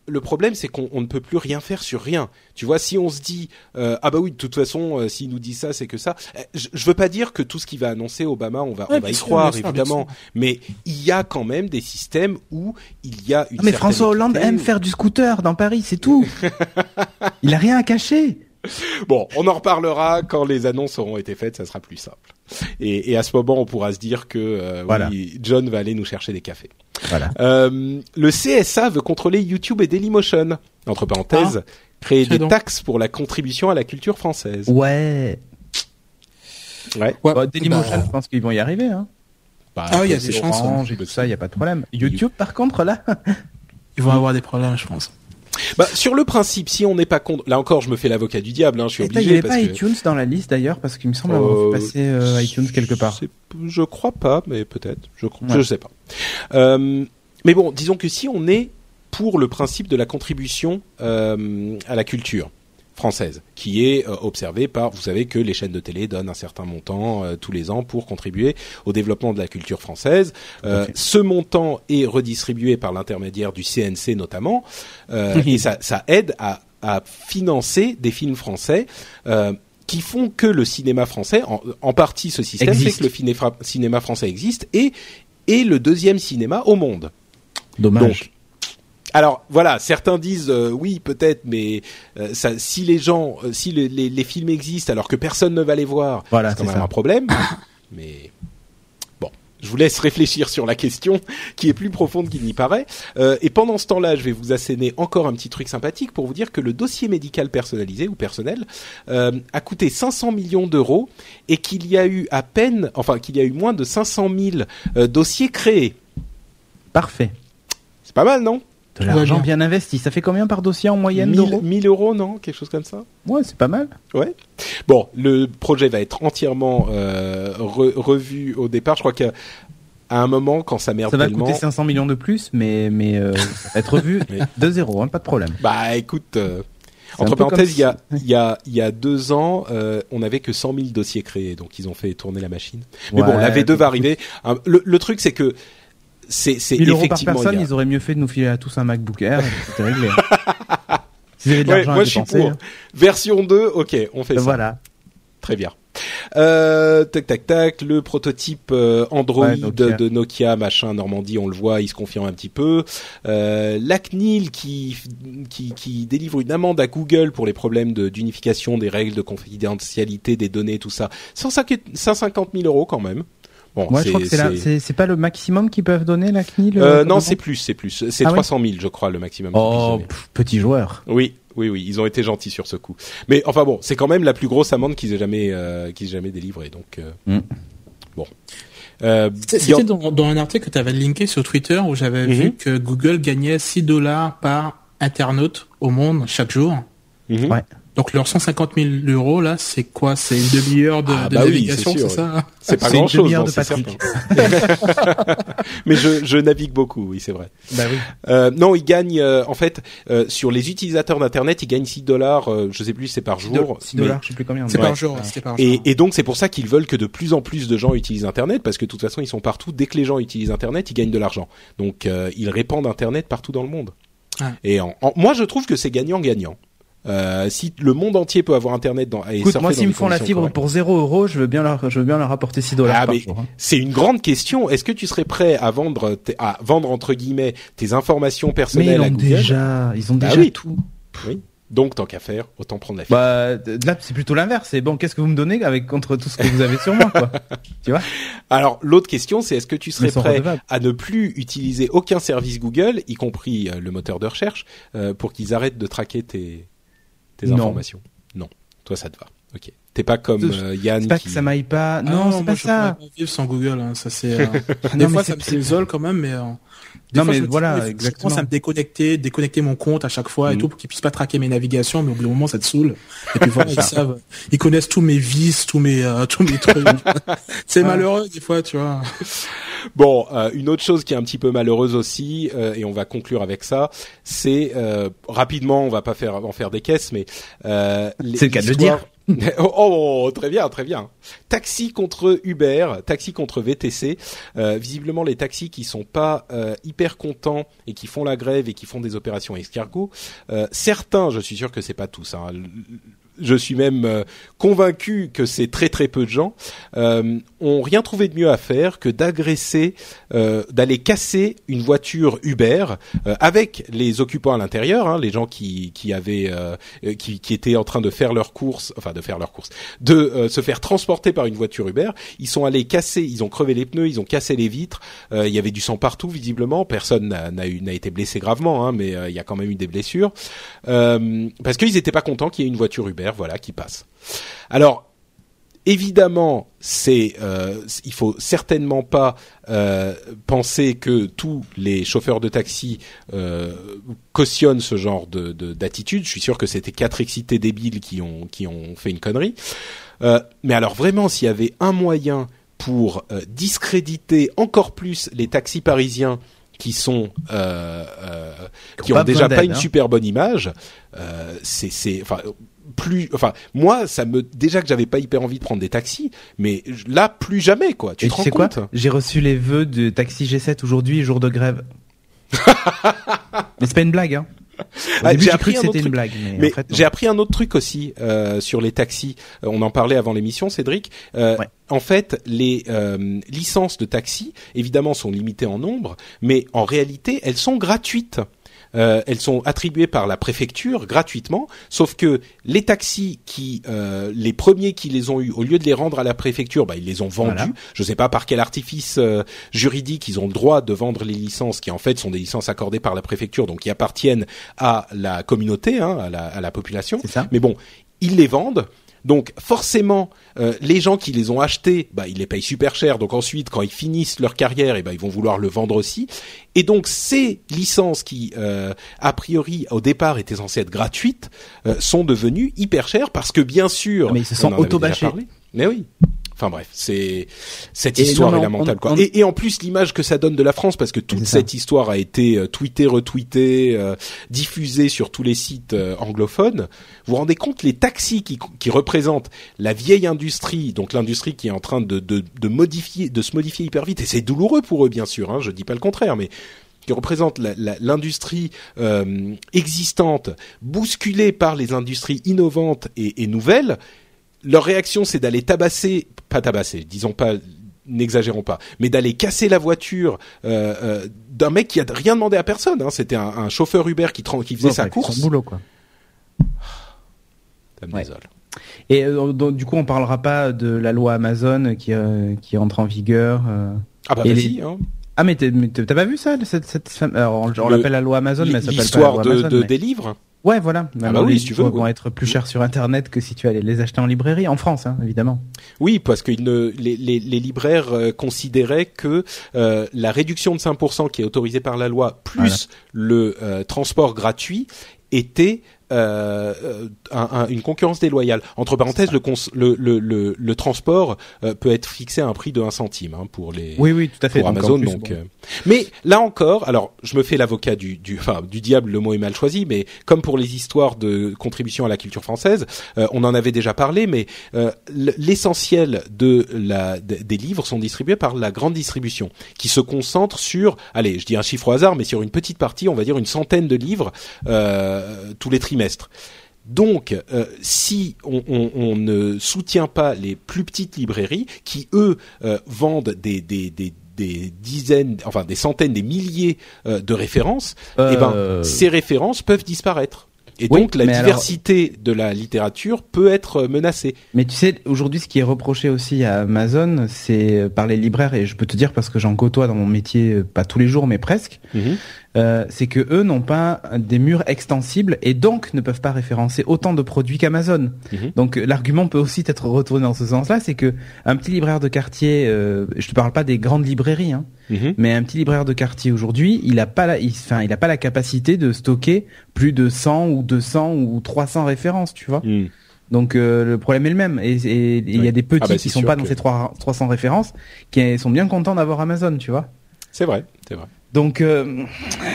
A: le problème, c'est qu'on on ne peut plus rien faire sur rien. Tu vois, si on se dit euh, ah bah oui, de toute façon, euh, s'il nous dit ça, c'est que ça. Euh, Je, je veux pas dire que tout ce qu'il va annoncer Obama, on va,
B: Ouais,
A: on va
B: bien
A: y
B: sûr,
A: croire
B: sûr,
A: évidemment. Mais il y a quand même des systèmes où il y a une.
C: Non, mais François Hollande aime
A: où-
C: faire du scooter dans Paris, c'est tout. Il a rien à cacher.
A: Bon, on en reparlera quand les annonces auront été faites, ça sera plus simple. Et, et à ce moment, on pourra se dire que euh,
C: Voilà.
A: oui, John va aller nous chercher des cafés.
C: Voilà.
A: Euh, le CSA veut contrôler YouTube et Dailymotion. Entre parenthèses, créer
B: tiens
A: des
B: donc.
A: taxes pour la contribution à la culture française.
C: Ouais.
A: Ouais.
B: Ouais,
C: Bah, Dailymotion,
B: bah,
C: je pense qu'ils vont y arriver. Hein.
A: Bah,
B: Ah oui, il y a des chances,
C: Orange et tout ça, il y a pas de problème. YouTube, par contre, là.
B: Ils vont avoir des problèmes, je pense.
A: Bah, sur le principe, si on n'est pas contre, là encore, je me fais l'avocat du diable, hein, je suis
C: Attends, il n'y
A: obligé
C: avait
A: parce
C: pas
A: que.
C: iTunes dans la liste d'ailleurs, parce qu'il me semble avoir
A: Euh,
C: passer euh, iTunes quelque part.
A: Je crois pas, mais peut-être. Je, cro-
C: Ouais.
A: je sais pas. Euh, mais bon, disons que si on est pour le principe de la contribution euh, à la culture française, qui est euh, observé par, vous savez que les chaînes de télé donnent un certain montant euh, tous les ans pour contribuer au développement de la culture française. Euh. Ce montant est redistribué par l'intermédiaire du CNC notamment, euh, et ça, ça aide à, à financer des films français. Euh, qui font que le cinéma français, en, en partie ce système fait
C: Existe.
A: que le cinéma français existe et est le deuxième cinéma au monde.
C: Dommage.
A: Donc, alors voilà, certains disent euh, oui peut-être, mais euh, ça, si les gens, euh, si les, les- les films existent alors que personne ne va les voir,
C: Voilà,
A: c'est quand même
C: ça.
A: un problème. mais bon, je vous laisse réfléchir sur la question qui est plus profonde qu'il n'y paraît. Euh, et pendant ce temps-là, je vais vous asséner encore un petit truc sympathique pour vous dire que le dossier médical personnalisé ou personnel euh, a coûté 500 millions d'euros et qu'il y a eu à peine, enfin qu'il y a eu moins de 500 000 euh, dossiers créés.
C: Parfait.
A: C'est pas mal, non?
C: De
B: va
C: l'argent
B: bien.
C: investi. Ça fait combien par dossier en moyenne
A: 1000,
C: d'euros
A: 1000 euros, non Quelque chose comme ça
C: Ouais, c'est pas mal.
A: Ouais. Bon, le projet va être entièrement euh, re- revu au départ. Je crois qu'à un moment, quand ça merde
C: Ça va
A: tellement,
C: coûter 500 millions de plus, mais mais euh, ça va être revu
A: Mais-
C: 2-0, hein, pas de problème.
A: bah écoute, euh, Entre parenthèses, il y a, il y a, il y a deux ans, euh, on n'avait que 100 000 dossiers créés, donc ils ont fait tourner la machine. Mais bon, la V2
C: donc,
A: va arriver. Le, le truc, c'est que c'est, c'est
C: 1000 euros par
A: effectivement.
C: personne,
A: il y a-
C: ils auraient mieux fait de nous filer à tous un MacBook Air, c'était réglé. De
A: Ouais, moi,
C: à
A: je suis pour. Version 2, ok, on fait
C: ben
A: ça.
C: Voilà.
A: Très bien. Euh, tac tac tac, le prototype euh, Android
C: Ouais, Nokia.
A: de Nokia machin Normandie, on le voit, il se confirme un petit peu. Euh, la CNIL qui, qui qui délivre une amende à Google pour les problèmes de- d'unification des règles de confidentialité des données, tout ça. 150 150 000 euros quand même. Bon,
C: Moi, je crois que c'est pas le maximum qu'ils peuvent donner la CNIL.
A: Euh,
C: euh,
A: non, c'est plus, c'est plus. C'est
C: Ah oui
A: 300 000, je crois, le maximum.
C: Oh,
A: donner.
C: pff, petit joueur.
A: Oui, oui, oui, ils ont été gentils sur ce coup. Mais enfin bon, c'est quand même la plus grosse amende qu'ils aient jamais, euh, qu'ils aient jamais délivrée. Donc euh,
C: Mm.
A: bon. Euh,
B: C'était dans un article que tu avais linké sur Twitter où j'avais
A: Mhm.
B: vu que Google gagnait 6 dollars par internaute au monde chaque jour.
A: Mhm.
C: Ouais.
B: Donc leurs 150 000 euros là, c'est quoi? C'est une demi-heure de,
A: Ah,
B: de
A: bah
B: navigation,
A: c'est
B: ça
A: C'est pas
C: C'est une
A: grand chose,
C: demi-heure
A: non,
C: de
A: c'est
C: Patrick.
A: Mais je, je navigue beaucoup, oui, c'est vrai.
C: Bah oui.
A: Euh, non, ils gagnent, euh, en fait, euh, sur les utilisateurs d'internet, ils gagnent 6 dollars, euh, je sais plus, c'est par jour.
C: 6
A: mais-
C: dollars, je sais plus combien.
B: C'est
C: mais-
B: par jour,
C: Ouais.
B: par jour.
A: Et, et donc c'est pour ça qu'ils veulent que de plus en plus de gens utilisent Internet parce que de toute façon ils sont partout. Dès que les gens utilisent Internet, ils gagnent de l'argent. Donc euh, ils répandent Internet partout dans le monde.
B: Ouais.
A: Et en, en- moi je trouve que c'est gagnant-gagnant. Euh, si le monde entier peut avoir Internet dans, et
C: Écoute, moi, s'ils me font la fibre
A: correctes.
C: pour 0 euros, je veux bien leur, je veux bien leur apporter 6 dollars
A: Ah,
C: par
A: mais
C: jour. hein.
A: c'est une grande question. Est-ce que tu serais prêt à vendre, à vendre entre guillemets tes informations
C: Mais ils
A: personnelles à
C: ont
A: Google?
C: déjà, ils ont
A: Bah
C: déjà
A: oui.
C: tout.
A: Oui. Donc tant qu'à faire, autant prendre la fibre.
C: Bah, là, c'est plutôt l'inverse. C'est bon, qu'est-ce que vous me donnez avec contre tout ce que vous avez sur moi, quoi? Tu vois?
A: Alors l'autre question, c'est est-ce que tu serais prêt
C: redevables.
A: à ne plus utiliser aucun service Google, y compris euh, le moteur de recherche, euh, pour qu'ils arrêtent de traquer tes, tes
C: Non.
A: informations Non. Toi, ça te va. Ok. T'es pas comme euh, Yann
C: C'est pas
A: qui...
C: que ça m'aille pas.
B: Ah
C: Non, c'est
B: moi,
C: pas
B: je
C: ça.
B: pourrais pas vivre sans Google, hein, ça c'est. euh, des
C: Non,
B: fois, ça
C: c'est-
B: me désole quand même, mais. Des
C: Non,
B: fois,
C: mais
B: je me dis,
C: voilà,
B: il faut- je
C: exactement.
B: commence à me déconnecter, déconnecter mon compte à chaque fois et
A: Mhm.
B: tout pour qu'ils puissent pas traquer mes navigations, mais au bout d'un moment, ça te saoule. Et puis voilà, ils savent, ils connaissent tous mes vices, tous mes, euh, tous mes trucs. c'est malheureux des fois, tu vois.
A: Bon, euh, une autre chose qui est un petit peu malheureuse aussi, euh, et on va conclure avec ça, c'est euh, rapidement, on va pas faire en faire des caisses, mais euh,
C: C'est le cas de le
A: l'histoire- oh, oh, oh, très bien, très bien. Taxi contre Uber, taxi contre VTC. Euh, visiblement, les taxis qui sont pas euh, hyper contents et qui font la grève et qui font des opérations escargots, euh, certains, je suis sûr que c'est pas tous. Hein, je suis même euh, convaincu que c'est très très peu de gens euh, ont rien trouvé de mieux à faire que d'agresser, euh, d'aller casser une voiture Uber euh, avec les occupants à l'intérieur, hein, les gens qui qui avaient euh, euh, qui, qui étaient en train de faire leurs courses, enfin de faire leurs courses, de se faire transporter par une voiture Uber. Ils sont allés casser, ils ont crevé les pneus, ils ont cassé les vitres. Il y avait du sang partout visiblement. Personne n'a eu- n'a été blessé gravement, hein, mais il y a quand même eu des blessures parce qu'ils n'étaient pas contents qu'il y ait une voiture Uber, voilà, qui passe. Alors évidemment, c'est euh, il faut certainement pas euh, penser que tous les chauffeurs de taxi euh, cautionnent ce genre de de- d'attitude. Je suis sûr que c'était quatre excités débiles qui ont qui ont fait une connerie. Euh, mais alors vraiment, s'il y avait un moyen pour discréditer encore plus les taxis parisiens qui sont euh, euh, qui
C: ont
A: déjà pas une
C: hein.
A: super bonne image, euh, c'est c'est enfin plus enfin moi ça me déjà que j'avais pas hyper envie de prendre des taxis mais là plus jamais quoi tu
C: Et
A: te
C: tu
A: rends
C: sais quoi
A: compte?
C: J'ai reçu les vœux de Taxi G7 aujourd'hui, jour de grève. mais c'est pas une blague, hein.
A: Ah, j'ai appris
C: cru que
A: un autre
C: c'était une
A: truc.
C: blague, mais,
A: Mais
C: en fait, non.
A: j'ai appris un autre truc aussi euh, sur les taxis. Euh, on en parlait avant l'émission, Cédric. Euh,
C: Ouais.
A: En fait, les euh, licences de taxi, évidemment, sont limitées en nombre, mais en réalité, elles sont gratuites. Euh, elles sont attribuées par la préfecture gratuitement, sauf que les taxis qui, euh, les premiers qui les ont eu, au lieu de les rendre à la préfecture, bah, ils les ont vendus.
C: Voilà.
A: Je sais pas par quel artifice euh, juridique ils ont le droit de vendre les licences, qui en fait sont des licences accordées par la préfecture, donc qui appartiennent à la communauté, hein, à, la, à la population. Mais bon, ils les vendent. Donc forcément, euh, les gens qui les ont achetés, bah, ils les payent super cher. Donc ensuite, quand ils finissent leur carrière, et ben ils vont vouloir le vendre aussi. Et donc ces licences qui, euh, a priori, au départ étaient censées être gratuites, euh, sont devenues hyper chères parce que bien sûr,
C: mais ils se
A: on
C: sont
A: parlé. Mais oui. Enfin bref, c'est cette histoire est lamentable quoi. Et, et, en plus l'image que ça donne de la France parce que toute cette histoire a été euh, tweetée, retweetée, euh, diffusée sur tous les sites euh, anglophones. Vous vous rendez compte les taxis qui, qui représentent la vieille industrie, donc l'industrie qui est en train de, de, de modifier, de se modifier hyper vite et c'est douloureux pour eux bien sûr. Hein, je dis pas le contraire, mais qui représente l'industrie euh, existante, bousculée par les industries innovantes et, et nouvelles, leur réaction c'est d'aller tabasser pas tabasser, disons pas, n'exagérons pas, mais d'aller casser la voiture euh, euh, d'un mec qui a rien demandé à personne. Hein. C'était un, un, chauffeur Uber qui, qui faisait sa course.
C: Son boulot quoi.
A: Ça me ouais. désole.
C: Et euh, donc, du coup, on parlera pas de la loi Amazon qui euh, qui entre en vigueur. Euh,
A: ah bah vas-y. Les... Hein.
C: Ah mais t'as pas vu ça cette, cette Alors, on, on l'appelle la loi Amazon, mais ça s'appelle pas
A: L'histoire
C: de,
A: de,
C: mais...
A: des livres.
C: Ouais, voilà.
A: Ah bah oui,
C: les
A: si tu veux,
C: vont être plus chers sur Internet que si tu allais les acheter en librairie, en France, hein, évidemment.
A: Oui, parce que ne, les, les, les, libraires euh, considéraient que euh, la réduction de 5% qui est autorisée par la loi, plus voilà. le euh, transport gratuit, était euh, un, un, une concurrence déloyale. Entre parenthèses, le, le, le, le, le transport euh, peut être fixé à un prix de 1 centime hein, pour les
C: oui oui tout à fait
A: pour Amazon.
C: Plus,
A: donc,
C: bon.
A: euh... mais là encore, alors je me fais l'avocat du du enfin du diable, le mot est mal choisi, mais comme pour les histoires de contribution à la culture française, euh, on en avait déjà parlé, mais euh, l'essentiel de la de, des livres sont distribués par la grande distribution, qui se concentre sur, allez, je dis un chiffre au hasard, mais sur une petite partie, on va dire une centaine de livres euh, tous les trimestres. Donc, euh, si on, on, on, ne soutient pas les plus petites librairies, qui eux euh, vendent des, des, des des dizaines, enfin des centaines, des milliers euh, de références, et ben ces références peuvent disparaître. Et
C: oui,
A: donc la diversité alors... de la littérature peut être menacée.
C: Mais tu sais, aujourd'hui, ce qui est reproché aussi à Amazon, c'est par les libraires, et je peux te dire parce que j'en côtoie dans mon métier, pas tous les jours, mais presque,
A: mm -hmm.
C: Euh, c'est que eux n'ont pas des murs extensibles et donc ne peuvent pas référencer autant de produits qu'Amazon. -hmm. Donc l'argument peut aussi être retourné dans ce sens-là, c'est que un petit libraire de quartier, euh, je te parle pas des grandes librairies, hein,
A: Mhm.
C: mais un petit libraire de quartier aujourd'hui, il a pas la, il, enfin, il a pas la capacité de stocker plus de 100 ou 200 ou 300 références, tu vois.
A: Mm.
C: Donc euh, le problème est le même. Et il oui. y a des petits
A: ah bah,
C: qui sont pas
A: que...
C: dans ces 3, 300 références, qui sont bien contents d'avoir Amazon, tu vois.
A: C'est vrai, c'est vrai.
C: Donc euh,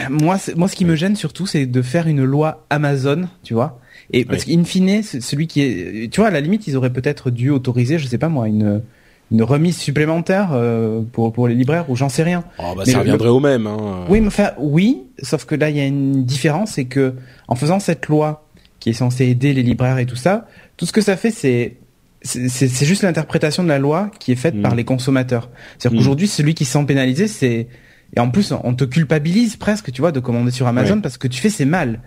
C: moi, moi, ce qui me gêne surtout, c'est de faire une loi Amazon, tu vois. Et parce oui. qu'in fine, celui qui est, tu vois, à la limite, ils auraient peut-être dû autoriser, je sais pas moi, une une remise supplémentaire euh, pour pour les libraires ou j'en sais rien.
A: Oh bah mais ça reviendrait le... au même. Hein.
C: Oui, mais enfin oui, sauf que là il y a une différence, c'est que en faisant cette loi qui est censée aider les libraires et tout ça, tout ce que ça fait c'est c'est juste l'interprétation de la loi qui est faite mmh. par les consommateurs. C'est-à-dire mmh. qu'aujourd'hui celui qui se sent pénalisé, c'est et en plus on te culpabilise presque, tu vois, de commander sur Amazon parce que tu fais c'est mal.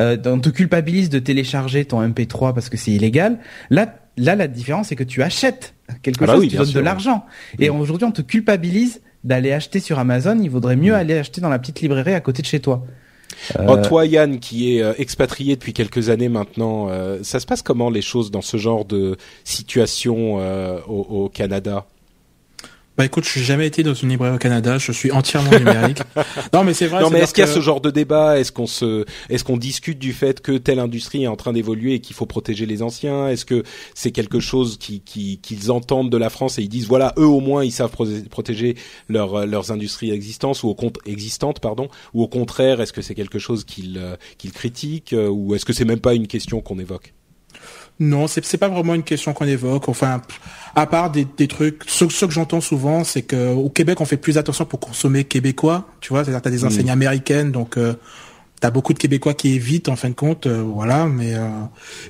C: Euh, on te culpabilise de télécharger ton MP3 parce que c'est illégal. Là, là, la différence, c'est que tu achètes quelque
A: ah bah
C: chose,
A: oui,
C: tu donnes
A: sûr,
C: de l'argent. Ouais. Et aujourd'hui, on te culpabilise d'aller acheter sur Amazon. Il vaudrait mieux aller acheter dans la petite librairie à côté de chez toi.
A: Euh... Oh, toi, Yann, qui est euh, expatrié depuis quelques années maintenant, euh, ça se passe comment les choses dans ce genre de situation euh, au, au Canada?
B: Bah écoute, je suis jamais été dans une librairie au Canada, je suis entièrement numérique. non mais c'est vrai.
A: Non mais est-ce qu'il y a ce genre de débat? Est-ce qu'on se, est-ce qu'on discute du fait que telle industrie est en train d'évoluer et qu'il faut protéger les anciens? Est-ce que c'est quelque chose qui, qui, qu'ils entendent de la France et ils disent voilà eux au moins ils savent protéger leurs leurs industries existantes ou au compte existantes pardon ou au contraire est-ce que c'est quelque chose qu'ils qu'ils critiquent ou est-ce que c'est même pas une question qu'on évoque?
B: Non, c'est c'est pas vraiment une question qu'on évoque. Enfin, à part des, des trucs, ce, ce que j'entends souvent, c'est que au Québec, on fait plus attention pour consommer québécois. Tu vois, c'est-à-dire t'as des enseignes mmh. américaines, donc euh, t'as beaucoup de Québécois qui évitent en fin de compte, euh, voilà. Mais euh,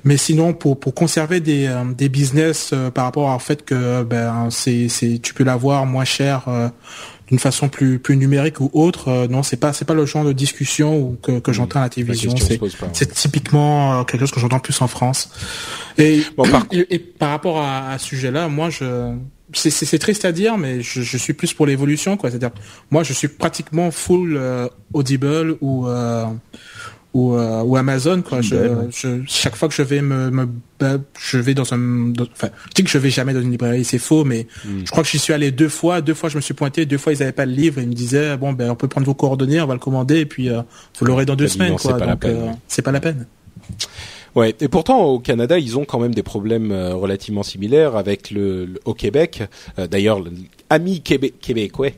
B: mais sinon, pour pour conserver des euh, des business euh, par rapport au fait que ben c'est c'est tu peux l'avoir moins cher euh, d'une façon plus plus numérique ou autre euh, non c'est pas c'est pas le genre de discussion ou que, que j'entends à la télévision. C'est c'est typiquement euh, quelque chose que j'entends plus en France. Et bon, par... Et, et, par rapport à, à ce sujet là moi je c'est triste à dire mais je, je suis plus pour l'évolution quoi. C'est-à-dire moi je suis pratiquement full euh, audible ou ou, euh, ou Amazon quoi. Je, je, chaque fois que je vais me, me je vais dans un, enfin, je dis que je vais jamais dans une librairie, c'est faux, mais mm. je crois que j'y suis allé deux fois. Deux fois, je me suis pointé. Deux fois, ils avaient pas le livre. Et ils me disaient bon ben, on peut prendre vos coordonnées, on va le commander, et puis euh, vous l'aurez dans deux semaines, quoi.
A: Pas
B: Donc
A: euh,
B: c'est pas la peine.
A: Ouais, et pourtant au Canada, ils ont quand même des problèmes euh, relativement similaires avec le, le- au Québec. Euh, D'ailleurs, le- amis Québec, québécois,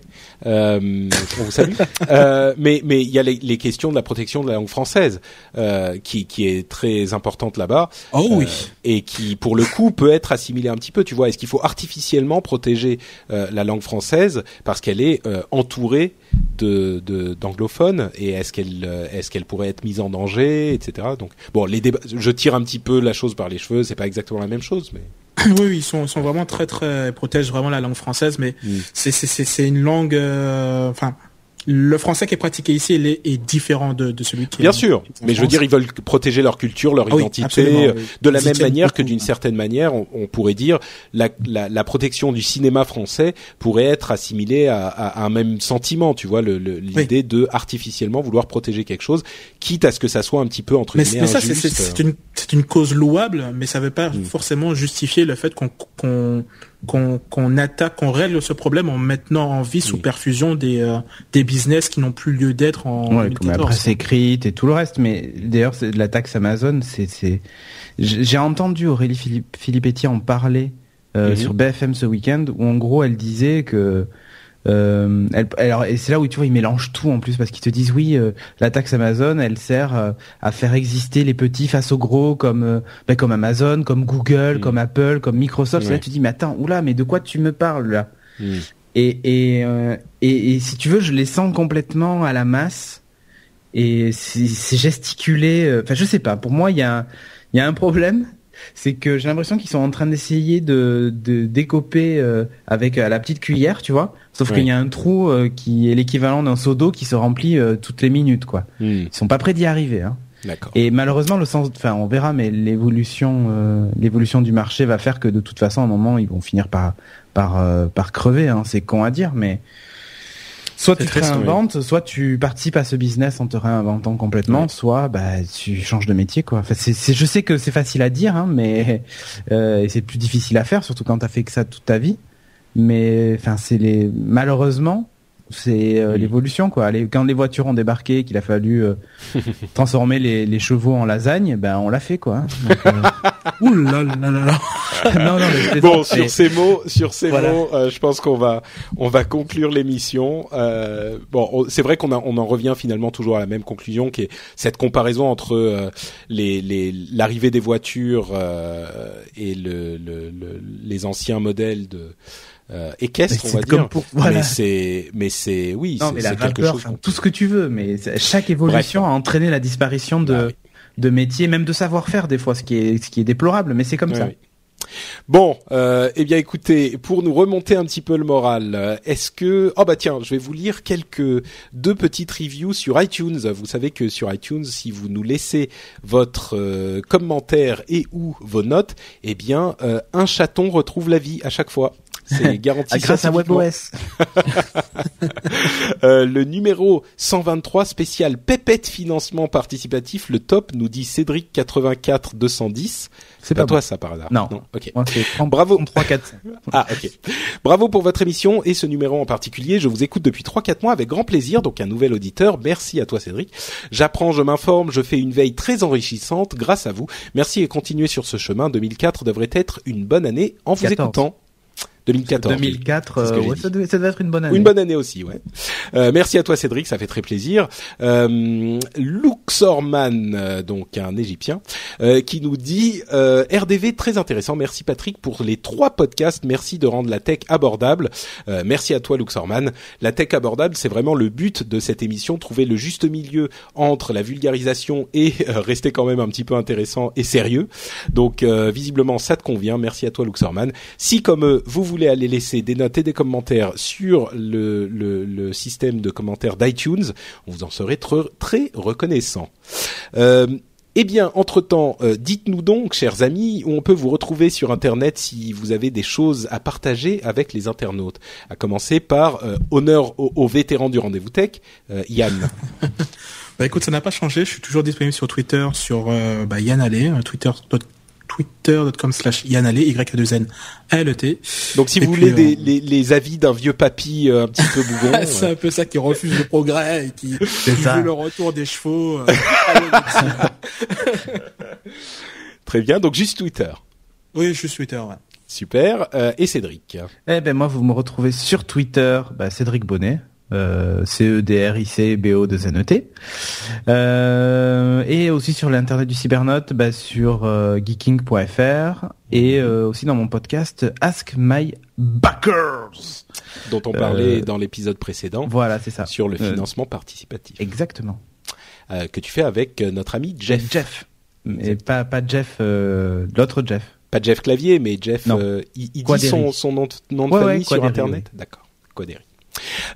A: euh, on vous salue. Euh, mais mais il y a les, les questions de la protection de la langue française euh, qui qui est très importante là-bas.
B: Oh oui.
A: Euh, et qui, pour le coup, peut être assimilée un petit peu. Tu vois, est-ce qu'il faut artificiellement protéger la langue française parce qu'elle est entourée de de- d'anglophones et est-ce qu'elle est-ce qu'elle pourrait être mise en danger, etc. Donc bon, les débats, je tire un petit peu la chose par les cheveux. C'est pas exactement la même chose, mais
B: oui, oui, ils sont, ils sont vraiment très, très, ils protègent vraiment la langue française, mais
A: Mm.
B: c'est, c'est, c'est, c'est une langue, euh, enfin, le français qui est pratiqué ici, il est, est différent de, de celui qui est
A: bien
B: en-
A: sûr.
B: est
A: Mais je veux dire, ils veulent protéger leur culture, leur
B: Ah
A: identité, euh,
B: oui.
A: de la
B: Ils
A: même manière que d'une certaine manière, on, on pourrait dire la, la, la protection du cinéma français pourrait être assimilée à, à- à un même sentiment, tu vois, le- le- l'idée de artificiellement vouloir protéger quelque chose, quitte à ce que ça soit un petit peu entre
B: Mais,
A: guillemets
B: mais ça, c'est, une, une cause louable, mais ça ne veut pas
A: Mm.
B: forcément justifier le fait qu'on, qu'on, qu'on, qu'on attaque, qu'on règle ce problème en maintenant en vie sous
A: Oui.
B: perfusion des, euh, des business qui n'ont plus lieu d'être en
C: Ouais, comme la
B: 2014.
C: presse écrite et tout le reste. Mais d'ailleurs, la taxe Amazon, c'est, j'ai entendu Aurélie Philippe, Filippetti en parler euh,
A: Mhm.
C: sur BFM ce week-end, où en gros, elle disait que euh, elle, alors, et c'est là où tu vois, ils mélangent tout en plus parce qu'ils te disent oui, euh, la taxe Amazon, elle sert euh, à faire exister les petits face aux gros, comme euh, ben, comme Amazon, comme Google,
A: Mhm.
C: comme Apple, comme Microsoft. Et là, tu dis mais attends, oula, mais de quoi tu me parles là?
A: Mm.
C: et, et, euh, et, et si tu veux, je les sens complètement à la masse. Et c'est gesticulé. Enfin, je sais pas. Pour moi, il y a, il y a un problème. C'est que j'ai l'impression qu'ils sont en train d'essayer de, de décoper euh, avec euh, la petite cuillère, tu vois. Sauf
A: Ouais.
C: qu'il y a un trou euh, qui est l'équivalent d'un seau d'eau qui se remplit euh, toutes les minutes, quoi.
A: Mm.
C: Ils sont pas prêts d'y arriver. Hein. Et malheureusement, le sens, enfin, on verra, mais l'évolution, euh, l'évolution du marché va faire que de toute façon, à un moment, ils vont finir par, par, euh, par crever. Hein. C'est con à dire, mais soit tu te réinventes, soit tu participes à ce business en te réinventant complètement,
A: Ouais.
C: soit bah tu changes de métier, quoi. Enfin, je sais que c'est facile à dire, hein, mais euh, c'est plus difficile à faire, surtout quand t'as fait que ça toute ta vie. Mais enfin, c'est les malheureusement. C'est euh,
A: Oui.
C: l'évolution quoi. Les, quand les voitures ont débarqué, qu'il a fallu euh, transformer les, les chevaux en lasagne, ben on l'a fait quoi. Donc, euh,
B: Ouh là là là là.
C: non, non, mais
A: Bon,
C: plaisante,
A: sur
C: mais-
A: ces mots, sur ces
C: Voilà.
A: mots, euh, je pense qu'on va, on va conclure l'émission. Euh, bon, on- c'est vrai qu'on a- on en revient finalement toujours à la même conclusion, qui est cette comparaison entre euh, les, les, l'arrivée des voitures euh, et le, le, le- les anciens modèles de euh, équestres,
C: Mais
A: on va
C: c'est comme
A: dire.
C: pour- voilà.
A: Mais c'est, mais c'est, oui,
C: non, mais
A: quelque chose.
C: enfin, tout ce que tu veux, mais chaque évolution a entraîné la disparition de,
A: Bah oui.
C: de métiers, même de savoir-faire des fois, ce qui est, ce qui est déplorable, mais c'est comme ça.
A: oui. Bon, euh, eh bien écoutez, pour nous remonter un petit peu le moral, euh, est-ce que oh bah tiens, je vais vous lire quelques deux petites reviews sur iTunes. Vous savez que sur iTunes, si vous nous laissez votre euh, commentaire et ou vos notes, eh bien euh, un chaton retrouve la vie à chaque fois. C'est garanti.
C: Ah, grâce à. WebOS.
A: Euh, le numéro 123 spécial Pépette financement participatif, le top nous dit Cédric 84 210.
C: C'est
A: pas
C: pas
A: toi ça par hasard.
C: Non.
A: Ok.
C: Moi, c'est 30,
A: Bravo.
C: 33, 4.
A: Ah, ok. Bravo pour votre émission et ce numéro en particulier. Je vous écoute depuis 3-4 mois avec grand plaisir, donc un nouvel auditeur. Merci à toi, Cédric. J'apprends, je m'informe, je fais une veille très enrichissante grâce à vous. Merci et continuez sur ce chemin. 2004 devrait être une bonne année en vous
C: 14.
A: écoutant. 2014.
C: 2004,
A: C'est ce que
C: euh,
A: j'ai
C: ouais, ça, devait, ça devait être une bonne année.
A: Une bonne année aussi, ouais. Euh, merci à toi Cédric, ça fait très plaisir. Euh, Luxorman, euh, donc un Égyptien, euh, qui nous dit euh, RDV très intéressant. Merci Patrick pour les trois podcasts. Merci de rendre la tech abordable. Euh, merci à toi Luxorman. La tech abordable, c'est vraiment le but de cette émission, trouver le juste milieu entre la vulgarisation et euh, rester quand même un petit peu intéressant et sérieux. Donc euh, visiblement ça te convient. Merci à toi Luxorman. Si comme eux, vous voulez aller laisser des notes et des commentaires sur le, système de commentaires d'iTunes, vous en serait très, reconnaissant. Euh, eh bien, entre-temps, euh, dites-nous donc, chers amis, où on peut vous retrouver sur Internet si vous avez des choses à partager avec les internautes. À commencer par euh, honneur aux, aux vétérans du rendez-vous tech, Yann.
B: Bah écoute, ça n'a pas changé. Je suis toujours disponible sur Twitter, sur bah, Yann Allais, Twitter twitter.com slash Yann Allais, y a 2 n a l e t
A: Donc, si
B: Et
A: vous
B: puis,
A: voulez
B: euh,
A: des, les, les avis d'un vieux papy euh, un petit peu bougon,
B: c'est
A: euh,
B: un peu ça qui refuse le progrès et qui, veut le retour des chevaux. euh.
A: Très bien, donc juste Twitter.
B: Oui, suis Twitter, ouais.
A: Super. Euh, et Cédric
C: Eh ben moi, vous me retrouvez sur Twitter, bah, Cédric Bonnet. Euh, C-E-D-R-I-C-B-O de Z-N-E-T. Euh, et aussi sur l'internet du cybernote, bah, sur euh, geeking.fr et euh, aussi dans mon podcast Ask My Backers.
A: Dont on parlait dans l'épisode précédent.
C: Voilà, c'est ça.
A: Sur le financement participatif.
C: Exactement.
A: que tu fais avec notre ami Jeff.
C: Jeff. Mais pas, pas Jeff, l'autre Jeff.
A: Pas Jeff Clavier, mais Jeff, il, il dit son, son nom, nom de famille sur Internet. D'accord. Quadéry.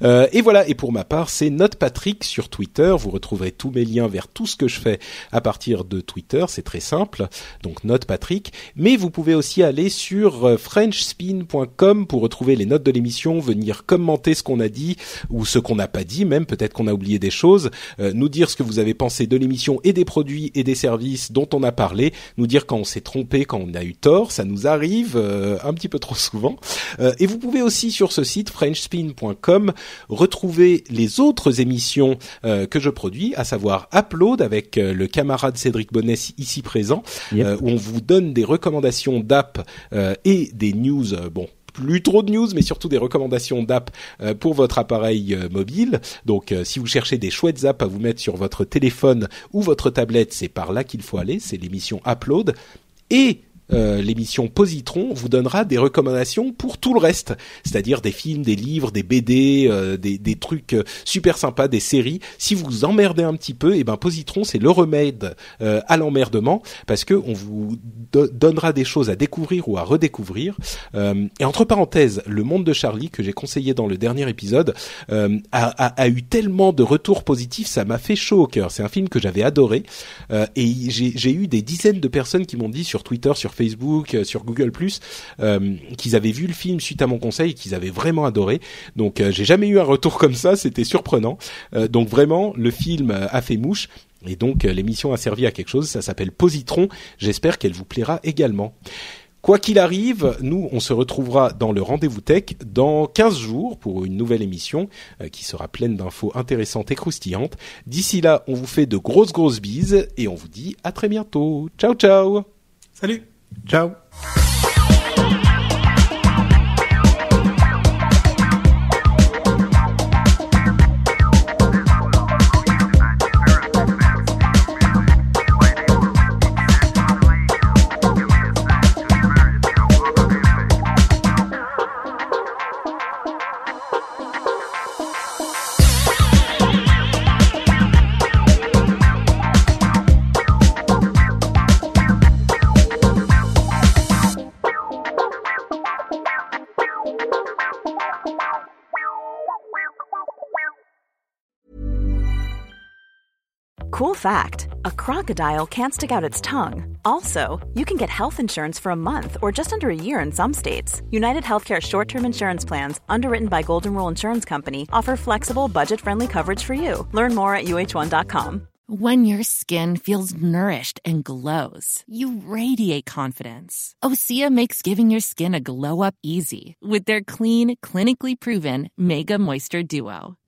A: Euh, et voilà, et pour ma part, c'est Note Patrick sur Twitter. Vous retrouverez tous mes liens vers tout ce que je fais à partir de Twitter, c'est très simple. Donc Note Patrick. Mais vous pouvez aussi aller sur euh, frenchspin.com pour retrouver les notes de l'émission, venir commenter ce qu'on a dit ou ce qu'on n'a pas dit, même peut-être qu'on a oublié des choses, euh, nous dire ce que vous avez pensé de l'émission et des produits et des services dont on a parlé, nous dire quand on s'est trompé, quand on a eu tort, ça nous arrive un petit peu trop souvent. et vous pouvez aussi sur ce site frenchspin.com retrouver les autres émissions euh, que je produis, à savoir Upload avec euh, le camarade Cédric Bonnet ici présent, euh, où on vous donne des recommandations d'app et des news. bon, plus trop de news, mais surtout des recommandations d'app pour votre appareil mobile. Donc, si vous cherchez des chouettes apps à vous mettre sur votre téléphone ou votre tablette, c'est par là qu'il faut aller. C'est l'émission Upload. Et euh, l'émission Positron vous donnera des recommandations pour tout le reste, c'est-à-dire des films, des livres, des BD, euh, des, des, trucs euh, super sympas, des séries. Si vous vous emmerdez un petit peu, et eh ben Positron c'est le remède à l'emmerdement parce que on vous donnera des choses à découvrir ou à redécouvrir. et entre parenthèses, le monde de Charlie que j'ai conseillé dans le dernier épisode a, a, a, eu tellement de retours positifs, ça m'a fait chaud au cœur. C'est un film que j'avais adoré et j'ai eu des dizaines de personnes qui m'ont dit sur Twitter, sur Facebook, euh, sur Google euh, qu'ils avaient vu le film suite à mon conseil qu'ils avaient vraiment adoré. Donc euh, j'ai jamais eu un retour comme ça, c'était surprenant. donc vraiment, le film a fait mouche. Et donc l'émission a servi à quelque chose, ça s'appelle Positron, j'espère qu'elle vous plaira également. Quoi qu'il arrive, nous, on se retrouvera dans le Rendez-vous Tech dans 15 jours pour une nouvelle émission qui sera pleine d'infos intéressantes et croustillantes. D'ici là, on vous fait de grosses grosses bises et on vous dit à très bientôt. Ciao ciao
B: Salut
C: Ciao
F: fact a crocodile can't stick out its tongue. Also, you can get health insurance for a month or just under a year in some states. United Healthcare short term insurance plans, underwritten by Golden Rule Insurance Company, offer flexible, budget friendly coverage for you. Learn more at uh1.com.
G: When your skin feels nourished and glows, you radiate confidence. Osea makes giving your skin a glow up easy with their clean, clinically proven Mega Moisture Duo.